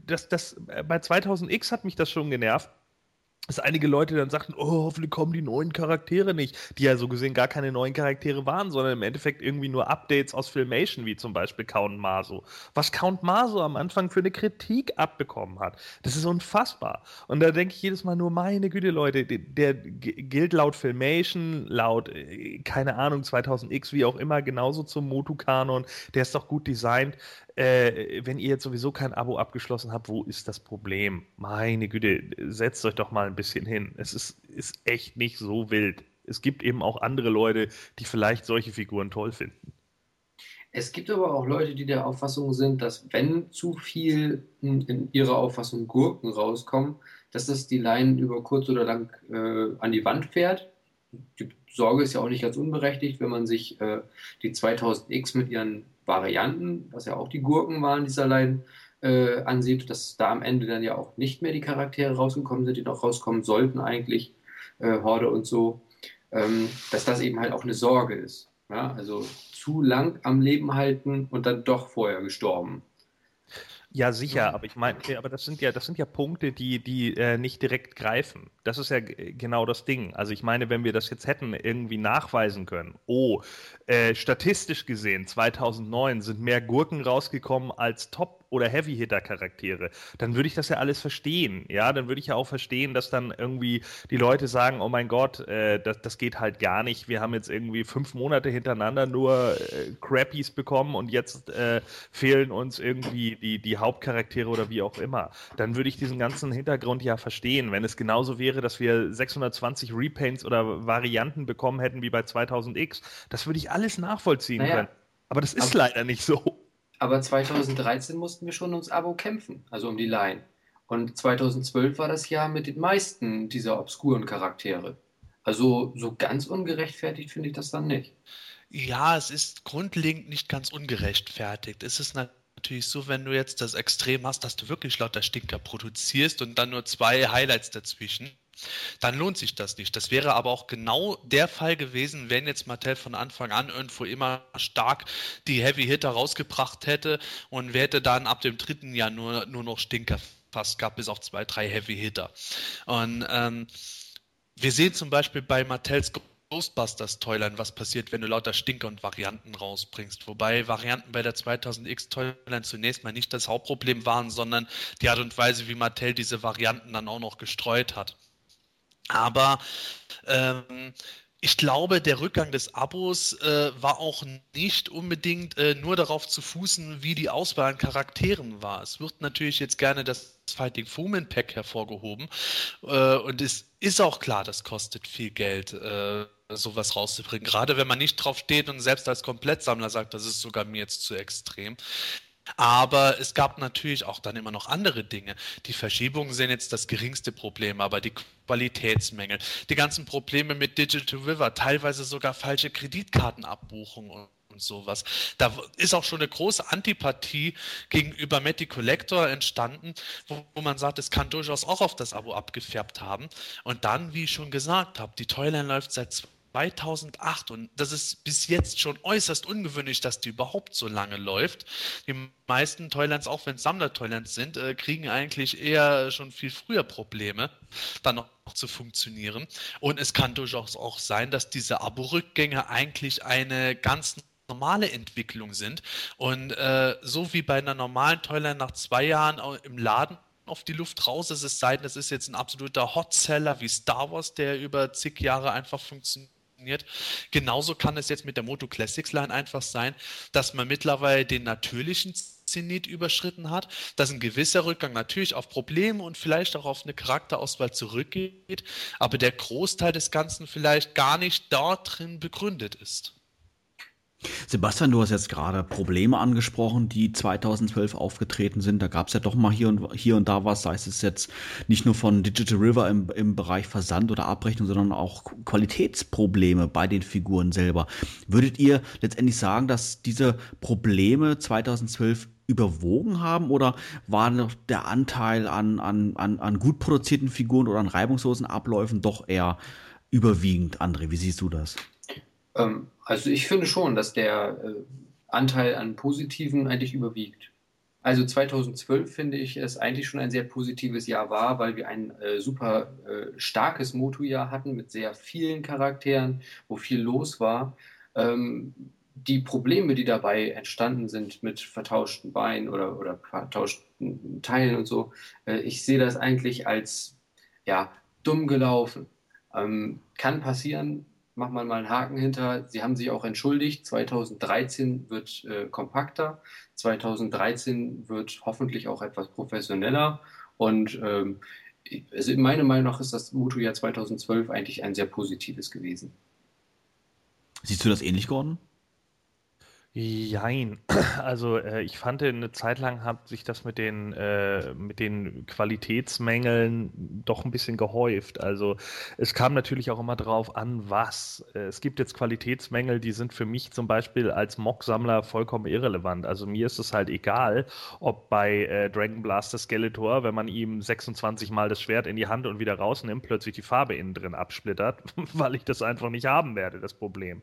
das, das, bei 2000X hat mich das schon genervt dass einige Leute dann sagten, oh, hoffentlich kommen die neuen Charaktere nicht, die ja so gesehen gar keine neuen Charaktere waren, sondern im Endeffekt irgendwie nur Updates aus Filmation, wie zum Beispiel Count Maso. Was Count Maso am Anfang für eine Kritik abbekommen hat, das ist unfassbar. Und da denke ich jedes Mal nur, meine Güte, Leute, der, gilt laut Filmation, laut, äh, keine Ahnung, 2000X, wie auch immer, genauso zum Motu-Kanon, der ist doch gut designt äh, wenn ihr jetzt sowieso kein Abo abgeschlossen habt, wo ist das Problem? Meine Güte, setzt euch doch mal ein bisschen hin. Es ist, ist echt nicht so wild. Es gibt eben auch andere Leute, die vielleicht solche Figuren toll finden. Es gibt aber auch Leute, die der Auffassung sind, dass wenn zu viel in ihrer Auffassung Gurken rauskommen, dass das die Leinen über kurz oder lang äh, an die Wand fährt. Die Sorge ist ja auch nicht ganz unberechtigt, wenn man sich äh, die 2000X mit ihren Varianten, was ja auch die Gurken waren, dieser Line, äh, ansieht, dass da am Ende dann ja auch nicht mehr die Charaktere rausgekommen sind, die noch rauskommen sollten eigentlich, äh, Horde und so, ähm, dass das eben halt auch eine Sorge ist. Ja? Also zu lang am Leben halten und dann doch vorher gestorben. Ja, sicher, aber ich meine, aber das sind ja, das sind ja Punkte, die, die äh, nicht direkt greifen. Das ist ja genau das Ding. Also ich meine, wenn wir das jetzt hätten irgendwie nachweisen können, oh, äh, statistisch gesehen, 2009 sind mehr Gurken rausgekommen als Top oder Heavy-Hitter-Charaktere, dann würde ich das ja alles verstehen. Ja, dann würde ich ja auch verstehen, dass dann irgendwie die Leute sagen, oh mein Gott, äh, das, das geht halt gar nicht. Wir haben jetzt irgendwie fünf Monate hintereinander nur äh, Crappies bekommen und jetzt äh, fehlen uns irgendwie die, die Hauptcharaktere oder wie auch immer. Dann würde ich diesen ganzen Hintergrund ja verstehen. Wenn es genauso wäre, dass wir 620 Repaints oder Varianten bekommen hätten wie bei 2000X, das würde ich alles nachvollziehen naja, können. Aber das ist leider nicht so. Aber 2013 mussten wir schon ums Abo kämpfen, also um die Line. Und 2012 war das Jahr mit den meisten dieser obskuren Charaktere. Also so ganz ungerechtfertigt finde ich das dann nicht. Ja, es ist grundlegend nicht ganz ungerechtfertigt. Es ist natürlich so, wenn du jetzt das Extrem hast, dass du wirklich lauter Stinker produzierst und dann nur zwei Highlights dazwischen, dann lohnt sich das nicht. Das wäre aber auch genau der Fall gewesen, wenn jetzt Mattel von Anfang an irgendwo immer stark die Heavy Hitter rausgebracht hätte und wir hätte dann ab dem dritten Jahr nur, nur noch Stinker fast gehabt, bis auf zwei, drei Heavy Hitter. Und ähm, wir sehen zum Beispiel bei Mattels Ghostbusters Toyline, was passiert, wenn du lauter Stinker und Varianten rausbringst. Wobei Varianten bei der 2000X Toyline zunächst mal nicht das Hauptproblem waren, sondern die Art und Weise, wie Mattel diese Varianten dann auch noch gestreut hat. Aber ähm, ich glaube, der Rückgang des Abos äh, war auch nicht unbedingt äh, nur darauf zu fußen, wie die Auswahl an Charakteren war. Es wird natürlich jetzt gerne das Fighting Foreman Pack hervorgehoben äh, und es ist auch klar, das kostet viel Geld, äh, sowas rauszubringen. Gerade wenn man nicht drauf steht und selbst als Komplettsammler sagt, das ist sogar mir jetzt zu extrem. Aber es gab natürlich auch dann immer noch andere Dinge. Die Verschiebungen sind jetzt das geringste Problem, aber die Qualitätsmängel, die ganzen Probleme mit Digital River, teilweise sogar falsche Kreditkartenabbuchungen und, und sowas. Da ist auch schon eine große Antipathie gegenüber Matty Collector entstanden, wo, wo, man sagt, es kann durchaus auch auf das Abo abgefärbt haben. Und dann, wie ich schon gesagt habe, die Toyline läuft seit 2008 und das ist bis jetzt schon äußerst ungewöhnlich, dass die überhaupt so lange läuft. Die meisten Toylands, auch wenn es Sammler-Toylands sind, äh, kriegen eigentlich eher schon viel früher Probleme, dann noch zu funktionieren. Und es kann durchaus auch sein, dass diese Abo-Rückgänge eigentlich eine ganz normale Entwicklung sind und äh, so wie bei einer normalen Toyland nach zwei Jahren im Laden auf die Luft raus ist, es sei denn, das ist jetzt ein absoluter Hotseller wie Star Wars, der über zig Jahre einfach funktioniert funktioniert. Genauso kann es jetzt mit der Moto Classics Line einfach sein, dass man mittlerweile den natürlichen Zenit überschritten hat, dass ein gewisser Rückgang natürlich auf Probleme und vielleicht auch auf eine Charakterauswahl zurückgeht, aber der Großteil des Ganzen vielleicht gar nicht dort drin begründet ist. Sebastian, du hast jetzt gerade Probleme angesprochen, die 2012 aufgetreten sind. Da gab es ja doch mal hier und, hier und da was, sei es jetzt nicht nur von Digital River im, im Bereich Versand oder Abrechnung, sondern auch Qualitätsprobleme bei den Figuren selber. Würdet ihr letztendlich sagen, dass diese Probleme 2012 überwogen haben oder war der Anteil an, an, an, an gut produzierten Figuren oder an reibungslosen Abläufen doch eher überwiegend? André, wie siehst du das? Ähm, also ich finde schon, dass der äh, Anteil an Positiven eigentlich überwiegt. Also 2012 finde ich es eigentlich schon ein sehr positives Jahr war, weil wir ein äh, super äh, starkes Moto-Jahr hatten mit sehr vielen Charakteren, wo viel los war. Ähm, die Probleme, die dabei entstanden sind mit vertauschten Beinen oder, oder vertauschten Teilen und so, äh, ich sehe das eigentlich als ja, dumm gelaufen. Ähm, kann passieren, macht man mal einen Haken hinter. Sie haben sich auch entschuldigt. 2013 wird äh, kompakter. 2013 wird hoffentlich auch etwas professioneller. Und ähm, also meiner Meinung nach ist das Moto-Jahr 2012 eigentlich ein sehr positives gewesen. Siehst du das ähnlich, Gordon? Jein. Also äh, ich fand, eine Zeit lang hat sich das mit den, äh, mit den Qualitätsmängeln doch ein bisschen gehäuft. Also es kam natürlich auch immer drauf an, was. Äh, es gibt jetzt Qualitätsmängel, die sind für mich zum Beispiel als Mock-Sammler vollkommen irrelevant. Also mir ist es halt egal, ob bei äh, Dragon Blaster Skeletor, wenn man ihm 26 Mal das Schwert in die Hand und wieder rausnimmt, plötzlich die Farbe innen drin absplittert, weil ich das einfach nicht haben werde, das Problem.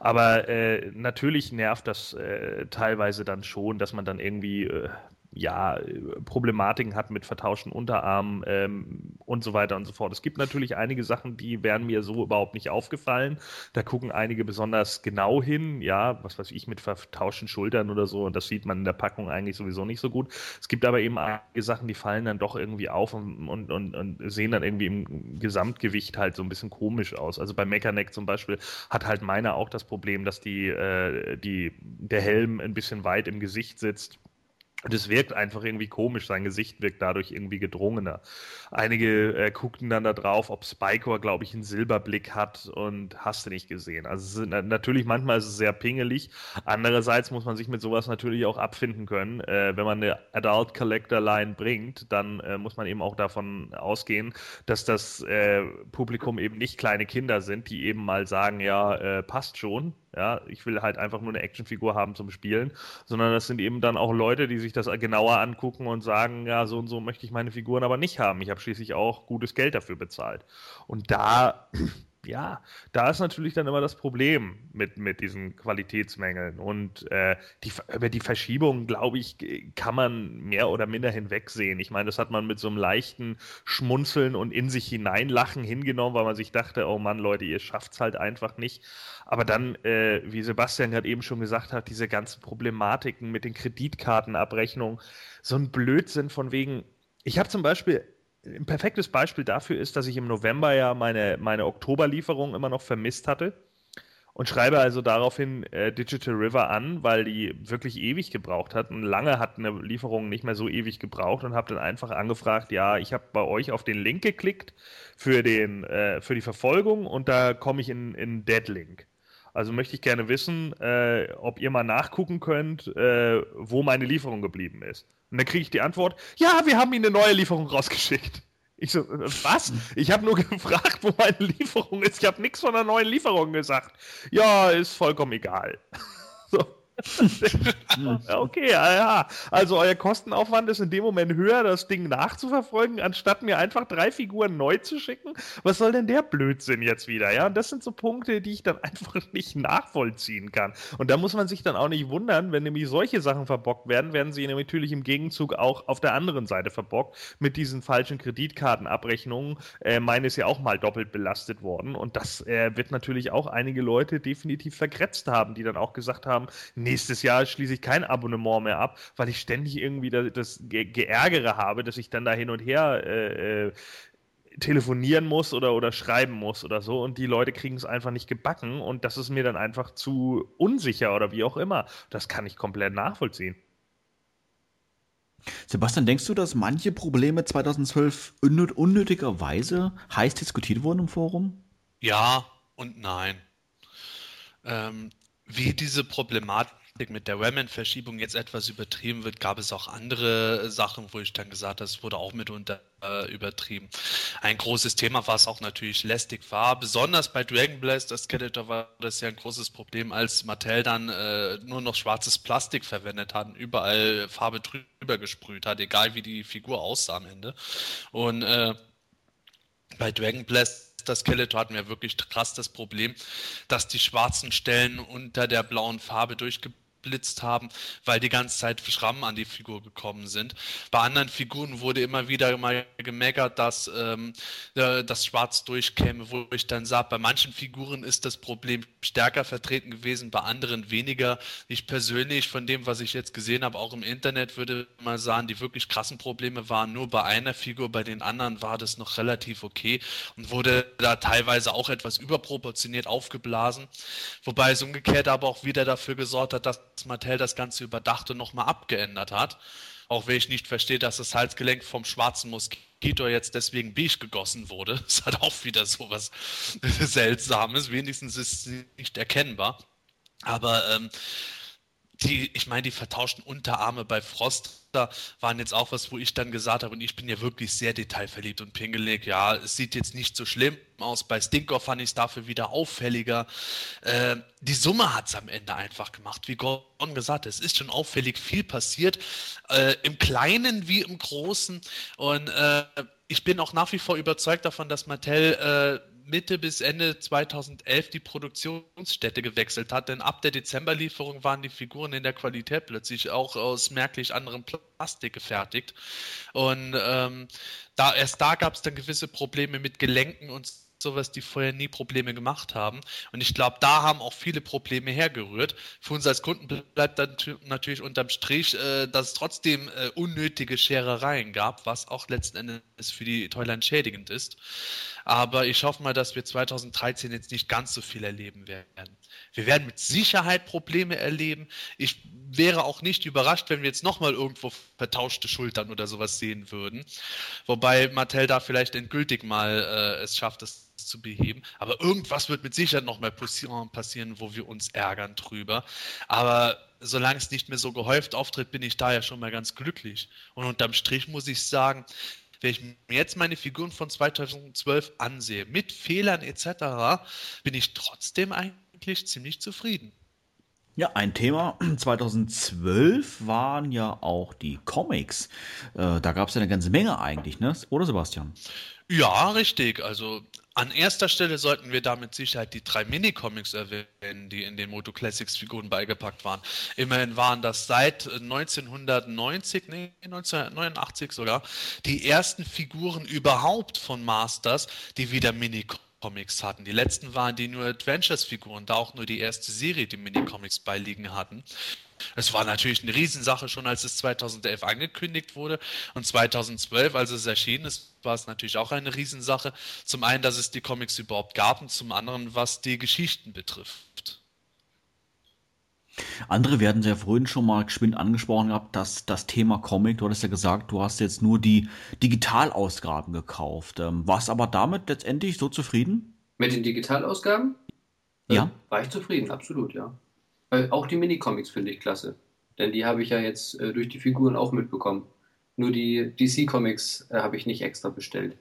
Aber äh, natürlich nervt das das äh, teilweise dann schon, dass man dann irgendwie äh, ja, Problematiken hat mit vertauschten Unterarmen ähm, und so weiter und so fort. Es gibt natürlich einige Sachen, die wären mir so überhaupt nicht aufgefallen. Da gucken einige besonders genau hin, ja, was weiß ich, mit vertauschten Schultern oder so. Und das sieht man in der Packung eigentlich sowieso nicht so gut. Es gibt aber eben einige Sachen, die fallen dann doch irgendwie auf und, und, und, sehen dann irgendwie im Gesamtgewicht halt so ein bisschen komisch aus. Also bei Mechaneck zum Beispiel hat halt meiner auch das Problem, dass die, äh, die, der Helm ein bisschen weit im Gesicht sitzt und es wirkt einfach irgendwie komisch, sein Gesicht wirkt dadurch irgendwie gedrungener. Einige äh, guckten dann da drauf, ob Spikor, glaube ich, einen Silberblick hat und hast du nicht gesehen. Also ist, natürlich, manchmal ist es sehr pingelig. Andererseits muss man sich mit sowas natürlich auch abfinden können. Äh, wenn man eine Adult Collector Line bringt, dann äh, muss man eben auch davon ausgehen, dass das äh, Publikum eben nicht kleine Kinder sind, die eben mal sagen, ja, äh, passt schon Ja, ich will halt einfach nur eine Actionfigur haben zum Spielen, sondern das sind eben dann auch Leute, die sich das genauer angucken und sagen, ja, so und so möchte ich meine Figuren aber nicht haben. Ich habe schließlich auch gutes Geld dafür bezahlt. Und da ja, da ist natürlich dann immer das Problem mit, mit diesen Qualitätsmängeln. Und äh, die, über die Verschiebung, glaube ich, kann man mehr oder minder hinwegsehen. Ich meine, das hat man mit so einem leichten Schmunzeln und in sich hineinlachen hingenommen, weil man sich dachte, oh Mann, Leute, ihr schafft es halt einfach nicht. Aber dann, äh, wie Sebastian gerade eben schon gesagt hat, diese ganzen Problematiken mit den Kreditkartenabrechnungen, so ein Blödsinn von wegen. Ich habe zum Beispiel ein perfektes Beispiel dafür ist, dass ich im November ja meine, meine Oktoberlieferung immer noch vermisst hatte und schreibe also daraufhin äh, Digital River an, weil die wirklich ewig gebraucht hat. Und lange hat eine Lieferung nicht mehr so ewig gebraucht und habe dann einfach angefragt, ja, ich habe bei euch auf den Link geklickt für, den, äh, für die Verfolgung und da komme ich in, in Deadlink. Also möchte ich gerne wissen, äh, ob ihr mal nachgucken könnt, äh, wo meine Lieferung geblieben ist. Und dann kriege ich die Antwort, ja, wir haben Ihnen eine neue Lieferung rausgeschickt. Ich so, äh, was? Ich habe nur gefragt, wo meine Lieferung ist. Ich habe nichts von einer neuen Lieferung gesagt. Ja, ist vollkommen egal. so. okay, ja. Also euer Kostenaufwand ist in dem Moment höher, das Ding nachzuverfolgen, anstatt mir einfach drei Figuren neu zu schicken. Was soll denn der Blödsinn jetzt wieder? Ja, und das sind so Punkte, die ich dann einfach nicht nachvollziehen kann. Und da muss man sich dann auch nicht wundern, wenn nämlich solche Sachen verbockt werden, werden sie natürlich im Gegenzug auch auf der anderen Seite verbockt mit diesen falschen Kreditkartenabrechnungen. Äh, meine ist ja auch mal doppelt belastet worden. Und das äh, wird natürlich auch einige Leute definitiv verkretzt haben, die dann auch gesagt haben, nächstes Jahr schließe ich kein Abonnement mehr ab, weil ich ständig irgendwie das, das Geärgere habe, dass ich dann da hin und her äh, äh, telefonieren muss oder, oder schreiben muss oder so und die Leute kriegen es einfach nicht gebacken und das ist mir dann einfach zu unsicher oder wie auch immer. Das kann ich komplett nachvollziehen. Sebastian, denkst du, dass manche Probleme 2012 unnötigerweise heiß diskutiert wurden im Forum? Ja und nein. Ähm, wie diese Problematik mit der Wayman-Verschiebung jetzt etwas übertrieben wird, gab es auch andere Sachen, wo ich dann gesagt habe, es wurde auch mitunter äh, übertrieben. Ein großes Thema, was auch natürlich lästig war, besonders bei Dragon Blaster Skeletor war das ja ein großes Problem, als Mattel dann äh, nur noch schwarzes Plastik verwendet hat und überall Farbe drüber gesprüht hat, egal wie die Figur aussah am Ende. Und äh, bei Dragon Blast das Skeletor hatten wir wirklich krass das Problem, dass die schwarzen Stellen unter der blauen Farbe durchgebrochen geblitzt haben, weil die ganze Zeit Schrammen an die Figur gekommen sind. Bei anderen Figuren wurde immer wieder mal gemeckert, dass ähm, äh, das Schwarz durchkäme, wo ich dann sage, bei manchen Figuren ist das Problem stärker vertreten gewesen, bei anderen weniger. Ich persönlich, von dem, was ich jetzt gesehen habe, auch im Internet, würde mal sagen, die wirklich krassen Probleme waren nur bei einer Figur, bei den anderen war das noch relativ okay und wurde da teilweise auch etwas überproportioniert aufgeblasen. Wobei es umgekehrt aber auch wieder dafür gesorgt hat, dass dass Mattel das Ganze überdacht und nochmal abgeändert hat. Auch wenn ich nicht verstehe, dass das Halsgelenk vom schwarzen Moskito jetzt deswegen beige gegossen wurde. Das hat auch wieder so was Seltsames. Wenigstens ist es nicht erkennbar. Aber ähm, die, ich meine, die vertauschten Unterarme bei Froster waren jetzt auch was, wo ich dann gesagt habe, und ich bin ja wirklich sehr detailverliebt und pingelig. Ja, es sieht jetzt nicht so schlimm aus. Bei Stinker fand ich es dafür wieder auffälliger. Äh, die Summe hat es am Ende einfach gemacht. Wie Gordon gesagt, es ist schon auffällig viel passiert, äh, im Kleinen wie im Großen. Und äh, ich bin auch nach wie vor überzeugt davon, dass Mattel äh, Mitte bis Ende 2011 die Produktionsstätte gewechselt hat, denn ab der Dezemberlieferung waren die Figuren in der Qualität plötzlich auch aus merklich anderem Plastik gefertigt. Und ähm, da erst da gab es dann gewisse Probleme mit Gelenken und sowas, die vorher nie Probleme gemacht haben. Und ich glaube, da haben auch viele Probleme hergerührt. Für uns als Kunden bleibt dann natürlich unterm Strich, äh, dass es trotzdem äh, unnötige Scherereien gab, was auch letzten Endes für die Toyland schädigend ist. Aber ich hoffe mal, dass wir 2013 jetzt nicht ganz so viel erleben werden. Wir werden mit Sicherheit Probleme erleben. Ich wäre auch nicht überrascht, wenn wir jetzt nochmal irgendwo vertauschte Schultern oder sowas sehen würden. Wobei Mattel da vielleicht endgültig mal äh, es schafft, es zu beheben. Aber irgendwas wird mit Sicherheit noch mal passieren, wo wir uns ärgern drüber. Aber solange es nicht mehr so gehäuft auftritt, bin ich da ja schon mal ganz glücklich. Und unterm Strich muss ich sagen, wenn ich mir jetzt meine Figuren von 2012 ansehe, mit Fehlern etc., bin ich trotzdem eigentlich ziemlich zufrieden. Ja, ein Thema 2012 waren ja auch die Comics. Äh, da gab es ja eine ganze Menge eigentlich, ne? Oder Sebastian? Ja, richtig. Also an erster Stelle sollten wir da mit Sicherheit die drei Mini-Comics erwähnen, die in den Moto Classics Figuren beigepackt waren. Immerhin waren das seit 1990, nee, 1989 sogar, die ersten Figuren überhaupt von Masters, die wieder Mini-Comics Comics hatten. Die letzten waren die New Adventures-Figuren, da auch nur die erste Serie, die Mini-Comics beiliegen hatten. Es war natürlich eine Riesensache schon, als es 2011 angekündigt wurde. Und 2012, als es erschienen ist, war es natürlich auch eine Riesensache. Zum einen, dass es die Comics überhaupt gab und zum anderen, was die Geschichten betrifft. Andere werden sehr vorhin schon mal geschwind angesprochen gehabt, dass das Thema Comic, du hattest ja gesagt, du hast jetzt nur die Digitalausgaben gekauft. Ähm, warst aber damit letztendlich so zufrieden? Mit den Digitalausgaben? Ja. Äh, war ich zufrieden, absolut, ja. Äh, auch die Minicomics finde ich klasse. Denn die habe ich ja jetzt äh, durch die Figuren auch mitbekommen. Nur die DC-Comics äh, habe ich nicht extra bestellt.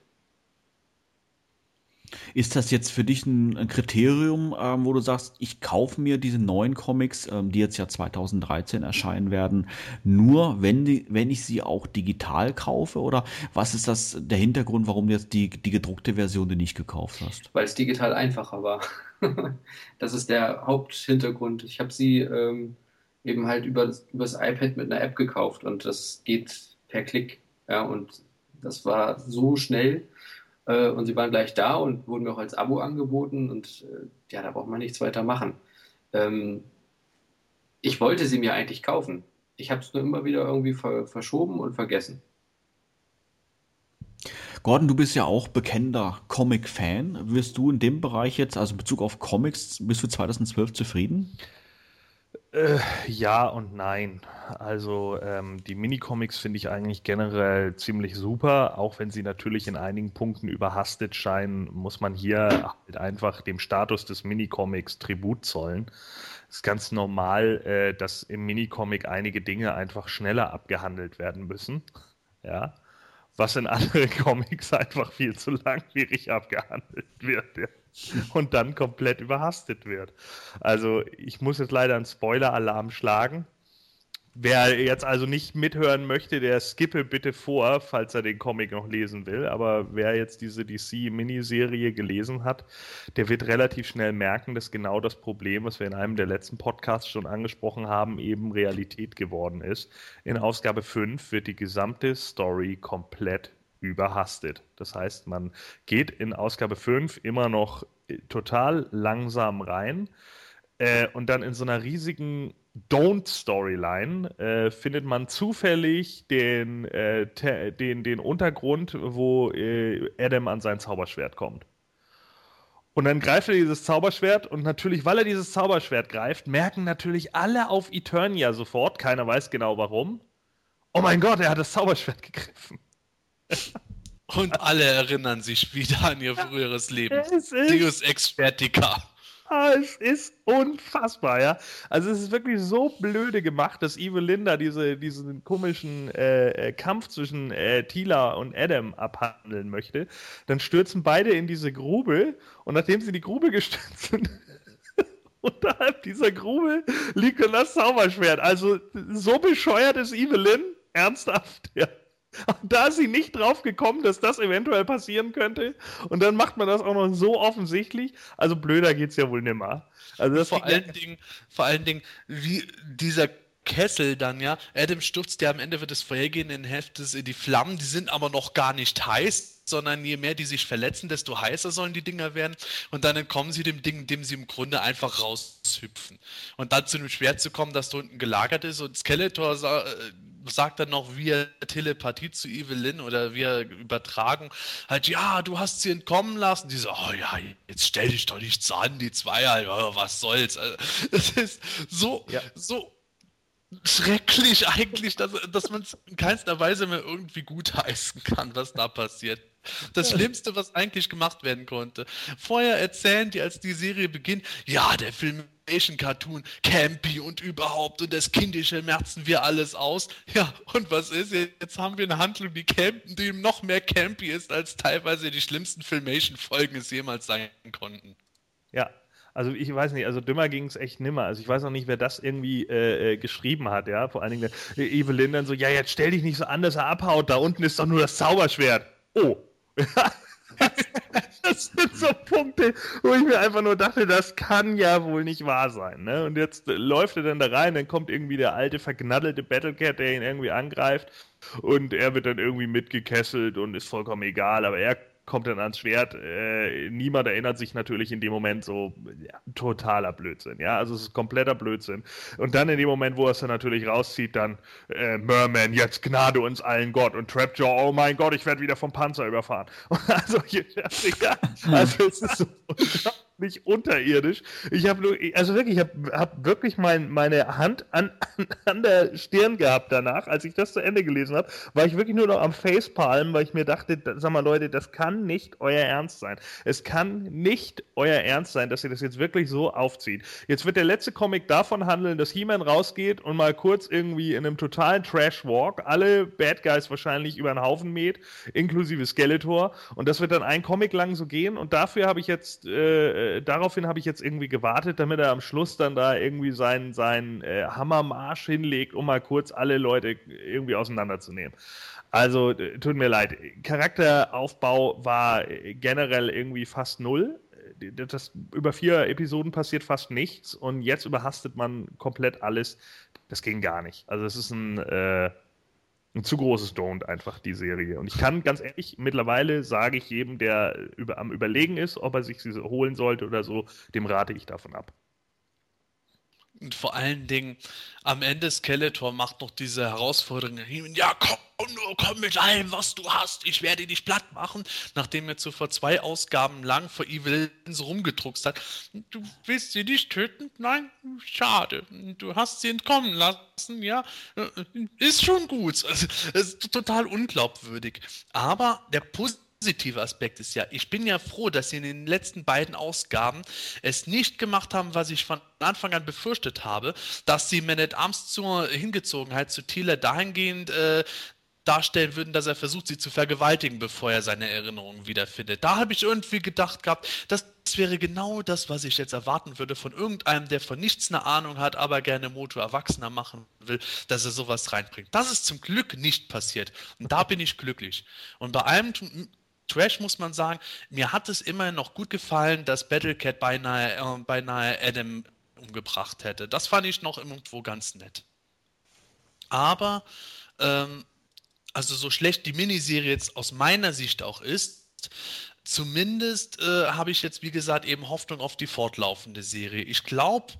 Ist das jetzt für dich ein, Kriterium, ähm, wo du sagst, ich kaufe mir diese neuen Comics, ähm, die jetzt ja 2013 erscheinen werden, nur wenn, die, wenn ich sie auch digital kaufe? Oder was ist das der Hintergrund, warum du jetzt die, die gedruckte Version die nicht gekauft hast? Weil es digital einfacher war. das ist der Haupthintergrund. Ich habe sie ähm, eben halt über über das iPad mit einer App gekauft und das geht per Klick. Ja, und das war so schnell äh, und sie waren gleich da und wurden mir auch als Abo angeboten und äh, ja, da braucht man nichts weiter machen. Ähm, ich wollte sie mir eigentlich kaufen. Ich habe es nur immer wieder irgendwie ver verschoben und vergessen. Gordon, du bist ja auch bekennender Comic-Fan. Wirst du in dem Bereich jetzt, also in Bezug auf Comics, bist du 2012 zufrieden? Äh, ja und nein. Also ähm, die Minicomics finde ich eigentlich generell ziemlich super, auch wenn sie natürlich in einigen Punkten überhastet scheinen, muss man hier halt einfach dem Status des Minicomics Tribut zollen. Es ist ganz normal, äh, dass im Minicomic einige Dinge einfach schneller abgehandelt werden müssen. Ja. Was in anderen Comics einfach viel zu langwierig abgehandelt wird. Ja und dann komplett überhastet wird. Also ich muss jetzt leider einen Spoiler-Alarm schlagen. Wer jetzt also nicht mithören möchte, der skippe bitte vor, falls er den Comic noch lesen will. Aber wer jetzt diese DC-Miniserie gelesen hat, der wird relativ schnell merken, dass genau das Problem, was wir in einem der letzten Podcasts schon angesprochen haben, eben Realität geworden ist. In Ausgabe 5 wird die gesamte Story komplett überhastet. Das heißt, man geht in Ausgabe 5 immer noch total langsam rein äh, und dann in so einer riesigen Don't-Storyline äh, findet man zufällig den, äh, den, den Untergrund, wo äh, Adam an sein Zauberschwert kommt. Und dann greift er dieses Zauberschwert und natürlich, weil er dieses Zauberschwert greift, merken natürlich alle auf Eternia sofort, keiner weiß genau warum. Oh mein Gott, er hat das Zauberschwert gegriffen. Und alle erinnern sich wieder an ihr früheres Leben. Deus Ex Vertica. Es ist unfassbar, ja. Also es ist wirklich so blöde gemacht, dass Evil Linda diese, diesen komischen äh, äh, Kampf zwischen äh, Tila und Adam abhandeln möchte. Dann stürzen beide in diese Grube und nachdem sie in die Grube gestürzt sind, unterhalb dieser Grube liegt dann das Zauberschwert. Also so bescheuert ist Evelyn, ernsthaft, ja. Da ist sie nicht drauf gekommen, dass das eventuell passieren könnte. Und dann macht man das auch noch so offensichtlich. Also blöder geht's ja wohl nimmer. Also vor allen Dingen, vor allen Dingen, wie dieser Kessel dann, ja. Adam stürzt ja am Ende wird das vorhergehenden Heftes in die Flammen, die sind aber noch gar nicht heiß, sondern je mehr die sich verletzen, desto heißer sollen die Dinger werden. Und dann entkommen sie dem Ding, indem sie im Grunde einfach raushüpfen. Und dann zu dem Schwert zu kommen, das da unten gelagert ist und Skeletor sagt dann noch via Telepathie zu Evelyn oder via Übertragung halt, ja, du hast sie entkommen lassen. Die so, oh ja, jetzt stell dich doch nichts an, die zwei oh, was soll's. Also, das ist so, ja. so schrecklich eigentlich, dass, dass man es in keinster Weise mehr irgendwie gutheißen kann, was da passiert. Das Schlimmste, was eigentlich gemacht werden konnte. Vorher erzählen die, als die Serie beginnt, ja, der Filmation-Cartoon, campy und überhaupt und das Kindische merzen wir alles aus. Ja, und was ist? Jetzt haben wir eine Handlung, die, camp die noch mehr campy ist, als teilweise die schlimmsten Filmation-Folgen es jemals sein konnten. Ja, Also ich weiß nicht, also dümmer ging es echt nimmer. Also ich weiß auch nicht, wer das irgendwie äh, äh, geschrieben hat, ja. Vor allen Dingen der, äh, Evelyn dann so, ja, jetzt stell dich nicht so an, dass er abhaut, da unten ist doch nur das Zauberschwert. Oh. das sind so Punkte, wo ich mir einfach nur dachte, das kann ja wohl nicht wahr sein. Ne? Und jetzt läuft er dann da rein, dann kommt irgendwie der alte, verknaddelte Battlecat, der ihn irgendwie angreift und er wird dann irgendwie mitgekesselt und ist vollkommen egal, aber er kommt dann ans Schwert. Äh, niemand erinnert sich natürlich in dem Moment so, ja, totaler Blödsinn, ja, also es ist kompletter Blödsinn. Und dann in dem Moment, wo er es dann natürlich rauszieht, dann äh, Merman, jetzt Gnade uns allen Gott und Trapjaw, oh mein Gott, ich werde wieder vom Panzer überfahren. also, ja, also es ist so nicht unterirdisch. Ich habe nur, also wirklich, ich habe hab wirklich mein, meine Hand an, an der Stirn gehabt danach, als ich das zu Ende gelesen habe, war ich wirklich nur noch am Facepalm, weil ich mir dachte, sag mal Leute, das kann nicht euer Ernst sein. Es kann nicht euer Ernst sein, dass ihr das jetzt wirklich so aufzieht. Jetzt wird der letzte Comic davon handeln, dass He-Man rausgeht und mal kurz irgendwie in einem totalen Trash-Walk alle Bad Guys wahrscheinlich über den Haufen mäht, inklusive Skeletor. Und das wird dann ein Comic lang so gehen. Und dafür habe ich jetzt äh, äh, daraufhin habe ich jetzt irgendwie gewartet, damit er am Schluss dann da irgendwie seinen, seinen äh, Hammermarsch hinlegt, um mal kurz alle Leute irgendwie auseinanderzunehmen. Also, äh, tut mir leid. Charakteraufbau war äh, generell irgendwie fast null. Das, über vier Episoden passiert fast nichts und jetzt überhastet man komplett alles. Das ging gar nicht. Also, es ist ein. Äh, ein zu großes Don't einfach, die Serie. Und ich kann ganz ehrlich, mittlerweile sage ich jedem, der über, am Überlegen ist, ob er sich sie holen sollte oder so, dem rate ich davon ab. Und vor allen Dingen, am Ende Skeletor macht noch diese Herausforderung, ja komm, nur komm mit allem, was du hast, ich werde dich platt machen, nachdem er zuvor zwei Ausgaben lang vor Evil so rumgedruckst hat. Du willst sie nicht töten? Nein? Schade. Du hast sie entkommen lassen, ja? Ist schon gut. Also, es ist total unglaubwürdig. Aber der positive positive Aspekt ist ja, ich bin ja froh, dass sie in den letzten beiden Ausgaben es nicht gemacht haben, was ich von Anfang an befürchtet habe, dass sie Man at Arms zur Hingezogenheit zu Thiele dahingehend äh, darstellen würden, dass er versucht, sie zu vergewaltigen, bevor er seine Erinnerungen wiederfindet. Da habe ich irgendwie gedacht gehabt, das wäre genau das, was ich jetzt erwarten würde von irgendeinem, der von nichts eine Ahnung hat, aber gerne Moto erwachsener machen will, dass er sowas reinbringt. Das ist zum Glück nicht passiert. Und da bin ich glücklich. Und bei allem Trash muss man sagen, mir hat es immer noch gut gefallen, dass Battlecat beinahe, äh, beinahe Adam umgebracht hätte. Das fand ich noch irgendwo ganz nett. Aber, ähm, also so schlecht die Miniserie jetzt aus meiner Sicht auch ist, zumindest äh, habe ich jetzt, wie gesagt, eben Hoffnung auf die fortlaufende Serie. Ich glaube,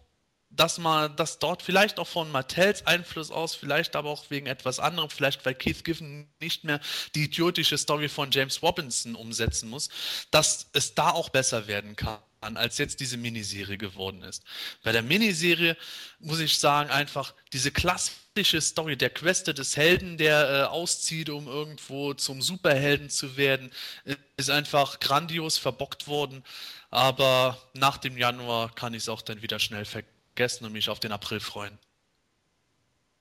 dass man das dort vielleicht auch von Mattels Einfluss aus, vielleicht aber auch wegen etwas anderem, vielleicht weil Keith Giffen nicht mehr die idiotische Story von James Robinson umsetzen muss, dass es da auch besser werden kann als jetzt diese Miniserie geworden ist. Bei der Miniserie muss ich sagen, einfach diese klassische Story der Queste des Helden, der äh, auszieht, um irgendwo zum Superhelden zu werden, ist einfach grandios verbockt worden. Aber nach dem Januar kann ich es auch dann wieder schnell vergessen vergessen und mich auf den April freuen.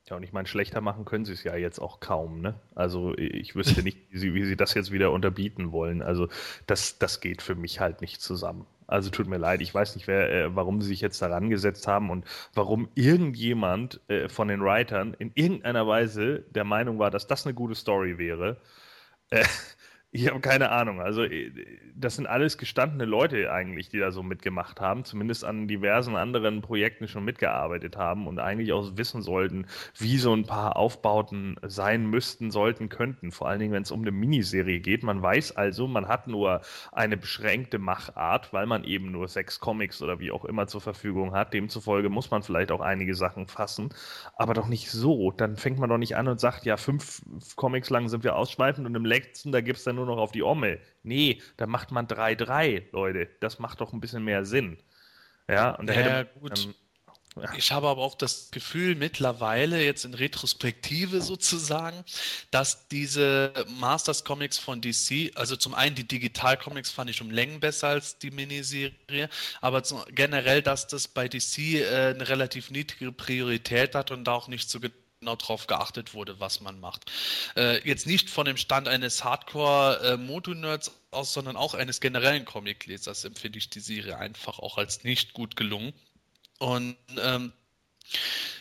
Ja, und ich meine, schlechter machen können sie es ja jetzt auch kaum, ne? Also ich wüsste nicht, wie sie, wie sie das jetzt wieder unterbieten wollen. Also das, das geht für mich halt nicht zusammen. Also tut mir leid, ich weiß nicht, wer, äh, warum sie sich jetzt daran gesetzt haben und warum irgendjemand äh, von den Writern in irgendeiner Weise der Meinung war, dass das eine gute Story wäre. Äh, ich habe keine Ahnung. Also, äh, das sind alles gestandene Leute eigentlich, die da so mitgemacht haben, zumindest an diversen anderen Projekten schon mitgearbeitet haben und eigentlich auch wissen sollten, wie so ein paar Aufbauten sein müssten, sollten, könnten. Vor allen Dingen, wenn es um eine Miniserie geht. Man weiß also, man hat nur eine beschränkte Machart, weil man eben nur sechs Comics oder wie auch immer zur Verfügung hat. Demzufolge muss man vielleicht auch einige Sachen fassen, aber doch nicht so. Dann fängt man doch nicht an und sagt, ja, fünf Comics lang sind wir ausschweifend und im letzten, da gibt es dann nur noch auf die Omme. Nee, da macht man 3-3, Leute. Das macht doch ein bisschen mehr Sinn. Ja, und da ja, hätte gut. Ähm, ja. Ich habe aber auch das Gefühl mittlerweile, jetzt in Retrospektive sozusagen, dass diese Masters Comics von DC, also zum einen die Digital Comics fand ich um Längen besser als die Miniserie, aber generell, dass das bei DC äh, eine relativ niedrige Priorität hat und da auch nicht so genau darauf geachtet wurde, was man macht. Äh, jetzt nicht von dem Stand eines Hardcore-Moto-Nerds aus, sondern auch eines generellen Comic-Lesers empfinde ich die Serie einfach auch als nicht gut gelungen. Und ähm,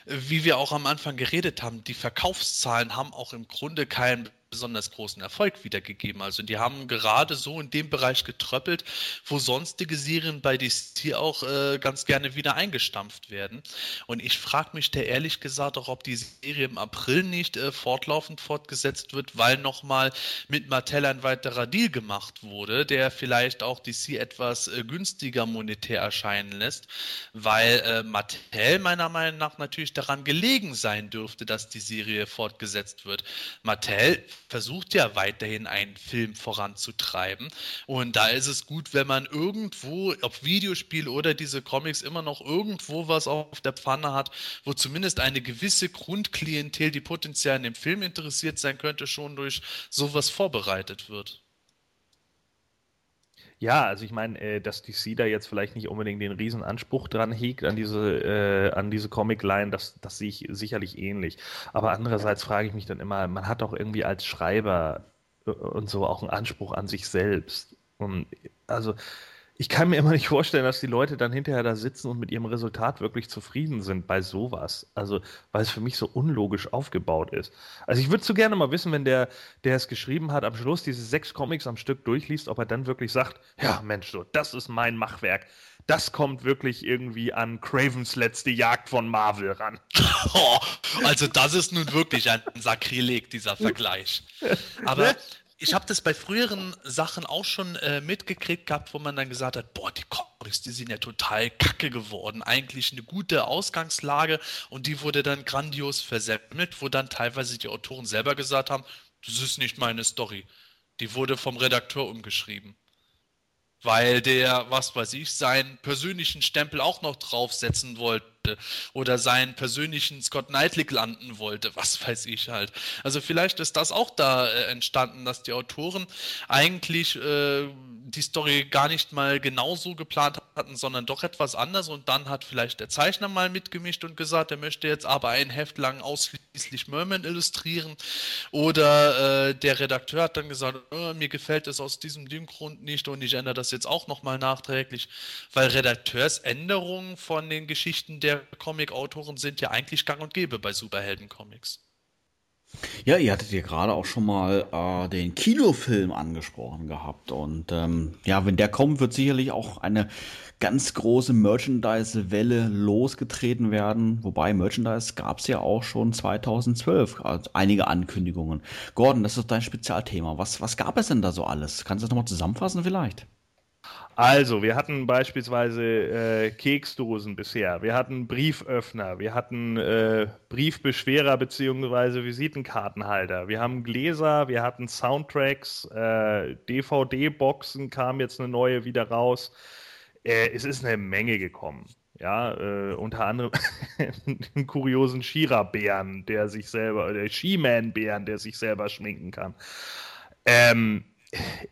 wie wir auch am Anfang geredet haben, die Verkaufszahlen haben auch im Grunde keinen besonders großen Erfolg wiedergegeben. Also die haben gerade so in dem Bereich getröppelt, wo sonstige Serien bei DC auch äh, ganz gerne wieder eingestampft werden. Und ich frage mich da ehrlich gesagt auch, ob die Serie im April nicht äh, fortlaufend fortgesetzt wird, weil nochmal mit Mattel ein weiterer Deal gemacht wurde, der vielleicht auch DC etwas äh, günstiger monetär erscheinen lässt, weil äh, Mattel meiner Meinung nach natürlich daran gelegen sein dürfte, dass die Serie fortgesetzt wird. Mattel versucht ja weiterhin einen Film voranzutreiben. Und da ist es gut, wenn man irgendwo, ob Videospiel oder diese Comics, immer noch irgendwo was auf der Pfanne hat, wo zumindest eine gewisse Grundklientel, die potenziell an dem Film interessiert sein könnte, schon durch sowas vorbereitet wird. Ja, also ich meine, äh, dass DC da jetzt vielleicht nicht unbedingt den riesen Anspruch dran hegt an diese, äh, an diese Comic-Line, das, das sehe ich sicherlich ähnlich. Aber andererseits frage ich mich dann immer, man hat doch irgendwie als Schreiber äh, und so auch einen Anspruch an sich selbst. Und also ich kann mir immer nicht vorstellen, dass die Leute dann hinterher da sitzen und mit ihrem Resultat wirklich zufrieden sind bei sowas. Also, weil es für mich so unlogisch aufgebaut ist. Also, ich würde so gerne mal wissen, wenn der, der es geschrieben hat, am Schluss diese sechs Comics am Stück durchliest, ob er dann wirklich sagt: Ja, Mensch, so, das ist mein Machwerk. Das kommt wirklich irgendwie an Cravens letzte Jagd von Marvel ran. Also, das ist nun wirklich ein Sakrileg, dieser Vergleich. Aber? Ich habe das bei früheren Sachen auch schon äh, mitgekriegt gehabt, wo man dann gesagt hat, boah, die Comics, die sind ja total kacke geworden. Eigentlich eine gute Ausgangslage und die wurde dann grandios versemmelt, wo dann teilweise die Autoren selber gesagt haben, das ist nicht meine Story. Die wurde vom Redakteur umgeschrieben. Weil der, was weiß ich, seinen persönlichen Stempel auch noch draufsetzen wollte wollte oder seinen persönlichen Scott Knightley landen wollte, was weiß ich halt. Also vielleicht ist das auch da äh, entstanden, dass die Autoren eigentlich äh, die Story gar nicht mal genauso geplant hatten, sondern doch etwas anders. Und dann hat vielleicht der Zeichner mal mitgemischt und gesagt, er möchte jetzt aber ein Heft lang ausschließlich Merman illustrieren. Oder äh, der Redakteur hat dann gesagt, oh, mir gefällt es aus diesem Grund nicht und ich ändere das jetzt auch nochmal nachträglich, weil Redakteursänderungen von den Geschichten der Comic-Autoren sind ja eigentlich gang und gäbe bei Superhelden-Comics. Ja, ihr hattet ja gerade auch schon mal äh, den Kinofilm angesprochen gehabt. Und ähm, ja, wenn der kommt, wird sicherlich auch eine ganz große Merchandise-Welle losgetreten werden. Wobei Merchandise gab es ja auch schon 2012, also einige Ankündigungen. Gordon, das ist dein Spezialthema. Was, was gab es denn da so alles? Kannst du das nochmal zusammenfassen vielleicht? Also, wir hatten beispielsweise äh, Keksdosen bisher, wir hatten Brieföffner, wir hatten äh, Briefbeschwerer bzw. Visitenkartenhalter, wir haben Gläser, wir hatten Soundtracks, äh, DVD-Boxen kam jetzt eine neue wieder raus. Äh, es ist eine Menge gekommen. Ja, äh, unter anderem einen kuriosen Shira-Bären, der sich selber, der She-Man-Bären, der sich selber schminken kann. Ähm,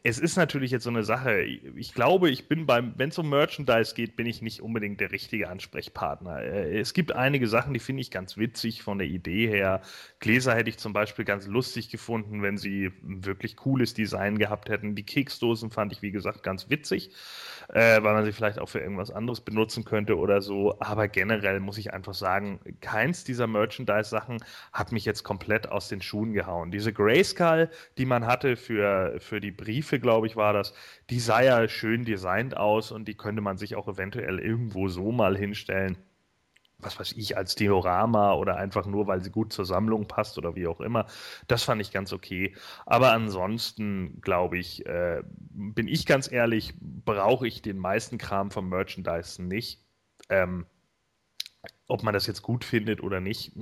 es ist natürlich jetzt so eine Sache. Ich glaube, ich bin beim, wenn es um Merchandise geht, bin ich nicht unbedingt der richtige Ansprechpartner. Äh, es gibt einige Sachen, die finde ich ganz witzig von der Idee her. Gläser hätte ich zum Beispiel ganz lustig gefunden, wenn sie ein wirklich cooles Design gehabt hätten. Die Keksdosen fand ich, wie gesagt, ganz witzig äh, weil man sie vielleicht auch für irgendwas anderes benutzen könnte oder so. Aber generell muss ich einfach sagen, keins dieser Merchandise-Sachen hat mich jetzt komplett aus den Schuhen gehauen. Diese Grayskull, die man hatte für, für die Briefe, glaube ich, war das, die sah ja schön designt aus und die könnte man sich auch eventuell irgendwo so mal hinstellen was weiß ich, als Diorama oder einfach nur, weil sie gut zur Sammlung passt oder wie auch immer. Das fand ich ganz okay. Aber ansonsten, glaube ich, äh, bin ich ganz ehrlich, brauche ich den meisten Kram vom Merchandise nicht. Ähm, ob man das jetzt gut findet oder nicht,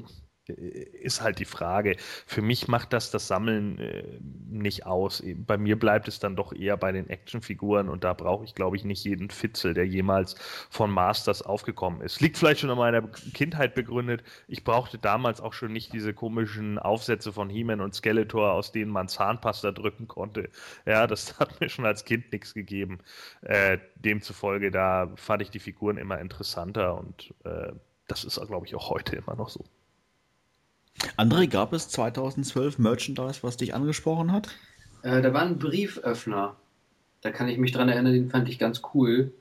ist halt die Frage. Für mich macht das das Sammeln äh, nicht aus. Bei mir bleibt es dann doch eher bei den Actionfiguren und da brauche ich, glaube ich, nicht jeden Fitzel, der jemals von Masters aufgekommen ist. Liegt vielleicht schon an meiner Kindheit begründet. Ich brauchte damals auch schon nicht diese komischen Aufsätze von He-Man und Skeletor, aus denen man Zahnpasta drücken konnte. Ja, das hat mir schon als Kind nichts gegeben. Äh, demzufolge, da fand ich die Figuren immer interessanter und äh, das ist, glaube ich, auch heute immer noch so. André, gab es 2012 Merchandise, was dich angesprochen hat? Äh, da war ein Brieföffner. Da kann ich mich dran erinnern, den fand ich ganz cool.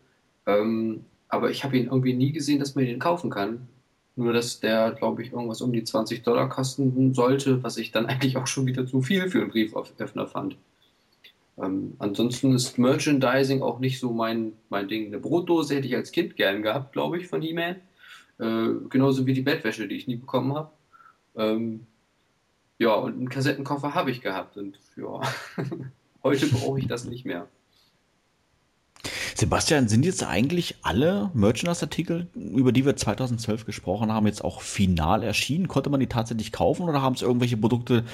Ähm, aber ich habe ihn irgendwie nie gesehen, dass man den kaufen kann. Nur, dass der, glaube ich, irgendwas um die 20 Dollar kosten sollte, was ich dann eigentlich auch schon wieder zu viel für einen Brieföffner fand. Ähm, ansonsten ist Merchandising auch nicht so mein, mein Ding. Eine Brotdose hätte ich als Kind gern gehabt, glaube ich, von He-Man. Äh, genauso wie die Bettwäsche, die ich nie bekommen habe. Ähm, ja, und einen Kassettenkoffer habe ich gehabt. Und ja, heute brauche ich das nicht mehr. Sebastian, sind jetzt eigentlich alle Merchandise-Artikel, über die wir 2012 gesprochen haben, jetzt auch final erschienen? Konnte man die tatsächlich kaufen oder haben es irgendwelche Produkte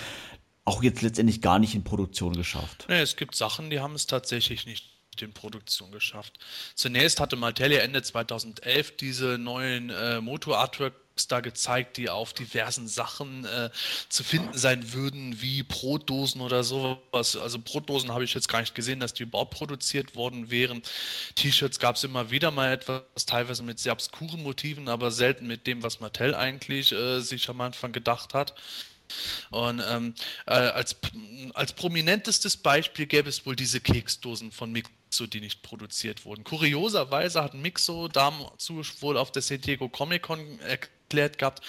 auch jetzt letztendlich gar nicht in Produktion geschafft? Nee, es gibt Sachen, die haben es tatsächlich nicht in Produktion geschafft. Zunächst hatte Mattel Ende 2011 diese neuen äh, Motor-Artwork da gezeigt, die auf diversen Sachen äh, zu finden sein würden, wie Brotdosen oder sowas. Also Brotdosen habe ich jetzt gar nicht gesehen, dass die überhaupt produziert worden wären. T-Shirts gab es immer wieder mal etwas, teilweise mit sehr obskuren Motiven, aber selten mit dem, was Mattel eigentlich äh, sich am Anfang gedacht hat. Und ähm, äh, als, als prominentestes Beispiel gäbe es wohl diese Keksdosen von Mixo, die nicht produziert wurden. Kurioserweise hat Mixo dazu wohl auf der San Diego Comic Con erklärt gehabt,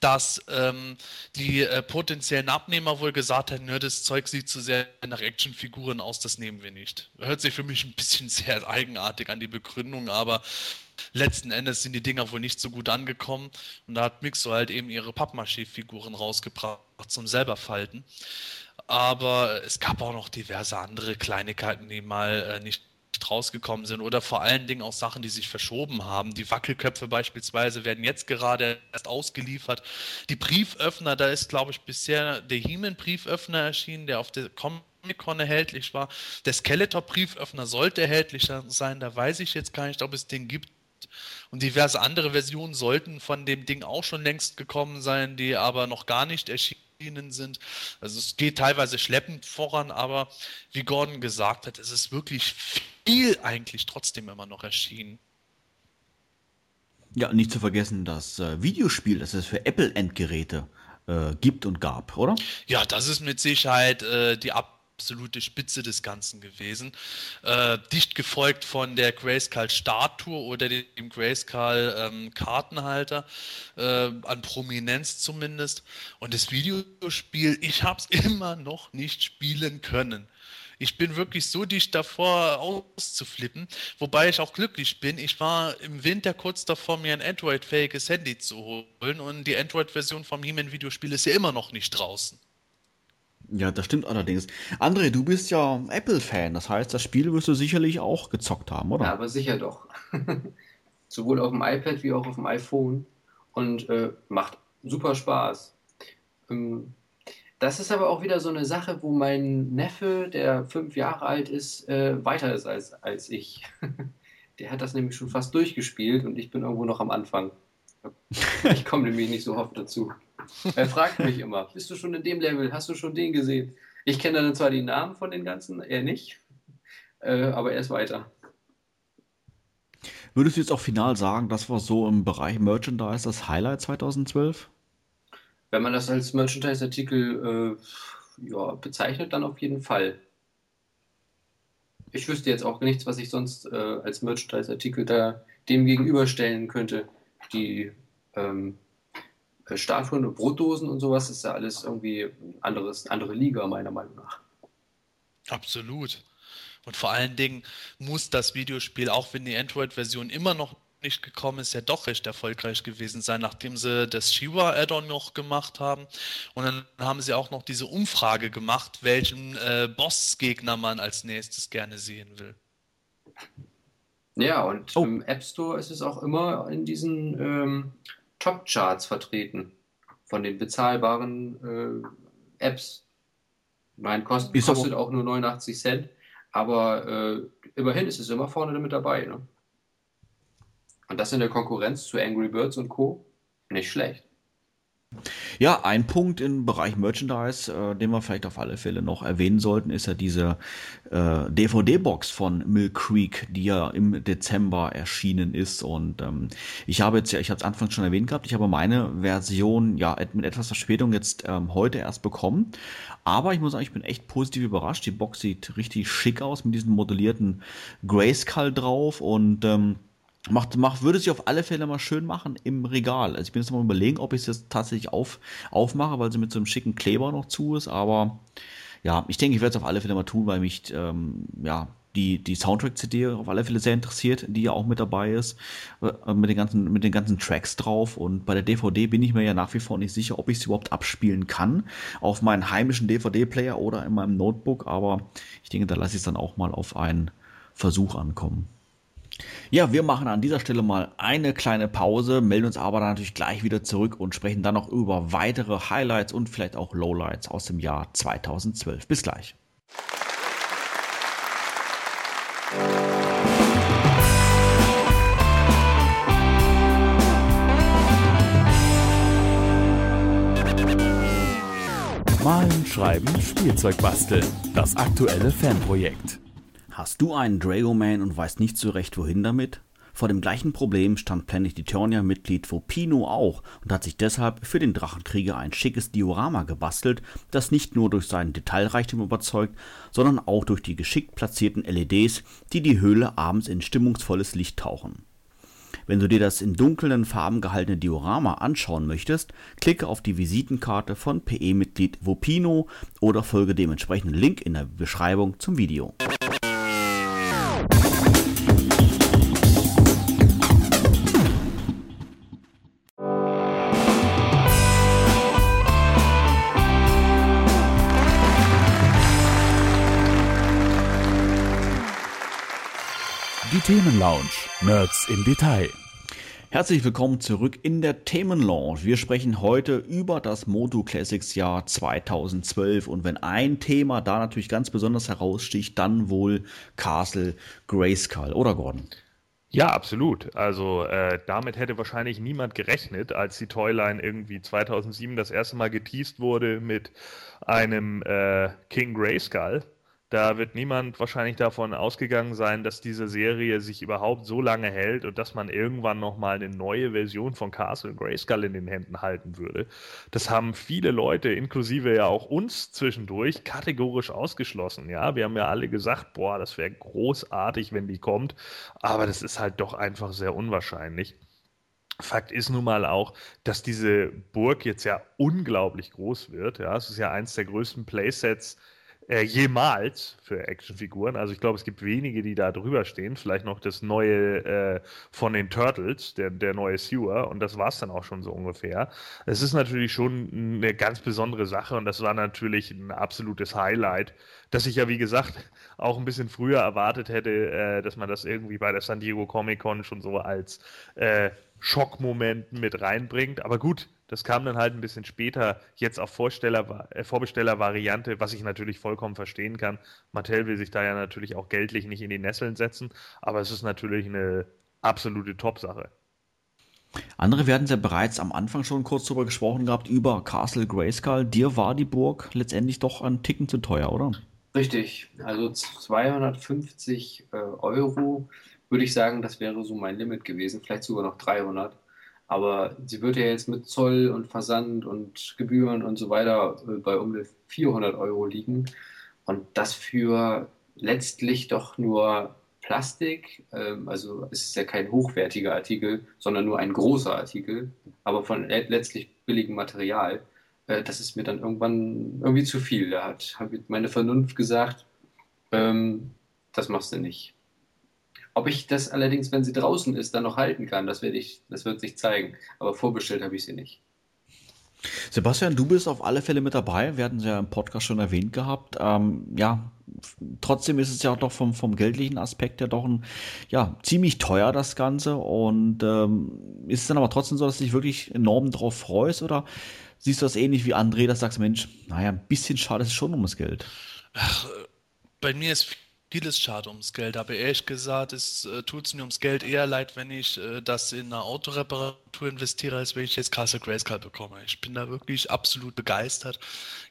dass ähm, die äh, potenziellen Abnehmer wohl gesagt hätten, das Zeug sieht zu sehr nach Actionfiguren aus, das nehmen wir nicht. Hört sich für mich ein bisschen sehr eigenartig an die Begründung, aber letzten Endes sind die Dinger wohl nicht so gut angekommen und da hat Mixo halt eben ihre Pappmaché-Figuren rausgebracht zum selber falten. Aber es gab auch noch diverse andere Kleinigkeiten, die mal äh, nicht rausgekommen sind oder vor allen Dingen auch Sachen, die sich verschoben haben. Die Wackelköpfe beispielsweise werden jetzt gerade erst ausgeliefert. Die Brieföffner, da ist, glaube ich, bisher der He-Man-Brieföffner erschienen, der auf der Comic-Con erhältlich war. Der Skeletor-Brieföffner sollte erhältlich sein, da weiß ich jetzt gar nicht, ob es den gibt. Und diverse andere Versionen sollten von dem Ding auch schon längst gekommen sein, die aber noch gar nicht erschienen sind. Also es geht teilweise schleppend voran, aber wie Gordon gesagt hat, es ist wirklich viel eigentlich trotzdem immer noch erschienen. Ja, nicht zu vergessen das äh, Videospiel, das es für Apple-Endgeräte äh, gibt und gab, oder? Ja, das ist mit Sicherheit äh, die Ab absolute Spitze des Ganzen gewesen. Äh, dicht gefolgt von der Grayscale Statue oder dem Grayscale ähm, Kartenhalter, äh, an Prominenz zumindest. Und das Videospiel, ich habe es immer noch nicht spielen können. Ich bin wirklich so dicht davor auszuflippen, wobei ich auch glücklich bin. Ich war im Winter kurz davor, mir ein Android-fähiges Handy zu holen und die Android-Version vom He-Man-Videospiel ist ja immer noch nicht draußen. Ja, das stimmt allerdings. André, du bist ja Apple-Fan, das heißt, das Spiel wirst du sicherlich auch gezockt haben, oder? Ja, aber sicher doch. Sowohl auf dem iPad wie auch auf dem iPhone und äh, macht super Spaß. Ähm, das ist aber auch wieder so eine Sache, wo mein Neffe, der fünf Jahre alt ist, äh, weiter ist als, als ich. der hat das nämlich schon fast durchgespielt und ich bin irgendwo noch am Anfang. Ich komme nämlich nicht so oft dazu. Er fragt mich immer, bist du schon in dem Level? Hast du schon den gesehen? Ich kenne dann zwar die Namen von den ganzen, er nicht, äh, aber er ist weiter. Würdest du jetzt auch final sagen, das war so im Bereich Merchandise das Highlight 2012? Wenn man das als Merchandise-Artikel äh, ja, bezeichnet, dann auf jeden Fall. Ich wüsste jetzt auch nichts, was ich sonst äh, als Merchandise-Artikel da dem gegenüberstellen könnte. Die ähm, äh, Statuen und Brotdosen und sowas ist ja alles irgendwie anderes, andere Liga, meiner Meinung nach. Absolut. Und vor allen Dingen muss das Videospiel, auch wenn die Android-Version immer noch nicht gekommen ist, ja doch recht erfolgreich gewesen sein, nachdem sie das Shiva-Add-on noch gemacht haben. Und dann haben sie auch noch diese Umfrage gemacht, welchen äh, Boss-Gegner man als nächstes gerne sehen will. Ja, und oh. im App Store ist es auch immer in diesen ähm, Top-Charts vertreten von den bezahlbaren äh, Apps. Mein Kost ist kostet auch nur 89 Cent, aber äh, immerhin ist es immer vorne damit dabei. Ne? Und das in der Konkurrenz zu Angry Birds und Co. nicht schlecht. Ja, ein Punkt im Bereich Merchandise, äh, den wir vielleicht auf alle Fälle noch erwähnen sollten, ist ja diese äh, DVD-Box von Mill Creek, die ja im Dezember erschienen ist. Und ähm, ich habe jetzt ja, ich habe es anfangs schon erwähnt gehabt, ich habe meine Version ja mit etwas Verspätung jetzt ähm, heute erst bekommen. Aber ich muss sagen, ich bin echt positiv überrascht. Die Box sieht richtig schick aus mit diesem modellierten Grayskull drauf und ähm, macht, macht, würde sich auf alle Fälle mal schön machen im Regal. Also ich bin jetzt mal überlegen, ob ich es jetzt tatsächlich auf, aufmache, weil sie mit so einem schicken Kleber noch zu ist, aber ja, ich denke, ich werde es auf alle Fälle mal tun, weil mich ähm, ja die, die Soundtrack-CD auf alle Fälle sehr interessiert, die ja auch mit dabei ist, äh, mit, den ganzen, mit den ganzen Tracks drauf. Und bei der DVD bin ich mir ja nach wie vor nicht sicher, ob ich es überhaupt abspielen kann, auf meinen heimischen DVD-Player oder in meinem Notebook. Aber ich denke, da lasse ich es dann auch mal auf einen Versuch ankommen. Ja, wir machen an dieser Stelle mal eine kleine Pause, melden uns aber dann natürlich gleich wieder zurück und sprechen dann noch über weitere Highlights und vielleicht auch Lowlights aus dem Jahr 2012. Bis gleich. Malen, Schreiben, Spielzeug basteln. Das aktuelle Fanprojekt. Hast du einen Dragoman und weißt nicht so recht wohin damit? Vor dem gleichen Problem stand Planet Eternia-Mitglied Vopino auch und hat sich deshalb für den Drachenkrieger ein schickes Diorama gebastelt, das nicht nur durch seinen Detailreichtum überzeugt, sondern auch durch die geschickt platzierten LEDs, die die Höhle abends in stimmungsvolles Licht tauchen. Wenn du dir das in dunklen Farben gehaltene Diorama anschauen möchtest, klicke auf die Visitenkarte von PE-Mitglied Vopino oder folge dem entsprechenden Link in der Beschreibung zum Video. Themenlounge. Nerds im Detail. Herzlich willkommen zurück in der Themenlounge. Wir sprechen heute über das Moto Classics Jahr 2012 und wenn ein Thema da natürlich ganz besonders heraussticht, dann wohl Castle Grayskull, oder Gordon? Ja, absolut. Also äh, damit hätte wahrscheinlich niemand gerechnet, als die Toyline irgendwie 2007 das erste Mal geteased wurde mit einem äh, King Grayskull. Da wird niemand wahrscheinlich davon ausgegangen sein, dass diese Serie sich überhaupt so lange hält und dass man irgendwann nochmal eine neue Version von Castle Grayskull in den Händen halten würde. Das haben viele Leute, inklusive ja auch uns zwischendurch, kategorisch ausgeschlossen. Ja, wir haben ja alle gesagt, boah, das wäre großartig, wenn die kommt. Aber das ist halt doch einfach sehr unwahrscheinlich. Fakt ist nun mal auch, dass diese Burg jetzt ja unglaublich groß wird. Ja, es ist ja eins der größten Playsets äh, jemals für Actionfiguren. Also ich glaube, es gibt wenige, die da drüber stehen. Vielleicht noch das neue äh, von den Turtles, der, der neue Sewer. Und das war es dann auch schon so ungefähr. Es ist natürlich schon eine ganz besondere Sache und das war natürlich ein absolutes Highlight, dass ich ja, wie gesagt, auch ein bisschen früher erwartet hätte, äh, dass man das irgendwie bei der San Diego Comic Con schon so als äh, Schockmoment mit reinbringt. Aber gut, das kam dann halt ein bisschen später, jetzt auf Vorsteller, äh, Vorbestellervariante, was ich natürlich vollkommen verstehen kann. Mattel will sich da ja natürlich auch geldlich nicht in die Nesseln setzen, aber es ist natürlich eine absolute Top-Sache. Andere werden ja bereits am Anfang schon kurz darüber gesprochen gehabt, über Castle Grayskull. Dir war die Burg letztendlich doch ein Ticken zu teuer, oder? Richtig, also 250 äh, Euro würde ich sagen, das wäre so mein Limit gewesen, vielleicht sogar noch 300. Aber sie wird ja jetzt mit Zoll und Versand und Gebühren und so weiter äh, bei um die 400 Euro liegen. Und das für letztlich doch nur Plastik. Ähm, also es ist ja kein hochwertiger Artikel, sondern nur ein großer Artikel, aber von letztlich billigem Material. Äh, das ist mir dann irgendwann irgendwie zu viel. Da hat, hat meine Vernunft gesagt, ähm, das machst du nicht. Ob ich das allerdings, wenn sie draußen ist, dann noch halten kann, das, werde ich, das wird sich zeigen. Aber vorbestellt habe ich sie nicht. Sebastian, du bist auf alle Fälle mit dabei. Wir hatten es ja im Podcast schon erwähnt gehabt. Ähm, ja, trotzdem ist es ja doch vom, vom geldlichen Aspekt ja doch ein, ja, ziemlich teuer, das Ganze. Und ähm, ist es dann aber trotzdem so, dass du dich wirklich enorm drauf freust? Oder siehst du das ähnlich wie André, dass du sagst, Mensch, naja, ein bisschen schade ist es schon um das Geld? Ach, bei mir ist Vieles schade ums Geld, aber ehrlich gesagt, es äh, tut es mir ums Geld eher leid, wenn ich äh, das in eine Autoreparatur investiere, als wenn ich jetzt Castle Grayskull bekomme. Ich bin da wirklich absolut begeistert,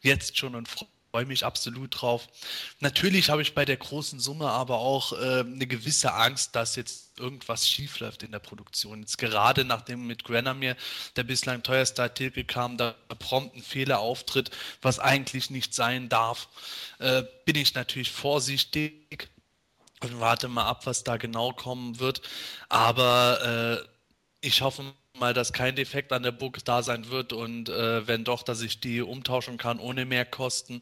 jetzt schon und freue mich absolut drauf. Natürlich habe ich bei der großen Summe aber auch äh, eine gewisse Angst, dass jetzt irgendwas schiefläuft in der Produktion. Jetzt gerade nachdem mit Granamir der bislang teuerste Artikel kam, da prompt ein Fehler auftritt, was eigentlich nicht sein darf, äh, bin ich natürlich vorsichtig und warte mal ab, was da genau kommen wird. Aber äh, ich hoffe mal, dass kein Defekt an der Burg da sein wird und äh, wenn doch, dass ich die umtauschen kann ohne Mehrkosten.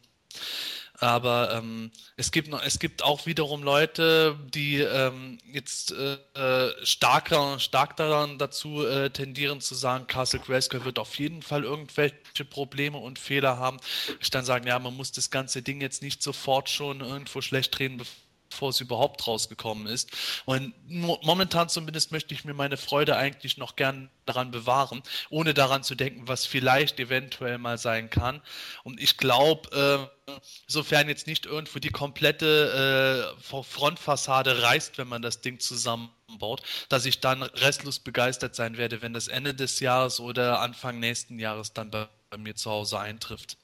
Aber ähm, es, gibt es gibt auch wiederum Leute, die ähm, jetzt äh, äh stärker, stark daran dazu äh, tendieren zu sagen, Castle Grayskull wird auf jeden Fall irgendwelche Probleme und Fehler haben. Ich dann sagen, ja, man muss das ganze Ding jetzt nicht sofort schon irgendwo schlecht drehen, bevor bevor es überhaupt rausgekommen ist. Und momentan zumindest möchte ich mir meine Freude eigentlich noch gern daran bewahren, ohne daran zu denken, was vielleicht eventuell mal sein kann. Und ich glaube, äh, sofern jetzt nicht irgendwo die komplette äh, Frontfassade reißt, wenn man das Ding zusammenbaut, dass ich dann restlos begeistert sein werde, wenn das Ende des Jahres oder Anfang nächsten Jahres dann bei, bei mir zu Hause eintrifft.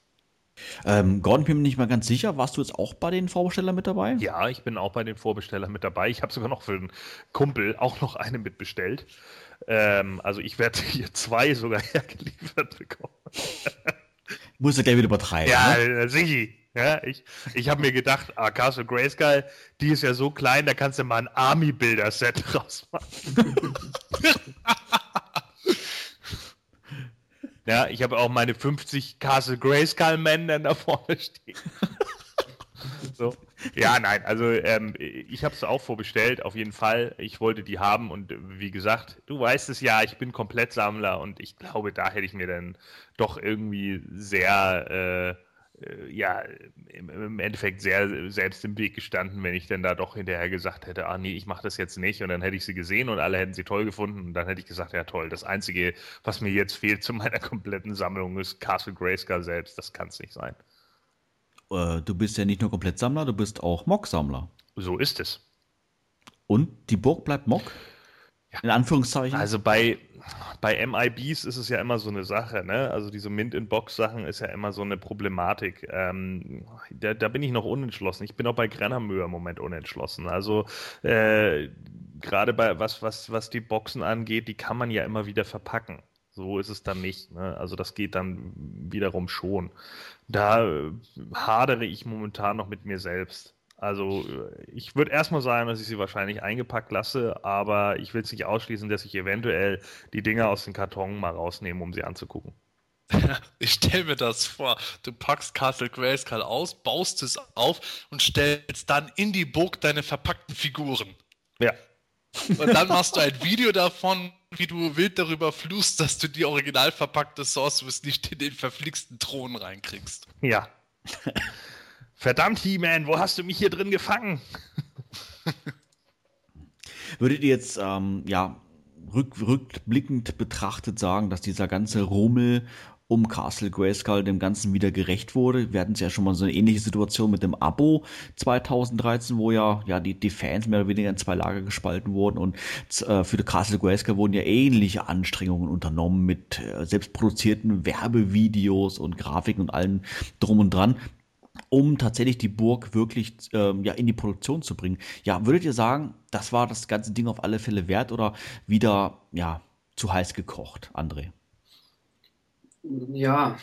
Ähm, Gordon, bin mir nicht mal ganz sicher. Warst du jetzt auch bei den Vorbestellern mit dabei? Ja, ich bin auch bei den Vorbestellern mit dabei. Ich habe sogar noch für einen Kumpel auch noch eine mitbestellt. Ähm, also ich werde hier zwei sogar hergeliefert bekommen. Muss er gleich wieder übertreiben. Ja, ne? sicher. Ja, ich ich habe mir gedacht, ah, Castle Grayskull, die ist ja so klein, da kannst du mal ein Army-Bilder-Set rausmachen. Ja, ich habe auch meine 50 Castle Grayskull Men dann da vorne stehen. so. Ja, nein, also ähm, ich habe es auch vorbestellt, auf jeden Fall. Ich wollte die haben und wie gesagt, du weißt es ja, ich bin Komplettsammler und ich glaube, da hätte ich mir dann doch irgendwie sehr äh, äh, ja, im, Endeffekt sehr selbst im Weg gestanden, wenn ich denn da doch hinterher gesagt hätte, ah nee, ich mache das jetzt nicht und dann hätte ich sie gesehen und alle hätten sie toll gefunden und dann hätte ich gesagt, ja toll, das Einzige, was mir jetzt fehlt zu meiner kompletten Sammlung ist Castle Grayskull selbst, das kann es nicht sein. Äh, du bist ja nicht nur Komplettsammler, du bist auch Mock-Sammler. So ist es. Und die Burg bleibt Mock? Ja. In Anführungszeichen. Also bei, bei MIBs ist es ja immer so eine Sache, ne? Also diese Mint-in-Box-Sachen ist ja immer so eine Problematik. Ähm, da, da, bin ich noch unentschlossen. Ich bin auch bei Grennermühe im Moment unentschlossen. Also äh, gerade bei was, was, was die Boxen angeht, die kann man ja immer wieder verpacken. So ist es dann nicht. Ne? Also das geht dann wiederum schon. Da äh, hadere ich momentan noch mit mir selbst. Also äh, ich würde erstmal sagen, dass ich sie wahrscheinlich eingepackt lasse, aber ich will es nicht ausschließen, dass ich eventuell die Dinger aus dem Karton mal rausnehme, um sie anzugucken. Ich stelle mir das vor. Du packst Castle Grayskull aus, baust es auf und stellst dann in die Burg deine verpackten Figuren. Ja. Und dann machst du ein Video davon, wie du wild darüber fluchst, dass du die original verpackte Sorceress nicht in den verflixten Thron reinkriegst. Ja. Verdammt, He-Man, wo hast du mich hier drin gefangen? Würdet ihr jetzt, ähm, ja, rück, rückblickend betrachtet sagen, dass dieser ganze Rummel um Castle Grayskull dem Ganzen wieder gerecht wurde. Wir hatten es ja schon mal so eine ähnliche Situation mit dem Abo 2013, wo ja, ja die, die Fans mehr oder weniger in zwei Lager gespalten wurden und äh, für die Castle Grayskull wurden ja ähnliche Anstrengungen unternommen mit äh, selbstproduzierten Werbevideos und Grafiken und allem drum und dran um tatsächlich die Burg wirklich ähm, ja, in die Produktion zu bringen. Ja, würdet ihr sagen, das war das ganze Ding auf alle Fälle wert oder wieder ja, zu heiß gekocht, André? Ja,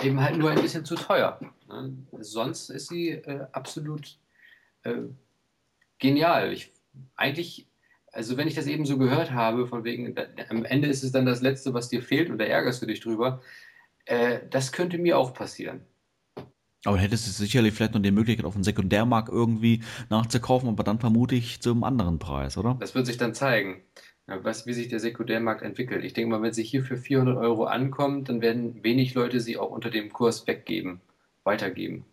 eben halt nur ein bisschen zu teuer. Ne? Sonst ist sie äh, absolut äh, genial. Ich, eigentlich, also wenn ich das eben so gehört habe, von wegen, da, am Ende ist es dann das Letzte, was dir fehlt und da ärgerst du dich drüber, äh, das könnte mir auch passieren. Aber hättest du sicherlich vielleicht noch die Möglichkeit, auf dem Sekundärmarkt irgendwie nachzukaufen, aber dann vermute ich zum anderen Preis, oder? Das wird sich dann zeigen, was, wie sich der Sekundärmarkt entwickelt. Ich denke mal, wenn sie hier für 400 Euro ankommt, dann werden wenig Leute sie auch unter dem Kurs weggeben, weitergeben.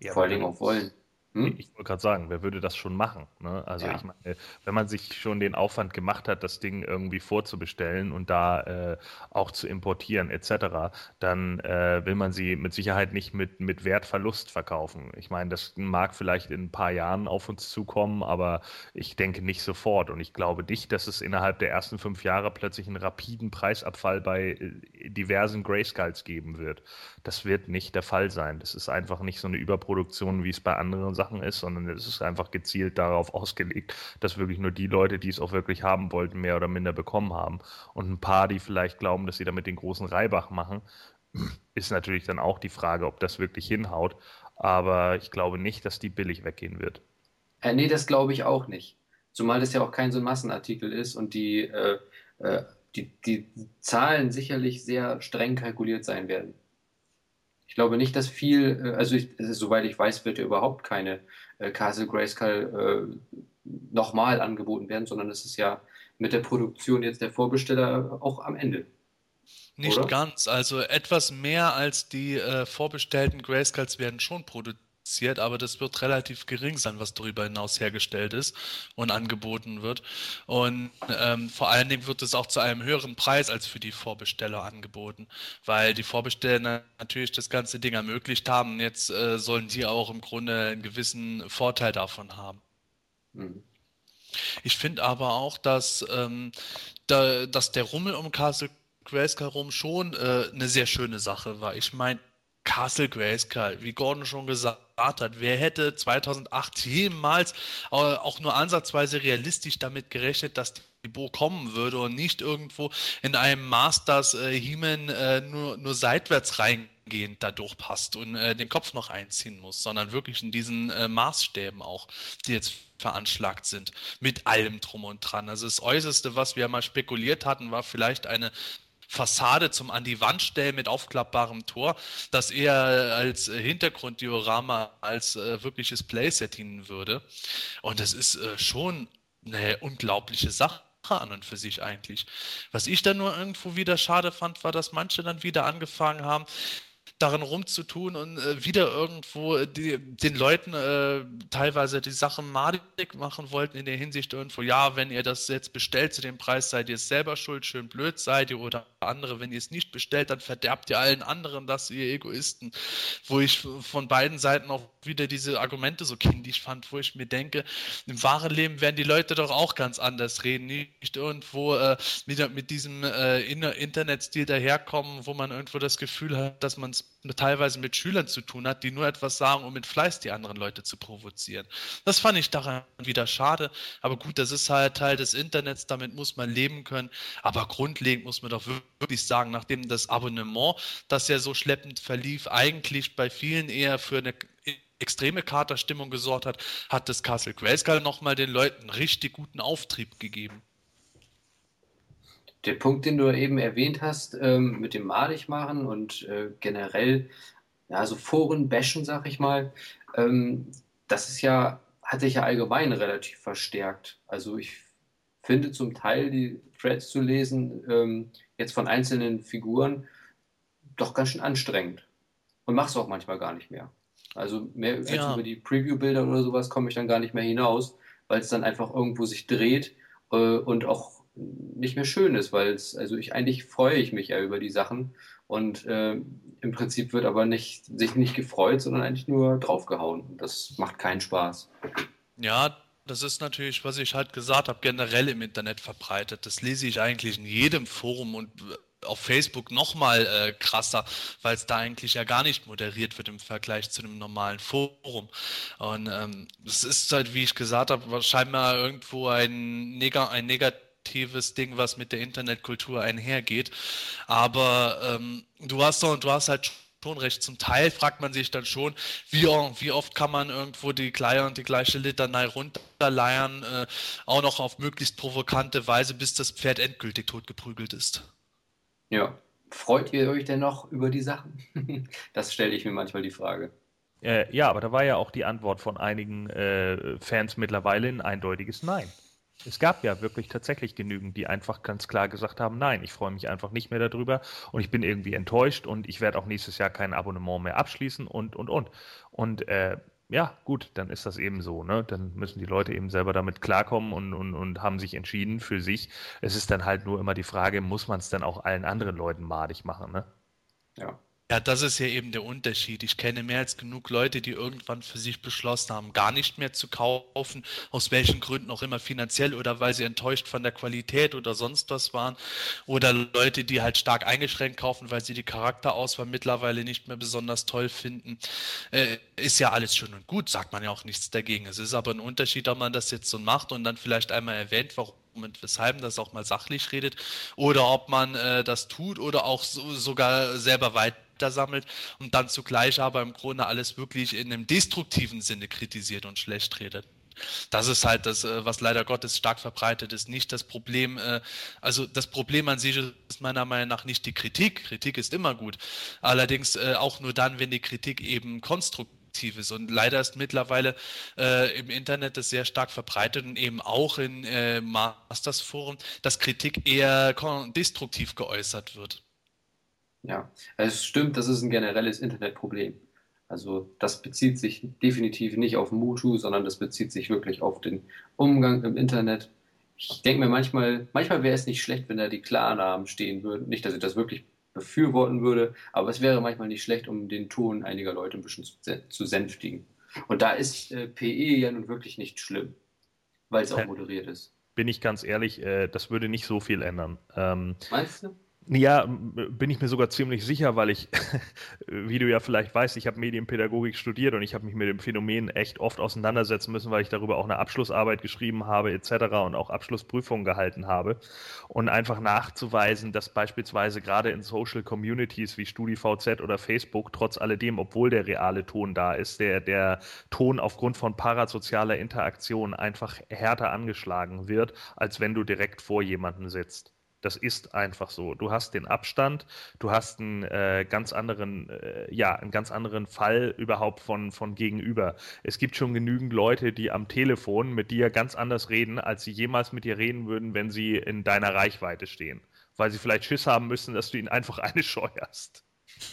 Ja, Vor allen Dingen auch wollen. Hm? Ich wollte gerade sagen, wer würde das schon machen? Ne? Also ja. ich meine, wenn man sich schon den Aufwand gemacht hat, das Ding irgendwie vorzubestellen und da äh, auch zu importieren etc., dann äh, will man sie mit Sicherheit nicht mit, mit Wertverlust verkaufen. Ich meine, das mag vielleicht in ein paar Jahren auf uns zukommen, aber ich denke nicht sofort. Und ich glaube nicht, dass es innerhalb der ersten fünf Jahre plötzlich einen rapiden Preisabfall bei äh, diversen Grayskulls geben wird. Das wird nicht der Fall sein. Das ist einfach nicht so eine Überproduktion, wie es bei anderen Sachen ist, sondern es ist einfach gezielt darauf ausgelegt, dass wirklich nur die Leute, die es auch wirklich haben wollten, mehr oder minder bekommen haben. Und ein paar, die vielleicht glauben, dass sie damit den großen Reibach machen, ist natürlich dann auch die Frage, ob das wirklich hinhaut. Aber ich glaube nicht, dass die billig weggehen wird. Äh, nee, das glaube ich auch nicht. Zumal das ja auch kein so ein Massenartikel ist und die, äh, äh, die, die Zahlen sicherlich sehr streng kalkuliert sein werden. Ich glaube nicht, dass viel, äh, also, ich, soweit ich weiß, wird ja überhaupt keine äh, Castle Grayskull äh, nochmal angeboten werden, sondern es ist ja mit der Produktion jetzt der Vorbesteller auch am Ende. Nicht oder? ganz, also etwas mehr als die äh, vorbestellten Grayskulls werden schon produziert produziert, aber das wird relativ gering sein, was darüber hinaus hergestellt ist und angeboten wird. Und ähm, vor allen Dingen wird es auch zu einem höheren Preis als für die Vorbesteller angeboten, weil die Vorbesteller natürlich das ganze Ding ermöglicht haben. Jetzt äh, sollen die auch im Grunde einen gewissen Vorteil davon haben. Mhm. Ich finde aber auch, dass, ähm, da, dass der Rummel um Castle Grayskull rum schon äh, eine sehr schöne Sache war. Ich meine, Castle Grayskull, wie Gordon schon gesagt hat, wer hätte 2008 jemals äh, auch nur ansatzweise realistisch damit gerechnet, dass die Bo kommen würde und nicht irgendwo in einem Masters äh, He-Man äh, nur, nur seitwärts reingehend da durchpasst und äh, den Kopf noch einziehen muss, sondern wirklich in diesen äh, Maßstäben auch, die jetzt veranschlagt sind, mit allem drum und dran. Also das Äußerste, was wir mal spekuliert hatten, war vielleicht eine Fassade zum an die Wand stellen mit aufklappbarem Tor, das eher als Hintergrunddiorama als äh, wirkliches Playset dienen würde. Und das ist äh, schon eine unglaubliche Sache an und für sich eigentlich. Was ich dann nur irgendwo wieder schade fand, war, dass manche dann wieder angefangen haben, darin rumzutun und äh, wieder irgendwo die, den Leuten äh, teilweise die Sachen madig machen wollten in der Hinsicht irgendwo, ja, wenn ihr das jetzt bestellt zu dem Preis, seid ihr es selber schuld, schön blöd seid ihr oder andere, wenn ihr es nicht bestellt, dann verderbt ihr allen anderen das, ihr Egoisten. Wo ich von beiden Seiten auch wieder diese Argumente so kindisch fand, wo ich mir denke, im wahren Leben werden die Leute doch auch ganz anders reden, nicht irgendwo äh, wieder mit diesem äh, Internetstil daherkommen, wo man irgendwo das Gefühl hat, dass man es teilweise mit Schülern zu tun hat, die nur etwas sagen, um mit Fleiß die anderen Leute zu provozieren. Das fand ich daran wieder schade. Aber gut, das ist halt Teil des Internets, damit muss man leben können. Aber grundlegend muss man doch wirklich sagen, nachdem das Abonnement, das ja so schleppend verlief, eigentlich bei vielen eher für eine extreme Katerstimmung gesorgt hat, hat das Castle Grayskull nochmal den Leuten richtig guten Auftrieb gegeben der Punkt, den du eben erwähnt hast, ähm, mit dem Madigmachen und äh, generell, ja, so Foren bashen, sag ich mal, ähm, das ist ja, hat sich ja allgemein relativ verstärkt. Also ich finde zum Teil die Threads zu lesen, ähm, jetzt von einzelnen Figuren, doch ganz schön anstrengend. Und mach's auch manchmal gar nicht mehr. Also mehr als ja. über die Preview-Bilder oder sowas komme ich dann gar nicht mehr hinaus, weil es dann einfach irgendwo sich dreht äh, und auch nicht mehr schön ist, weil es, also ich eigentlich freue ich mich ja über die Sachen und äh, im Prinzip wird aber nicht, sich nicht gefreut, sondern eigentlich nur draufgehauen. Das macht keinen Spaß. Ja, das ist natürlich, was ich halt gesagt habe, generell im Internet verbreitet. Das lese ich eigentlich in jedem Forum und äh, auf Facebook nochmal äh, krasser, weil es da eigentlich ja gar nicht moderiert wird im Vergleich zu einem normalen Forum. Und ähm, es ist halt, wie ich gesagt habe, scheinbar irgendwo ein, Neg ein negativ negatives Ding, was mit der Internetkultur einhergeht. Aber ähm, du hast doch, du hast halt schon recht. Zum Teil fragt man sich dann schon, wie, wie oft kann man irgendwo die, und die gleiche Litanei runterleiern, äh, auch noch auf möglichst provokante Weise, bis das Pferd endgültig totgeprügelt ist. Ja. Freut ihr euch denn noch über die Sachen? das stelle ich mir manchmal die Frage. Äh, ja, aber da war ja auch die Antwort von einigen äh, Fans mittlerweile ein eindeutiges Nein. Es gab ja wirklich tatsächlich genügend, die einfach ganz klar gesagt haben, nein, ich freue mich einfach nicht mehr darüber und ich bin irgendwie enttäuscht und ich werde auch nächstes Jahr kein Abonnement mehr abschließen und, und, und. Und äh, ja, gut, dann ist das eben so, ne? Dann müssen die Leute eben selber damit klarkommen und, und, und haben sich entschieden für sich. Es ist dann halt nur immer die Frage, muss man es dann auch allen anderen Leuten madig machen, ne? Ja. Ja, das ist ja eben der Unterschied. Ich kenne mehr als genug Leute, die irgendwann für sich beschlossen haben, gar nicht mehr zu kaufen, aus welchen Gründen auch immer finanziell oder weil sie enttäuscht von der Qualität oder sonst was waren. Oder Leute, die halt stark eingeschränkt kaufen, weil sie die Charakterauswahl mittlerweile nicht mehr besonders toll finden. Äh, ist ja alles schön und gut, sagt man ja auch nichts dagegen. Es ist aber ein Unterschied, ob man das jetzt so macht und dann vielleicht einmal erwähnt, warum und weshalb das auch mal sachlich redet oder ob man äh, das tut oder auch so, sogar selber weiter sammelt und dann zugleich aber im Grunde alles wirklich in einem destruktiven Sinne kritisiert und schlecht redet. Das ist halt das, äh, was leider Gottes stark verbreitet ist. Nicht das Problem, äh, also das Problem an sich ist meiner Meinung nach nicht die Kritik. Kritik ist immer gut. Allerdings äh, auch nur dann, wenn die Kritik eben konstruktiv Aktives. Und leider ist mittlerweile äh, im Internet das sehr stark verbreitet und eben auch in äh, Masters-Foren, dass Kritik eher destruktiv geäußert wird. Ja, es stimmt, das ist ein generelles Internetproblem. Also das bezieht sich definitiv nicht auf Mutu, sondern das bezieht sich wirklich auf den Umgang im Internet. Ich denke mir manchmal, manchmal wäre es nicht schlecht, wenn da die Klarnamen stehen würden. Nicht, dass ich das wirklich befürworten würde, aber es wäre manchmal nicht schlecht, um den Ton einiger Leute ein bisschen zu, zu sänftigen. Und da ist äh, PE ja nun wirklich nicht schlimm, weil es auch moderiert ist. Bin ich ganz ehrlich, äh, das würde nicht so viel ändern. Ähm, Meinst du? Ja, bin ich mir sogar ziemlich sicher, weil ich, wie du ja vielleicht weißt, ich habe Medienpädagogik studiert und ich habe mich mit dem Phänomen echt oft auseinandersetzen müssen, weil ich darüber auch eine Abschlussarbeit geschrieben habe etc. und auch Abschlussprüfungen gehalten habe. Und einfach nachzuweisen, dass beispielsweise gerade in Social Communities wie StudiVZ oder Facebook trotz alledem, obwohl der reale Ton da ist, der, der Ton aufgrund von parasozialer Interaktion einfach härter angeschlagen wird, als wenn du direkt vor jemandem sitzt. Das ist einfach so. Du hast den Abstand, du hast einen äh, ganz anderen, äh, ja, einen ganz anderen Fall überhaupt von, von gegenüber. Es gibt schon genügend Leute, die am Telefon mit dir ganz anders reden, als sie jemals mit dir reden würden, wenn sie in deiner Reichweite stehen. Weil sie vielleicht Schiss haben müssen, dass du ihnen einfach eine scheuerst.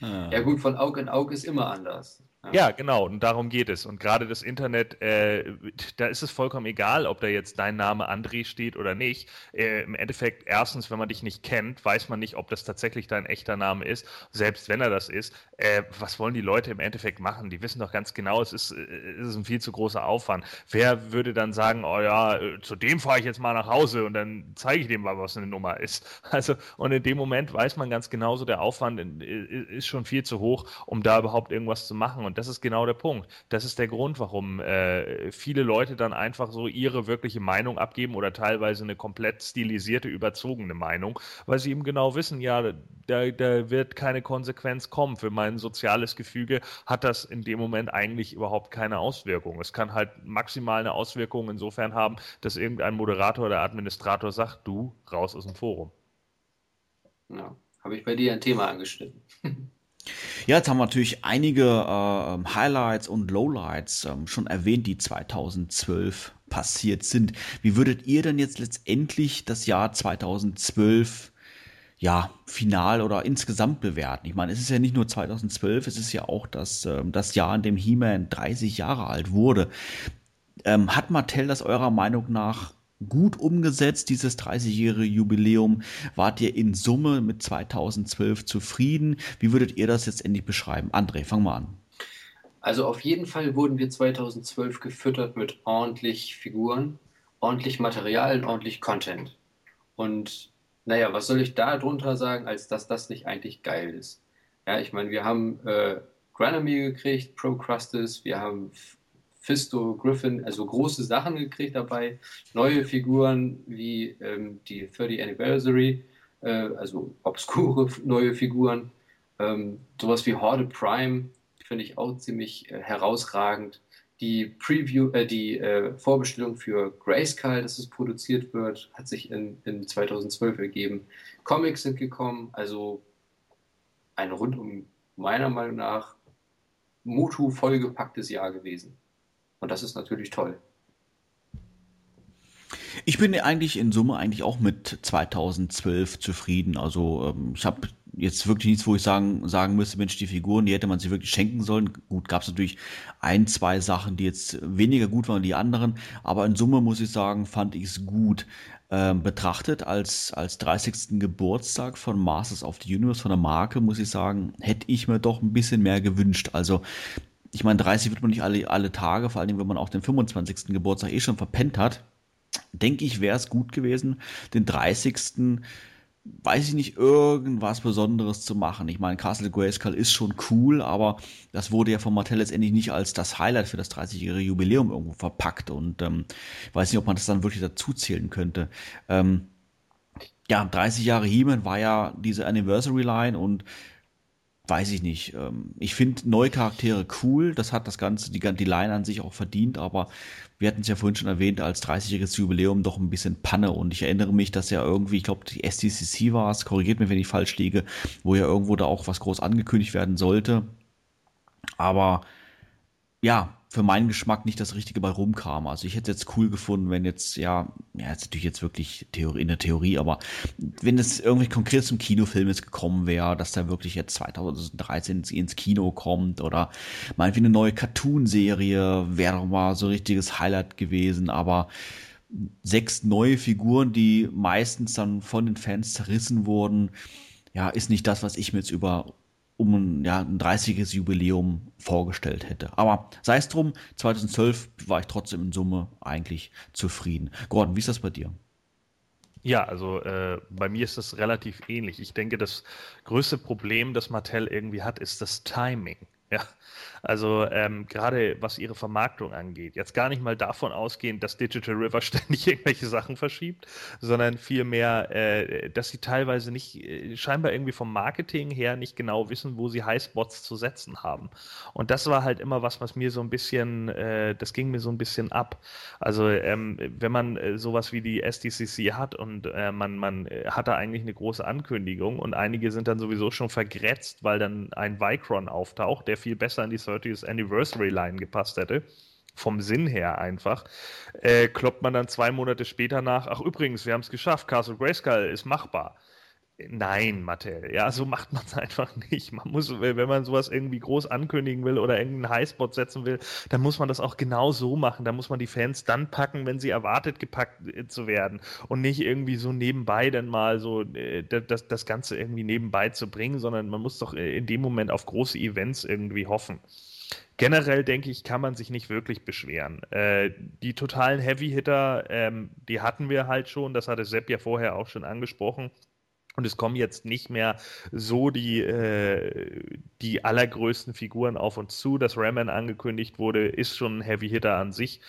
ja gut, von Auge in Auge ist immer anders. Ja, genau, und darum geht es. Und gerade das Internet, äh, da ist es vollkommen egal, ob da jetzt dein Name André steht oder nicht. Äh, Im Endeffekt, erstens, wenn man dich nicht kennt, weiß man nicht, ob das tatsächlich dein echter Name ist. Selbst wenn er das ist, äh, was wollen die Leute im Endeffekt machen? Die wissen doch ganz genau, es ist, äh, es ist ein viel zu großer Aufwand. Wer würde dann sagen, oh ja, äh, zu dem fahre ich jetzt mal nach Hause und dann zeige ich dem mal, was eine Nummer ist. Also, und in dem Moment weiß man ganz genauso, der Aufwand äh, ist schon viel zu hoch, um da überhaupt irgendwas zu machen. Und und das ist genau der Punkt. Das ist der Grund, warum äh, viele Leute dann einfach so ihre wirkliche Meinung abgeben oder teilweise eine komplett stilisierte, überzogene Meinung, weil sie eben genau wissen, ja, da, da wird keine Konsequenz kommen. Für mein soziales Gefüge hat das in dem Moment eigentlich überhaupt keine Auswirkung. Es kann halt maximal eine Auswirkung insofern haben, dass irgendein Moderator oder Administrator sagt, du raus aus dem Forum. Ja, habe ich bei dir ein Thema angeschnitten. Ja, jetzt haben wir natürlich einige äh, Highlights und Lowlights ähm, schon erwähnt, die 2012 passiert sind. Wie würdet ihr denn jetzt letztendlich das Jahr 2012 ja, final oder insgesamt bewerten. Ich meine, es ist ja nicht nur 2012, es ist ja auch das, äh, das Jahr, in dem He-Man 30 Jahre alt wurde. Ähm, hat Mattel das eurer Meinung nach gut umgesetzt, dieses 30-jährige Jubiläum. Wart ihr in Summe mit 2012 zufrieden? Wie würdet ihr das jetzt endlich beschreiben? André, fang mal an. Also auf jeden Fall wurden wir 2012 gefüttert mit ordentlich Figuren, ordentlich Material und ordentlich Content. Und naja, was soll ich da drunter sagen, als dass das nicht eigentlich geil ist? Ja, ich meine, wir haben äh, Granamy gekriegt, Procrustes, wir haben Fisto, Griffin, also große Sachen gekriegt dabei. Neue Figuren wie ähm, die 30 Anniversary, äh, also obskure neue Figuren. Ähm, sowas wie Horde Prime finde ich auch ziemlich äh, herausragend. Die Preview, äh, die äh, Vorbestellung für Grayskull, dass es produziert wird, hat sich in, in 2012 ergeben. Comics sind gekommen, also ein rundum meiner Meinung nach Mutu vollgepacktes Jahr gewesen. Und das ist natürlich toll. Ich bin eigentlich in Summe eigentlich auch mit 2012 zufrieden. Also ähm, ich habe jetzt wirklich nichts, wo ich sagen, sagen müsste, Mensch, die Figuren, die hätte man sich wirklich schenken sollen. Gut, gab es natürlich ein, zwei Sachen, die jetzt weniger gut waren als die anderen, aber in Summe muss ich sagen, fand ich es gut ähm, betrachtet als, als 30. Geburtstag von Masters of the Universe, von der Marke, muss ich sagen, hätte ich mir doch ein bisschen mehr gewünscht. Also, ich meine, 30 wird man nicht alle, alle Tage, vor allem wenn man auch den 25. Geburtstag eh schon verpennt hat. Denke ich, wäre es gut gewesen, den 30 weiß ich nicht, irgendwas Besonderes zu machen. Ich meine, Castle Grayskull ist schon cool, aber das wurde ja von Mattel letztendlich nicht als das Highlight für das 30-jährige Jubiläum irgendwo verpackt und ähm, ich weiß nicht, ob man das dann wirklich dazu zählen könnte. Ähm, ja, 30 Jahre He-Man war ja diese Anniversary Line und weiß ich nicht. Ähm, ich finde neue Charaktere cool, das hat das Ganze, die, die Line an sich auch verdient, aber wir hatten es ja vorhin schon erwähnt, als 30-jähriges Jubiläum doch ein bisschen Panne. Und ich erinnere mich, dass ja irgendwie, ich glaube, die STCC war es, korrigiert mir, wenn ich falsch liege, wo ja irgendwo da auch was groß angekündigt werden sollte. Aber ja, für meinen Geschmack nicht das Richtige bei rumkam. Also ich hätte es jetzt cool gefunden, wenn jetzt, ja, ja, jetzt natürlich jetzt wirklich Theorie, in der Theorie, aber wenn es irgendwie konkret zum Kinofilm jetzt gekommen wäre, dass der wirklich jetzt 2013 ins Kino kommt oder wie eine neue Cartoon-Serie wäre doch mal so ein richtiges Highlight gewesen, aber sechs neue Figuren, die meistens dann von den Fans zerrissen wurden, ja, ist nicht das, was ich mir jetzt über um ein, ja, ein 30. Jubiläum vorgestellt hätte. Aber sei es drum, 2012 war ich trotzdem in Summe eigentlich zufrieden. Gordon, wie ist das bei dir? Ja, also äh, bei mir ist das relativ ähnlich. Ich denke, das größte Problem, das Mattel irgendwie hat, ist das Timing. Ja, also ähm, gerade was ihre Vermarktung angeht, jetzt gar nicht mal davon ausgehend, dass Digital River ständig irgendwelche Sachen verschiebt, sondern vielmehr, äh, dass sie teilweise nicht, äh, scheinbar irgendwie vom Marketing her nicht genau wissen, wo sie Highspots zu setzen haben. Und das war halt immer was, was mir so ein bisschen, äh, das ging mir so ein bisschen ab. Also ähm, wenn man äh, sowas wie die SDCC hat und äh, man, man äh, hat da eigentlich eine große Ankündigung und einige sind dann sowieso schon vergrätzt, weil dann ein Vicron auftaucht, der viel besser in die 30th Anniversary Line gepasst hätte. Vom Sinn her einfach. Äh, kloppt man dann zwei Monate später nach, ach übrigens, wir haben es geschafft, Castle Grayskull ist machbar. Nein, Mattel, ja, so macht man es einfach nicht. Man muss, wenn man sowas irgendwie groß ankündigen will oder irgendeinen Highspot setzen will, dann muss man das auch genau so machen. Da muss man die Fans dann packen, wenn sie erwartet, gepackt äh, zu werden und nicht irgendwie so nebenbei dann mal so äh, das, das Ganze irgendwie nebenbei zu bringen, sondern man muss doch äh, in dem Moment auf große Events irgendwie hoffen. Generell denke ich, kann man sich nicht wirklich beschweren. Äh, die totalen Heavy-Hitter, ähm, die hatten wir halt schon, das hatte Sepp ja vorher auch schon angesprochen. Und es kommen jetzt nicht mehr so die, äh, die allergrößten Figuren auf uns zu. Dass Raman angekündigt wurde, ist schon ein Heavy Hitter an sich.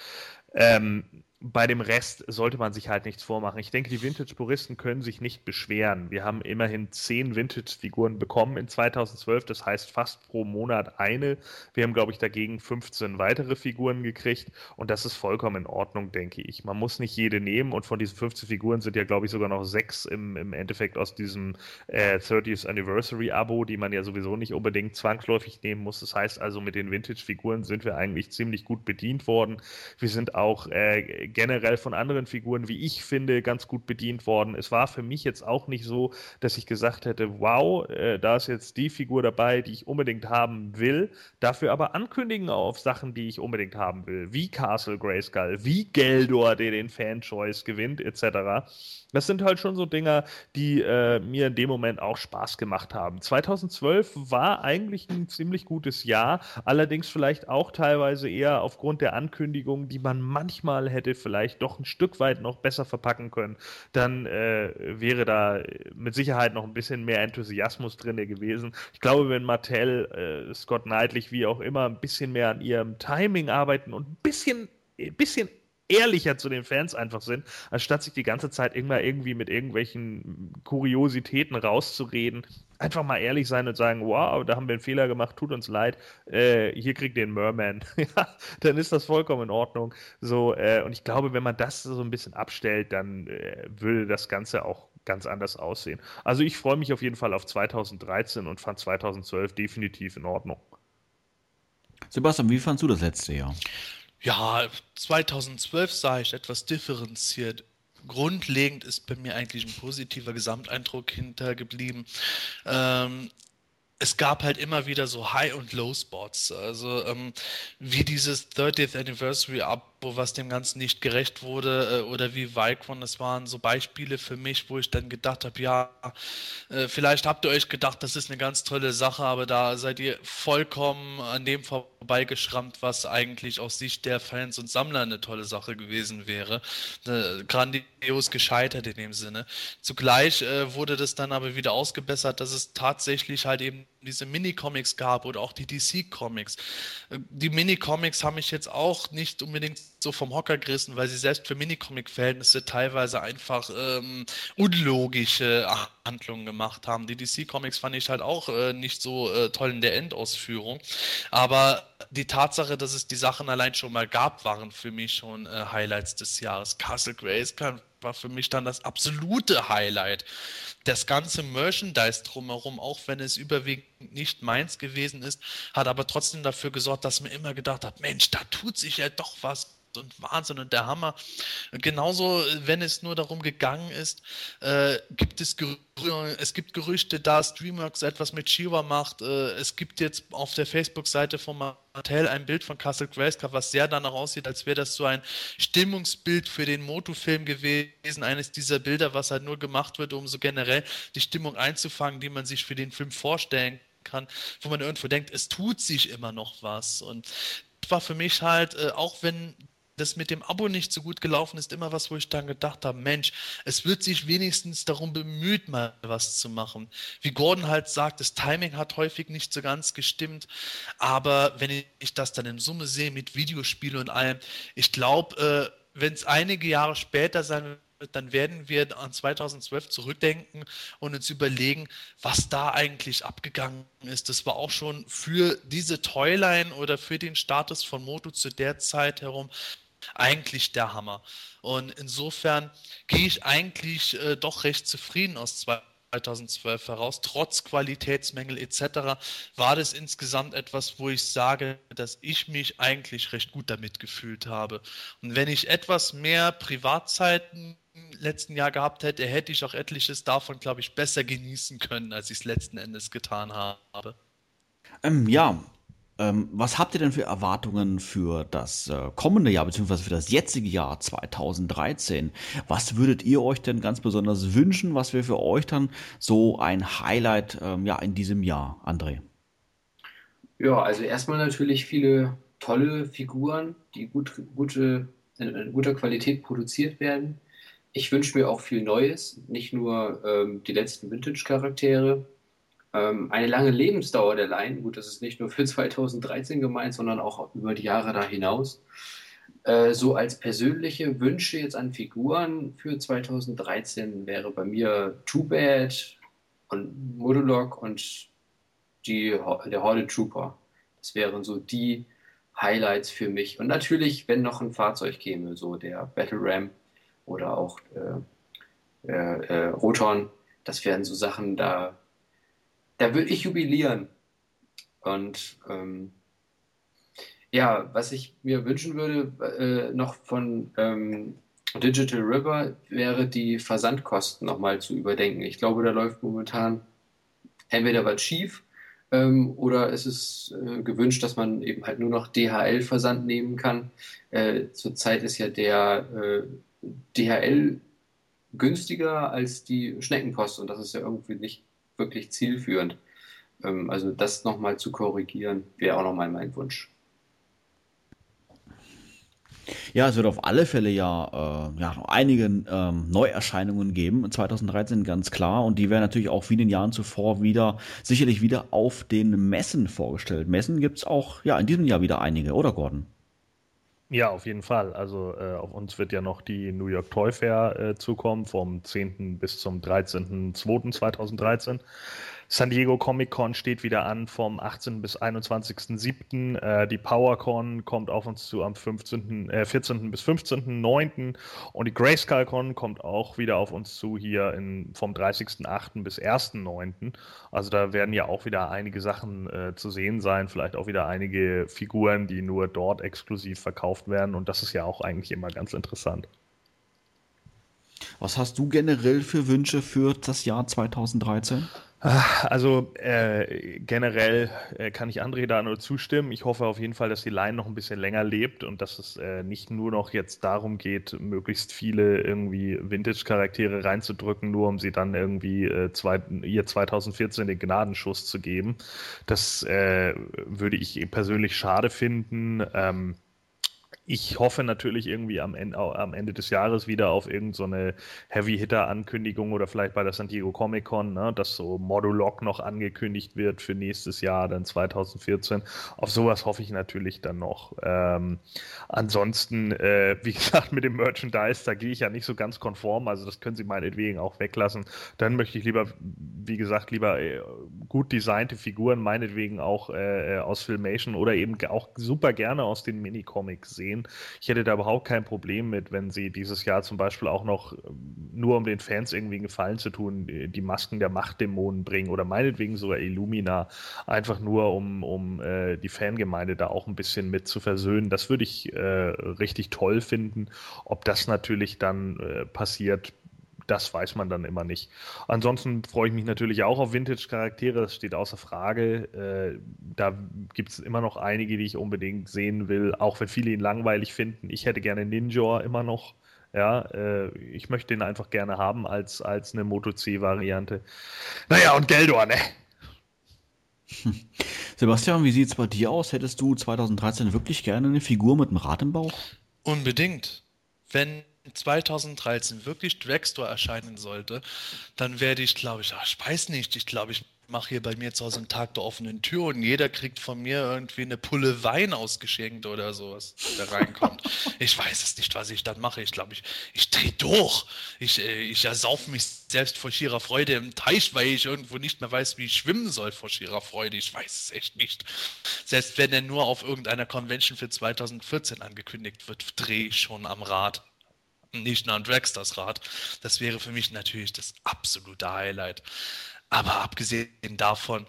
Ähm, bei dem Rest sollte man sich halt nichts vormachen. Ich denke, die Vintage-Puristen können sich nicht beschweren. Wir haben immerhin zehn Vintage-Figuren bekommen in 2012, das heißt fast pro Monat eine. Wir haben, glaube ich, dagegen 15 weitere Figuren gekriegt und das ist vollkommen in Ordnung, denke ich. Man muss nicht jede nehmen und von diesen 15 Figuren sind ja, glaube ich, sogar noch sechs im, im Endeffekt aus diesem äh, 30th Anniversary-Abo, die man ja sowieso nicht unbedingt zwangsläufig nehmen muss. Das heißt also, mit den Vintage-Figuren sind wir eigentlich ziemlich gut bedient worden. Wir sind auch äh, generell von anderen Figuren, wie ich finde, ganz gut bedient worden. Es war für mich jetzt auch nicht so, dass ich gesagt hätte, wow, äh, da ist jetzt die Figur dabei, die ich unbedingt haben will, dafür aber ankündigen auf Sachen, die ich unbedingt haben will, wie Castle Grayskull, wie Geldor, der den Fan-Choice gewinnt, etc. Das sind halt schon so Dinger, die äh, mir in dem Moment auch Spaß gemacht haben. 2012 war eigentlich ein ziemlich gutes Jahr, allerdings vielleicht auch teilweise eher aufgrund der Ankündigungen, die man manchmal hätte vielleicht doch ein Stück weit noch besser verpacken können. Dann äh, wäre da mit Sicherheit noch ein bisschen mehr Enthusiasmus drin gewesen. Ich glaube, wenn Mattel, äh, Scott Knightley, wie auch immer, ein bisschen mehr an ihrem Timing arbeiten und ein bisschen, ein bisschen ehrlicher zu den Fans einfach sind, anstatt sich die ganze Zeit immer irgendwie mit irgendwelchen Kuriositäten rauszureden. Einfach mal ehrlich sein und sagen, wow, da haben wir einen Fehler gemacht, tut uns leid, äh, hier kriegt ihr einen Merman. dann ist das vollkommen in Ordnung. So, äh, und ich glaube, wenn man das so ein bisschen abstellt, dann äh, würde das Ganze auch ganz anders aussehen. Also ich freue mich auf jeden Fall auf 2013 und fand 2012 definitiv in Ordnung. Sebastian, wie fandst du das letzte Jahr? Ja, 2012 sah ich etwas differenziert grundlegend ist bei mir eigentlich ein positiver Gesamteindruck hintergeblieben. Ähm, es gab halt immer wieder so High- und Low-Spots. Also ähm, wie dieses 30th Anniversary Abo, was dem Ganzen nicht gerecht wurde, äh, oder wie Vicron, das waren so Beispiele für mich, wo ich dann gedacht habe, ja, äh, vielleicht habt ihr euch gedacht, das ist eine ganz tolle Sache, aber da seid ihr vollkommen an dem vorbeigeschrammt, was eigentlich aus Sicht der Fans und Sammler eine tolle Sache gewesen wäre. Äh, grandios gescheitert in dem Sinne. Zugleich wurde das dann aber wieder ausgebessert, dass es tatsächlich halt eben diese Mini-Comics gab oder auch die DC-Comics. Die Mini-Comics haben mich jetzt auch nicht unbedingt so vom Hocker gerissen, weil sie selbst für Mini-Comic-Verhältnisse teilweise einfach ähm, unlogische Handlungen gemacht haben. Die DC-Comics fand ich halt auch äh, nicht so äh, toll in der Endausführung. Aber die Tatsache, dass es die Sachen allein schon mal gab, waren für mich schon äh, Highlights des Jahres. Castle Grayskull war für mich dann das absolute Highlight das ganze Merchandise drumherum, auch wenn es überwiegend nicht meins gewesen ist, hat aber trotzdem dafür gesorgt, dass man immer gedacht hat, Mensch, da tut sich ja doch was und Wahnsinn und der Hammer. Genauso, wenn es nur darum gegangen ist, äh, gibt es, es gibt Gerüchte, da Streamworks etwas mit Shiva macht. Äh, es gibt jetzt auf der Facebook-Seite von Mattel ein Bild von Castle Grayskull, was sehr danach aussieht, als wäre das so ein Stimmungsbild für den Moto-Film gewesen. Eines dieser Bilder, was halt nur gemacht wird, um so generell die Stimmung einzufangen, die man sich für den Film vorstellen kann, wo man irgendwo denkt, es tut sich immer noch was. Und war für mich halt, äh, auch wenn das mit dem Abo nicht so gut gelaufen ist, immer was, wo ich dann gedacht habe, Mensch, es wird sich wenigstens darum bemüht, mal was zu machen. Wie Gordon halt sagt, das Timing hat häufig nicht so ganz gestimmt, aber wenn ich das dann in Summe sehe mit Videospielen und allem, ich glaube, äh, wenn es einige Jahre später sein wird, dann werden wir an 2012 zurückdenken und uns überlegen, was da eigentlich abgegangen ist. Das war auch schon für diese Toyline oder für den Status von Moto zu der Zeit herum eigentlich der Hammer. Und insofern gehe ich eigentlich äh, doch recht zufrieden aus 2012 heraus. Trotz Qualitätsmängel etc. war das insgesamt etwas, wo ich sage, dass ich mich eigentlich recht gut damit gefühlt habe. Und wenn ich etwas mehr Privatzeiten letzten Jahr gehabt hätte, hätte ich auch etliches davon, glaube ich, besser genießen können, als ich es letzten Endes getan habe. Ähm, ja, ähm, was habt ihr denn für Erwartungen für das äh, kommende Jahr, beziehungsweise für das jetzige Jahr 2013? Was würdet ihr euch denn ganz besonders wünschen? Was wäre für euch dann so ein Highlight ähm, ja, in diesem Jahr, André? Ja, also erstmal natürlich viele tolle Figuren, die gut, gute, in guter Qualität produziert werden. Ich wünsche mir auch viel Neues, nicht nur ähm, die letzten Vintage-Charaktere, eine lange Lebensdauer der Line. Gut, das ist nicht nur für 2013 gemeint, sondern auch über die Jahre da hinaus. Äh, so als persönliche Wünsche jetzt an Figuren für 2013 wäre bei mir Too Bad und Modulok und die, der Horde Trooper. Das wären so die Highlights für mich. Und natürlich, wenn noch ein Fahrzeug käme, so der Battle Ram oder auch äh, äh, äh Roton, das wären so Sachen, da da würde ich jubilieren. Und ähm, ja, was ich mir wünschen würde, äh, noch von ähm, Digital River, wäre die Versandkosten nochmal zu überdenken. Ich glaube, da läuft momentan entweder was schief ähm, oder es ist äh, gewünscht, dass man eben halt nur noch DHL-Versand nehmen kann. Äh, zurzeit ist ja der äh, DHL günstiger als die Schneckenpost und das ist ja irgendwie nicht wirklich zielführend. Ähm, also das nochmal zu korrigieren, wäre auch nochmal mein Wunsch. Ja, es wird auf alle Fälle ja, äh, ja noch einige ähm, Neuerscheinungen geben 2013 ganz klar und die werden natürlich auch wie in den Jahren zuvor wieder sicherlich wieder auf den Messen vorgestellt. Messen gibt es auch ja in diesem Jahr wieder einige, oder Gordon? Ja, auf jeden Fall. Also äh, auf uns wird ja noch die New York Toy Fair äh, zukommen, vom 10. bis zum 13.02.2013. San Diego Comic Con steht wieder an vom 18. bis 21.07. Äh, die PowerCon kommt auf uns zu am 15., äh, 14. bis 15.09. Und die Grayskull Con kommt auch wieder auf uns zu hier in, vom 30.08. bis 1.09. Also da werden ja auch wieder einige Sachen äh, zu sehen sein, vielleicht auch wieder einige Figuren, die nur dort exklusiv verkauft werden. Und das ist ja auch eigentlich immer ganz interessant. Was hast du generell für Wünsche für das Jahr 2013? Also äh, generell äh, kann ich André da nur zustimmen. Ich hoffe auf jeden Fall, dass die Line noch ein bisschen länger lebt und dass es äh, nicht nur noch jetzt darum geht, möglichst viele irgendwie Vintage-Charaktere reinzudrücken, nur um sie dann irgendwie äh, zwei, ihr 2014 den Gnadenschuss zu geben. Das äh, würde ich persönlich schade finden. Ähm, ich hoffe natürlich irgendwie am Ende, am Ende des Jahres wieder auf irgendeine so Heavy-Hitter-Ankündigung oder vielleicht bei der San Diego Comic-Con, ne, dass so Modulog noch angekündigt wird für nächstes Jahr, dann 2014. Auf sowas hoffe ich natürlich dann noch. Ähm, ansonsten, äh, wie gesagt, mit dem Merchandise, da gehe ich ja nicht so ganz konform, also das können Sie meinetwegen auch weglassen. Dann möchte ich lieber, wie gesagt, lieber äh, gut designte Figuren, meinetwegen auch äh, aus Filmation oder eben auch super gerne aus den Minicomics sehen sehen. Ich hätte da überhaupt kein Problem mit, wenn sie dieses Jahr zum Beispiel auch noch, ähm, nur um den Fans irgendwie einen Gefallen zu tun, die Masken der Machtdämonen bringen oder meinetwegen sogar Illumina, einfach nur um, um äh, die Fangemeinde da auch ein bisschen mit zu versöhnen. Das würde ich äh, richtig toll finden. Ob das natürlich dann äh, passiert, das weiß man dann immer nicht. Ansonsten freue ich mich natürlich auch auf Vintage-Charaktere, das steht außer Frage. Äh, da gibt es immer noch einige, die ich unbedingt sehen will, auch wenn viele ihn langweilig finden. Ich hätte gerne Ninja immer noch. Ja, äh, ich möchte ihn einfach gerne haben als, als eine Moto C-Variante. Naja, und Geldor, ne? Sebastian, wie sieht es bei dir aus? Hättest du 2013 wirklich gerne eine Figur mit einem Rad im Bauch? Unbedingt. Wenn 2013 wirklich Dragstore erscheinen sollte, dann werde ich, glaube ich, ach, ich weiß nicht, ich glaube, ich mache hier bei mir zu Hause einen Tag der offenen Tür und jeder kriegt von mir irgendwie eine Pulle Wein ausgeschenkt oder sowas, der reinkommt. ich weiß es nicht, was ich dann mache. Ich glaube, ich, ich drehe durch. Ich, äh, ich ersaufe mich selbst vor schierer Freude im Teich, weil ich irgendwo nicht mehr weiß, wie ich schwimmen soll vor schierer Freude. Ich weiß es echt nicht. Selbst wenn er nur auf irgendeiner Convention für 2014 angekündigt wird, drehe ich schon am Rad nicht nur an Dragsters Rad. Das wäre für mich natürlich das absolute Highlight. Aber abgesehen davon,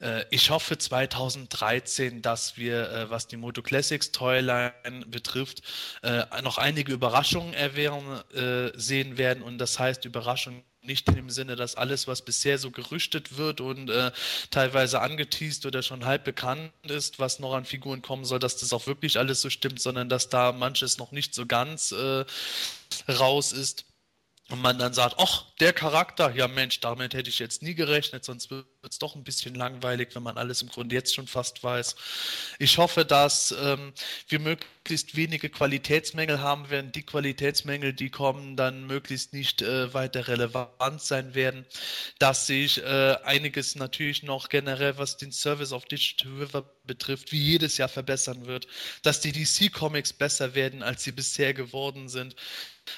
äh, ich hoffe 2013, dass wir, äh, was die Moto Classics Toyline betrifft, äh, noch einige Überraschungen erwehren, äh, sehen werden. Und das heißt Überraschungen nicht dem Sinne, dass alles, was bisher so gerüchtet wird und äh, teilweise angeteased oder schon halb bekannt ist, was noch an Figuren kommen soll, dass das auch wirklich alles so stimmt, sondern dass da manches noch nicht so ganz äh, raus ist. Und man dann sagt, ach, der Charakter, ja Mensch, damit hätte ich jetzt nie gerechnet, sonst wird es doch ein bisschen langweilig, wenn man alles im Grunde jetzt schon fast weiß. Ich hoffe, dass ähm, wir möglichst wenige Qualitätsmängel haben werden. Die Qualitätsmängel, die kommen, dann möglichst nicht äh, weiter relevant sein werden. Dass sich äh, einiges natürlich noch generell, was den Service auf Digital River betrifft, wie jedes Jahr verbessern wird. Dass die DC-Comics besser werden, als sie bisher geworden sind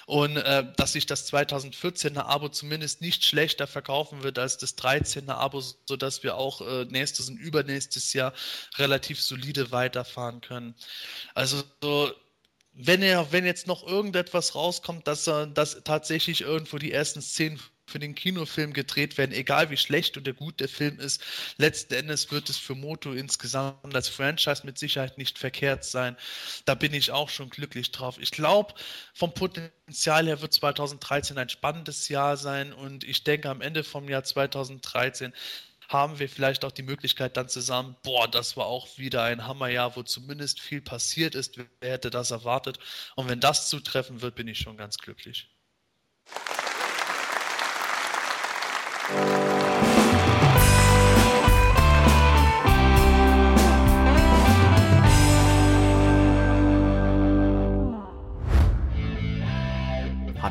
und äh, dass sich das 2014er Abo zumindest nicht schlechter verkaufen wird als das 13er Abo, sodass wir auch äh, nächstes und übernächstes Jahr relativ solide weiterfahren können. Also so, wenn er, wenn jetzt noch irgendetwas rauskommt, dass er, dass tatsächlich irgendwo die ersten Szenen für den Kinofilm gedreht werden, egal wie schlecht oder gut der Film ist. Letzten Endes wird es für Moto insgesamt als Franchise mit Sicherheit nicht verkehrt sein. Da bin ich auch schon glücklich drauf. Ich glaube, vom Potenzial her wird 2013 ein spannendes Jahr sein und ich denke, am Ende vom Jahr 2013 haben wir vielleicht auch die Möglichkeit dann zusammen, boah, das war auch wieder ein Hammerjahr, wo zumindest viel passiert ist. Wer hätte das erwartet? Und wenn das zutreffen wird, bin ich schon ganz glücklich.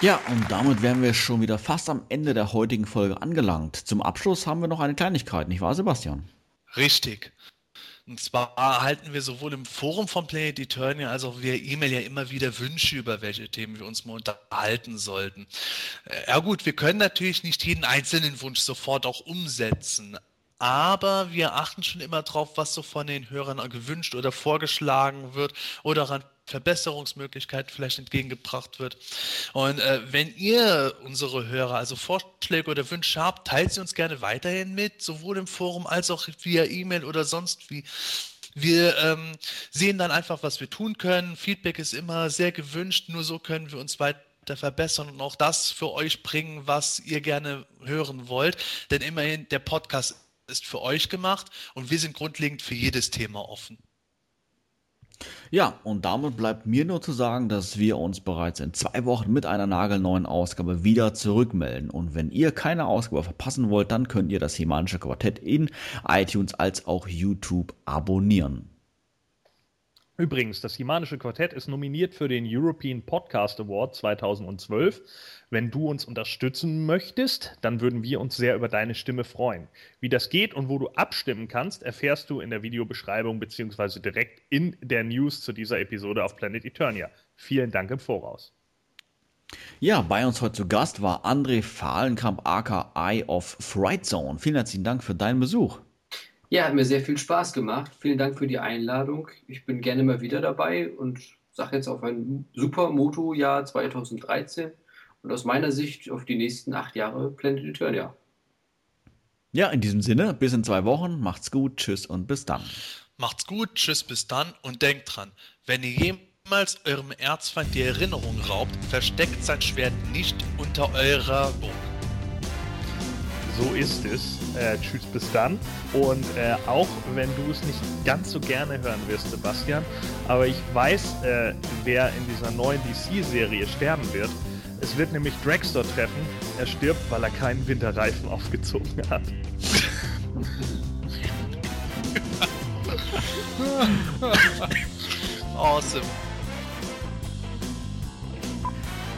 Ja, und damit wären wir schon wieder fast am Ende der heutigen Folge angelangt. Zum Abschluss haben wir noch eine Kleinigkeit, nicht wahr, Sebastian? Richtig. Und zwar erhalten wir sowohl im Forum von Planet Eternia als auch via E-Mail ja immer wieder Wünsche, über welche Themen wir uns mal unterhalten sollten. Äh, ja gut, wir können natürlich nicht jeden einzelnen Wunsch sofort auch umsetzen, aber wir achten schon immer drauf, was so von den Hörern gewünscht oder vorgeschlagen wird oder an Verbesserungsmöglichkeiten vielleicht entgegengebracht wird. Und äh, wenn ihr unsere Hörer also Vorschläge oder Wünsche habt, teilt sie uns gerne weiterhin mit, sowohl im Forum als auch via E-Mail oder sonst wie. Wir ähm, sehen dann einfach, was wir tun können. Feedback ist immer sehr gewünscht, nur so können wir uns weiter verbessern und auch das für euch bringen, was ihr gerne hören wollt. Denn immerhin, der Podcast ist für euch gemacht und wir sind grundlegend für jedes Thema offen. Ja, und damit bleibt mir nur zu sagen, dass wir uns bereits in zwei Wochen mit einer nagelneuen Ausgabe wieder zurückmelden. Und wenn ihr keine Ausgabe verpassen wollt, dann könnt ihr das Himanische Quartett in iTunes als auch YouTube abonnieren. Übrigens, das Himanische Quartett ist nominiert für den European Podcast Award 2012. Wenn du uns unterstützen möchtest, dann würden wir uns sehr über deine Stimme freuen. Wie das geht und wo du abstimmen kannst, erfährst du in der Videobeschreibung bzw. direkt in der News zu dieser Episode auf Planet Eternia. Vielen Dank im Voraus. Ja, bei uns heute zu Gast war André Fahlenkamp aka Eye of Fright Zone. Vielen herzlichen Dank für deinen Besuch. Ja, hat mir sehr viel Spaß gemacht. Vielen Dank für die Einladung. Ich bin gerne mal wieder dabei und sage jetzt auf ein super Moto-Jahr 2013 und aus meiner Sicht auf die nächsten acht Jahre Planet Eternia. Ja, in diesem Sinne, bis in zwei Wochen. Macht's gut, tschüss und bis dann. Macht's gut, tschüss, bis dann und denkt dran, wenn ihr jemals eurem Erzfeind die Erinnerung raubt, versteckt sein Schwert nicht unter eurer Burg. So ist es. Äh, tschüss, bis dann. Und äh, auch wenn du es nicht ganz so gerne hören wirst, Sebastian, aber ich weiß, äh, wer in dieser neuen DC-Serie sterben wird. Es wird nämlich Dragstore treffen. Er stirbt, weil er keinen Winterreifen aufgezogen hat. awesome.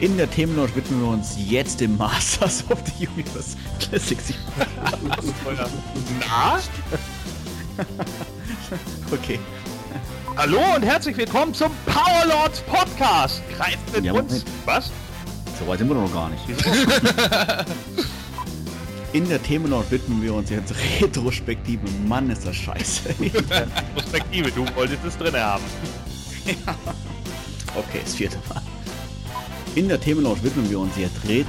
In der Themenlaunch widmen wir uns jetzt dem Masters of the Universe Classics. Na? okay. Hallo und herzlich willkommen zum Powerlords Podcast. Greift mit Ja, uns. Moment. Was? So weit sind wir noch gar nicht. In der Themenlaunch widmen wir uns jetzt Retrospektive. Mann, ist das scheiße. Perspektive, du wolltest es drin haben. Okay, das vierte Mal. In der Themenlaunch widmen wir uns jetzt Ret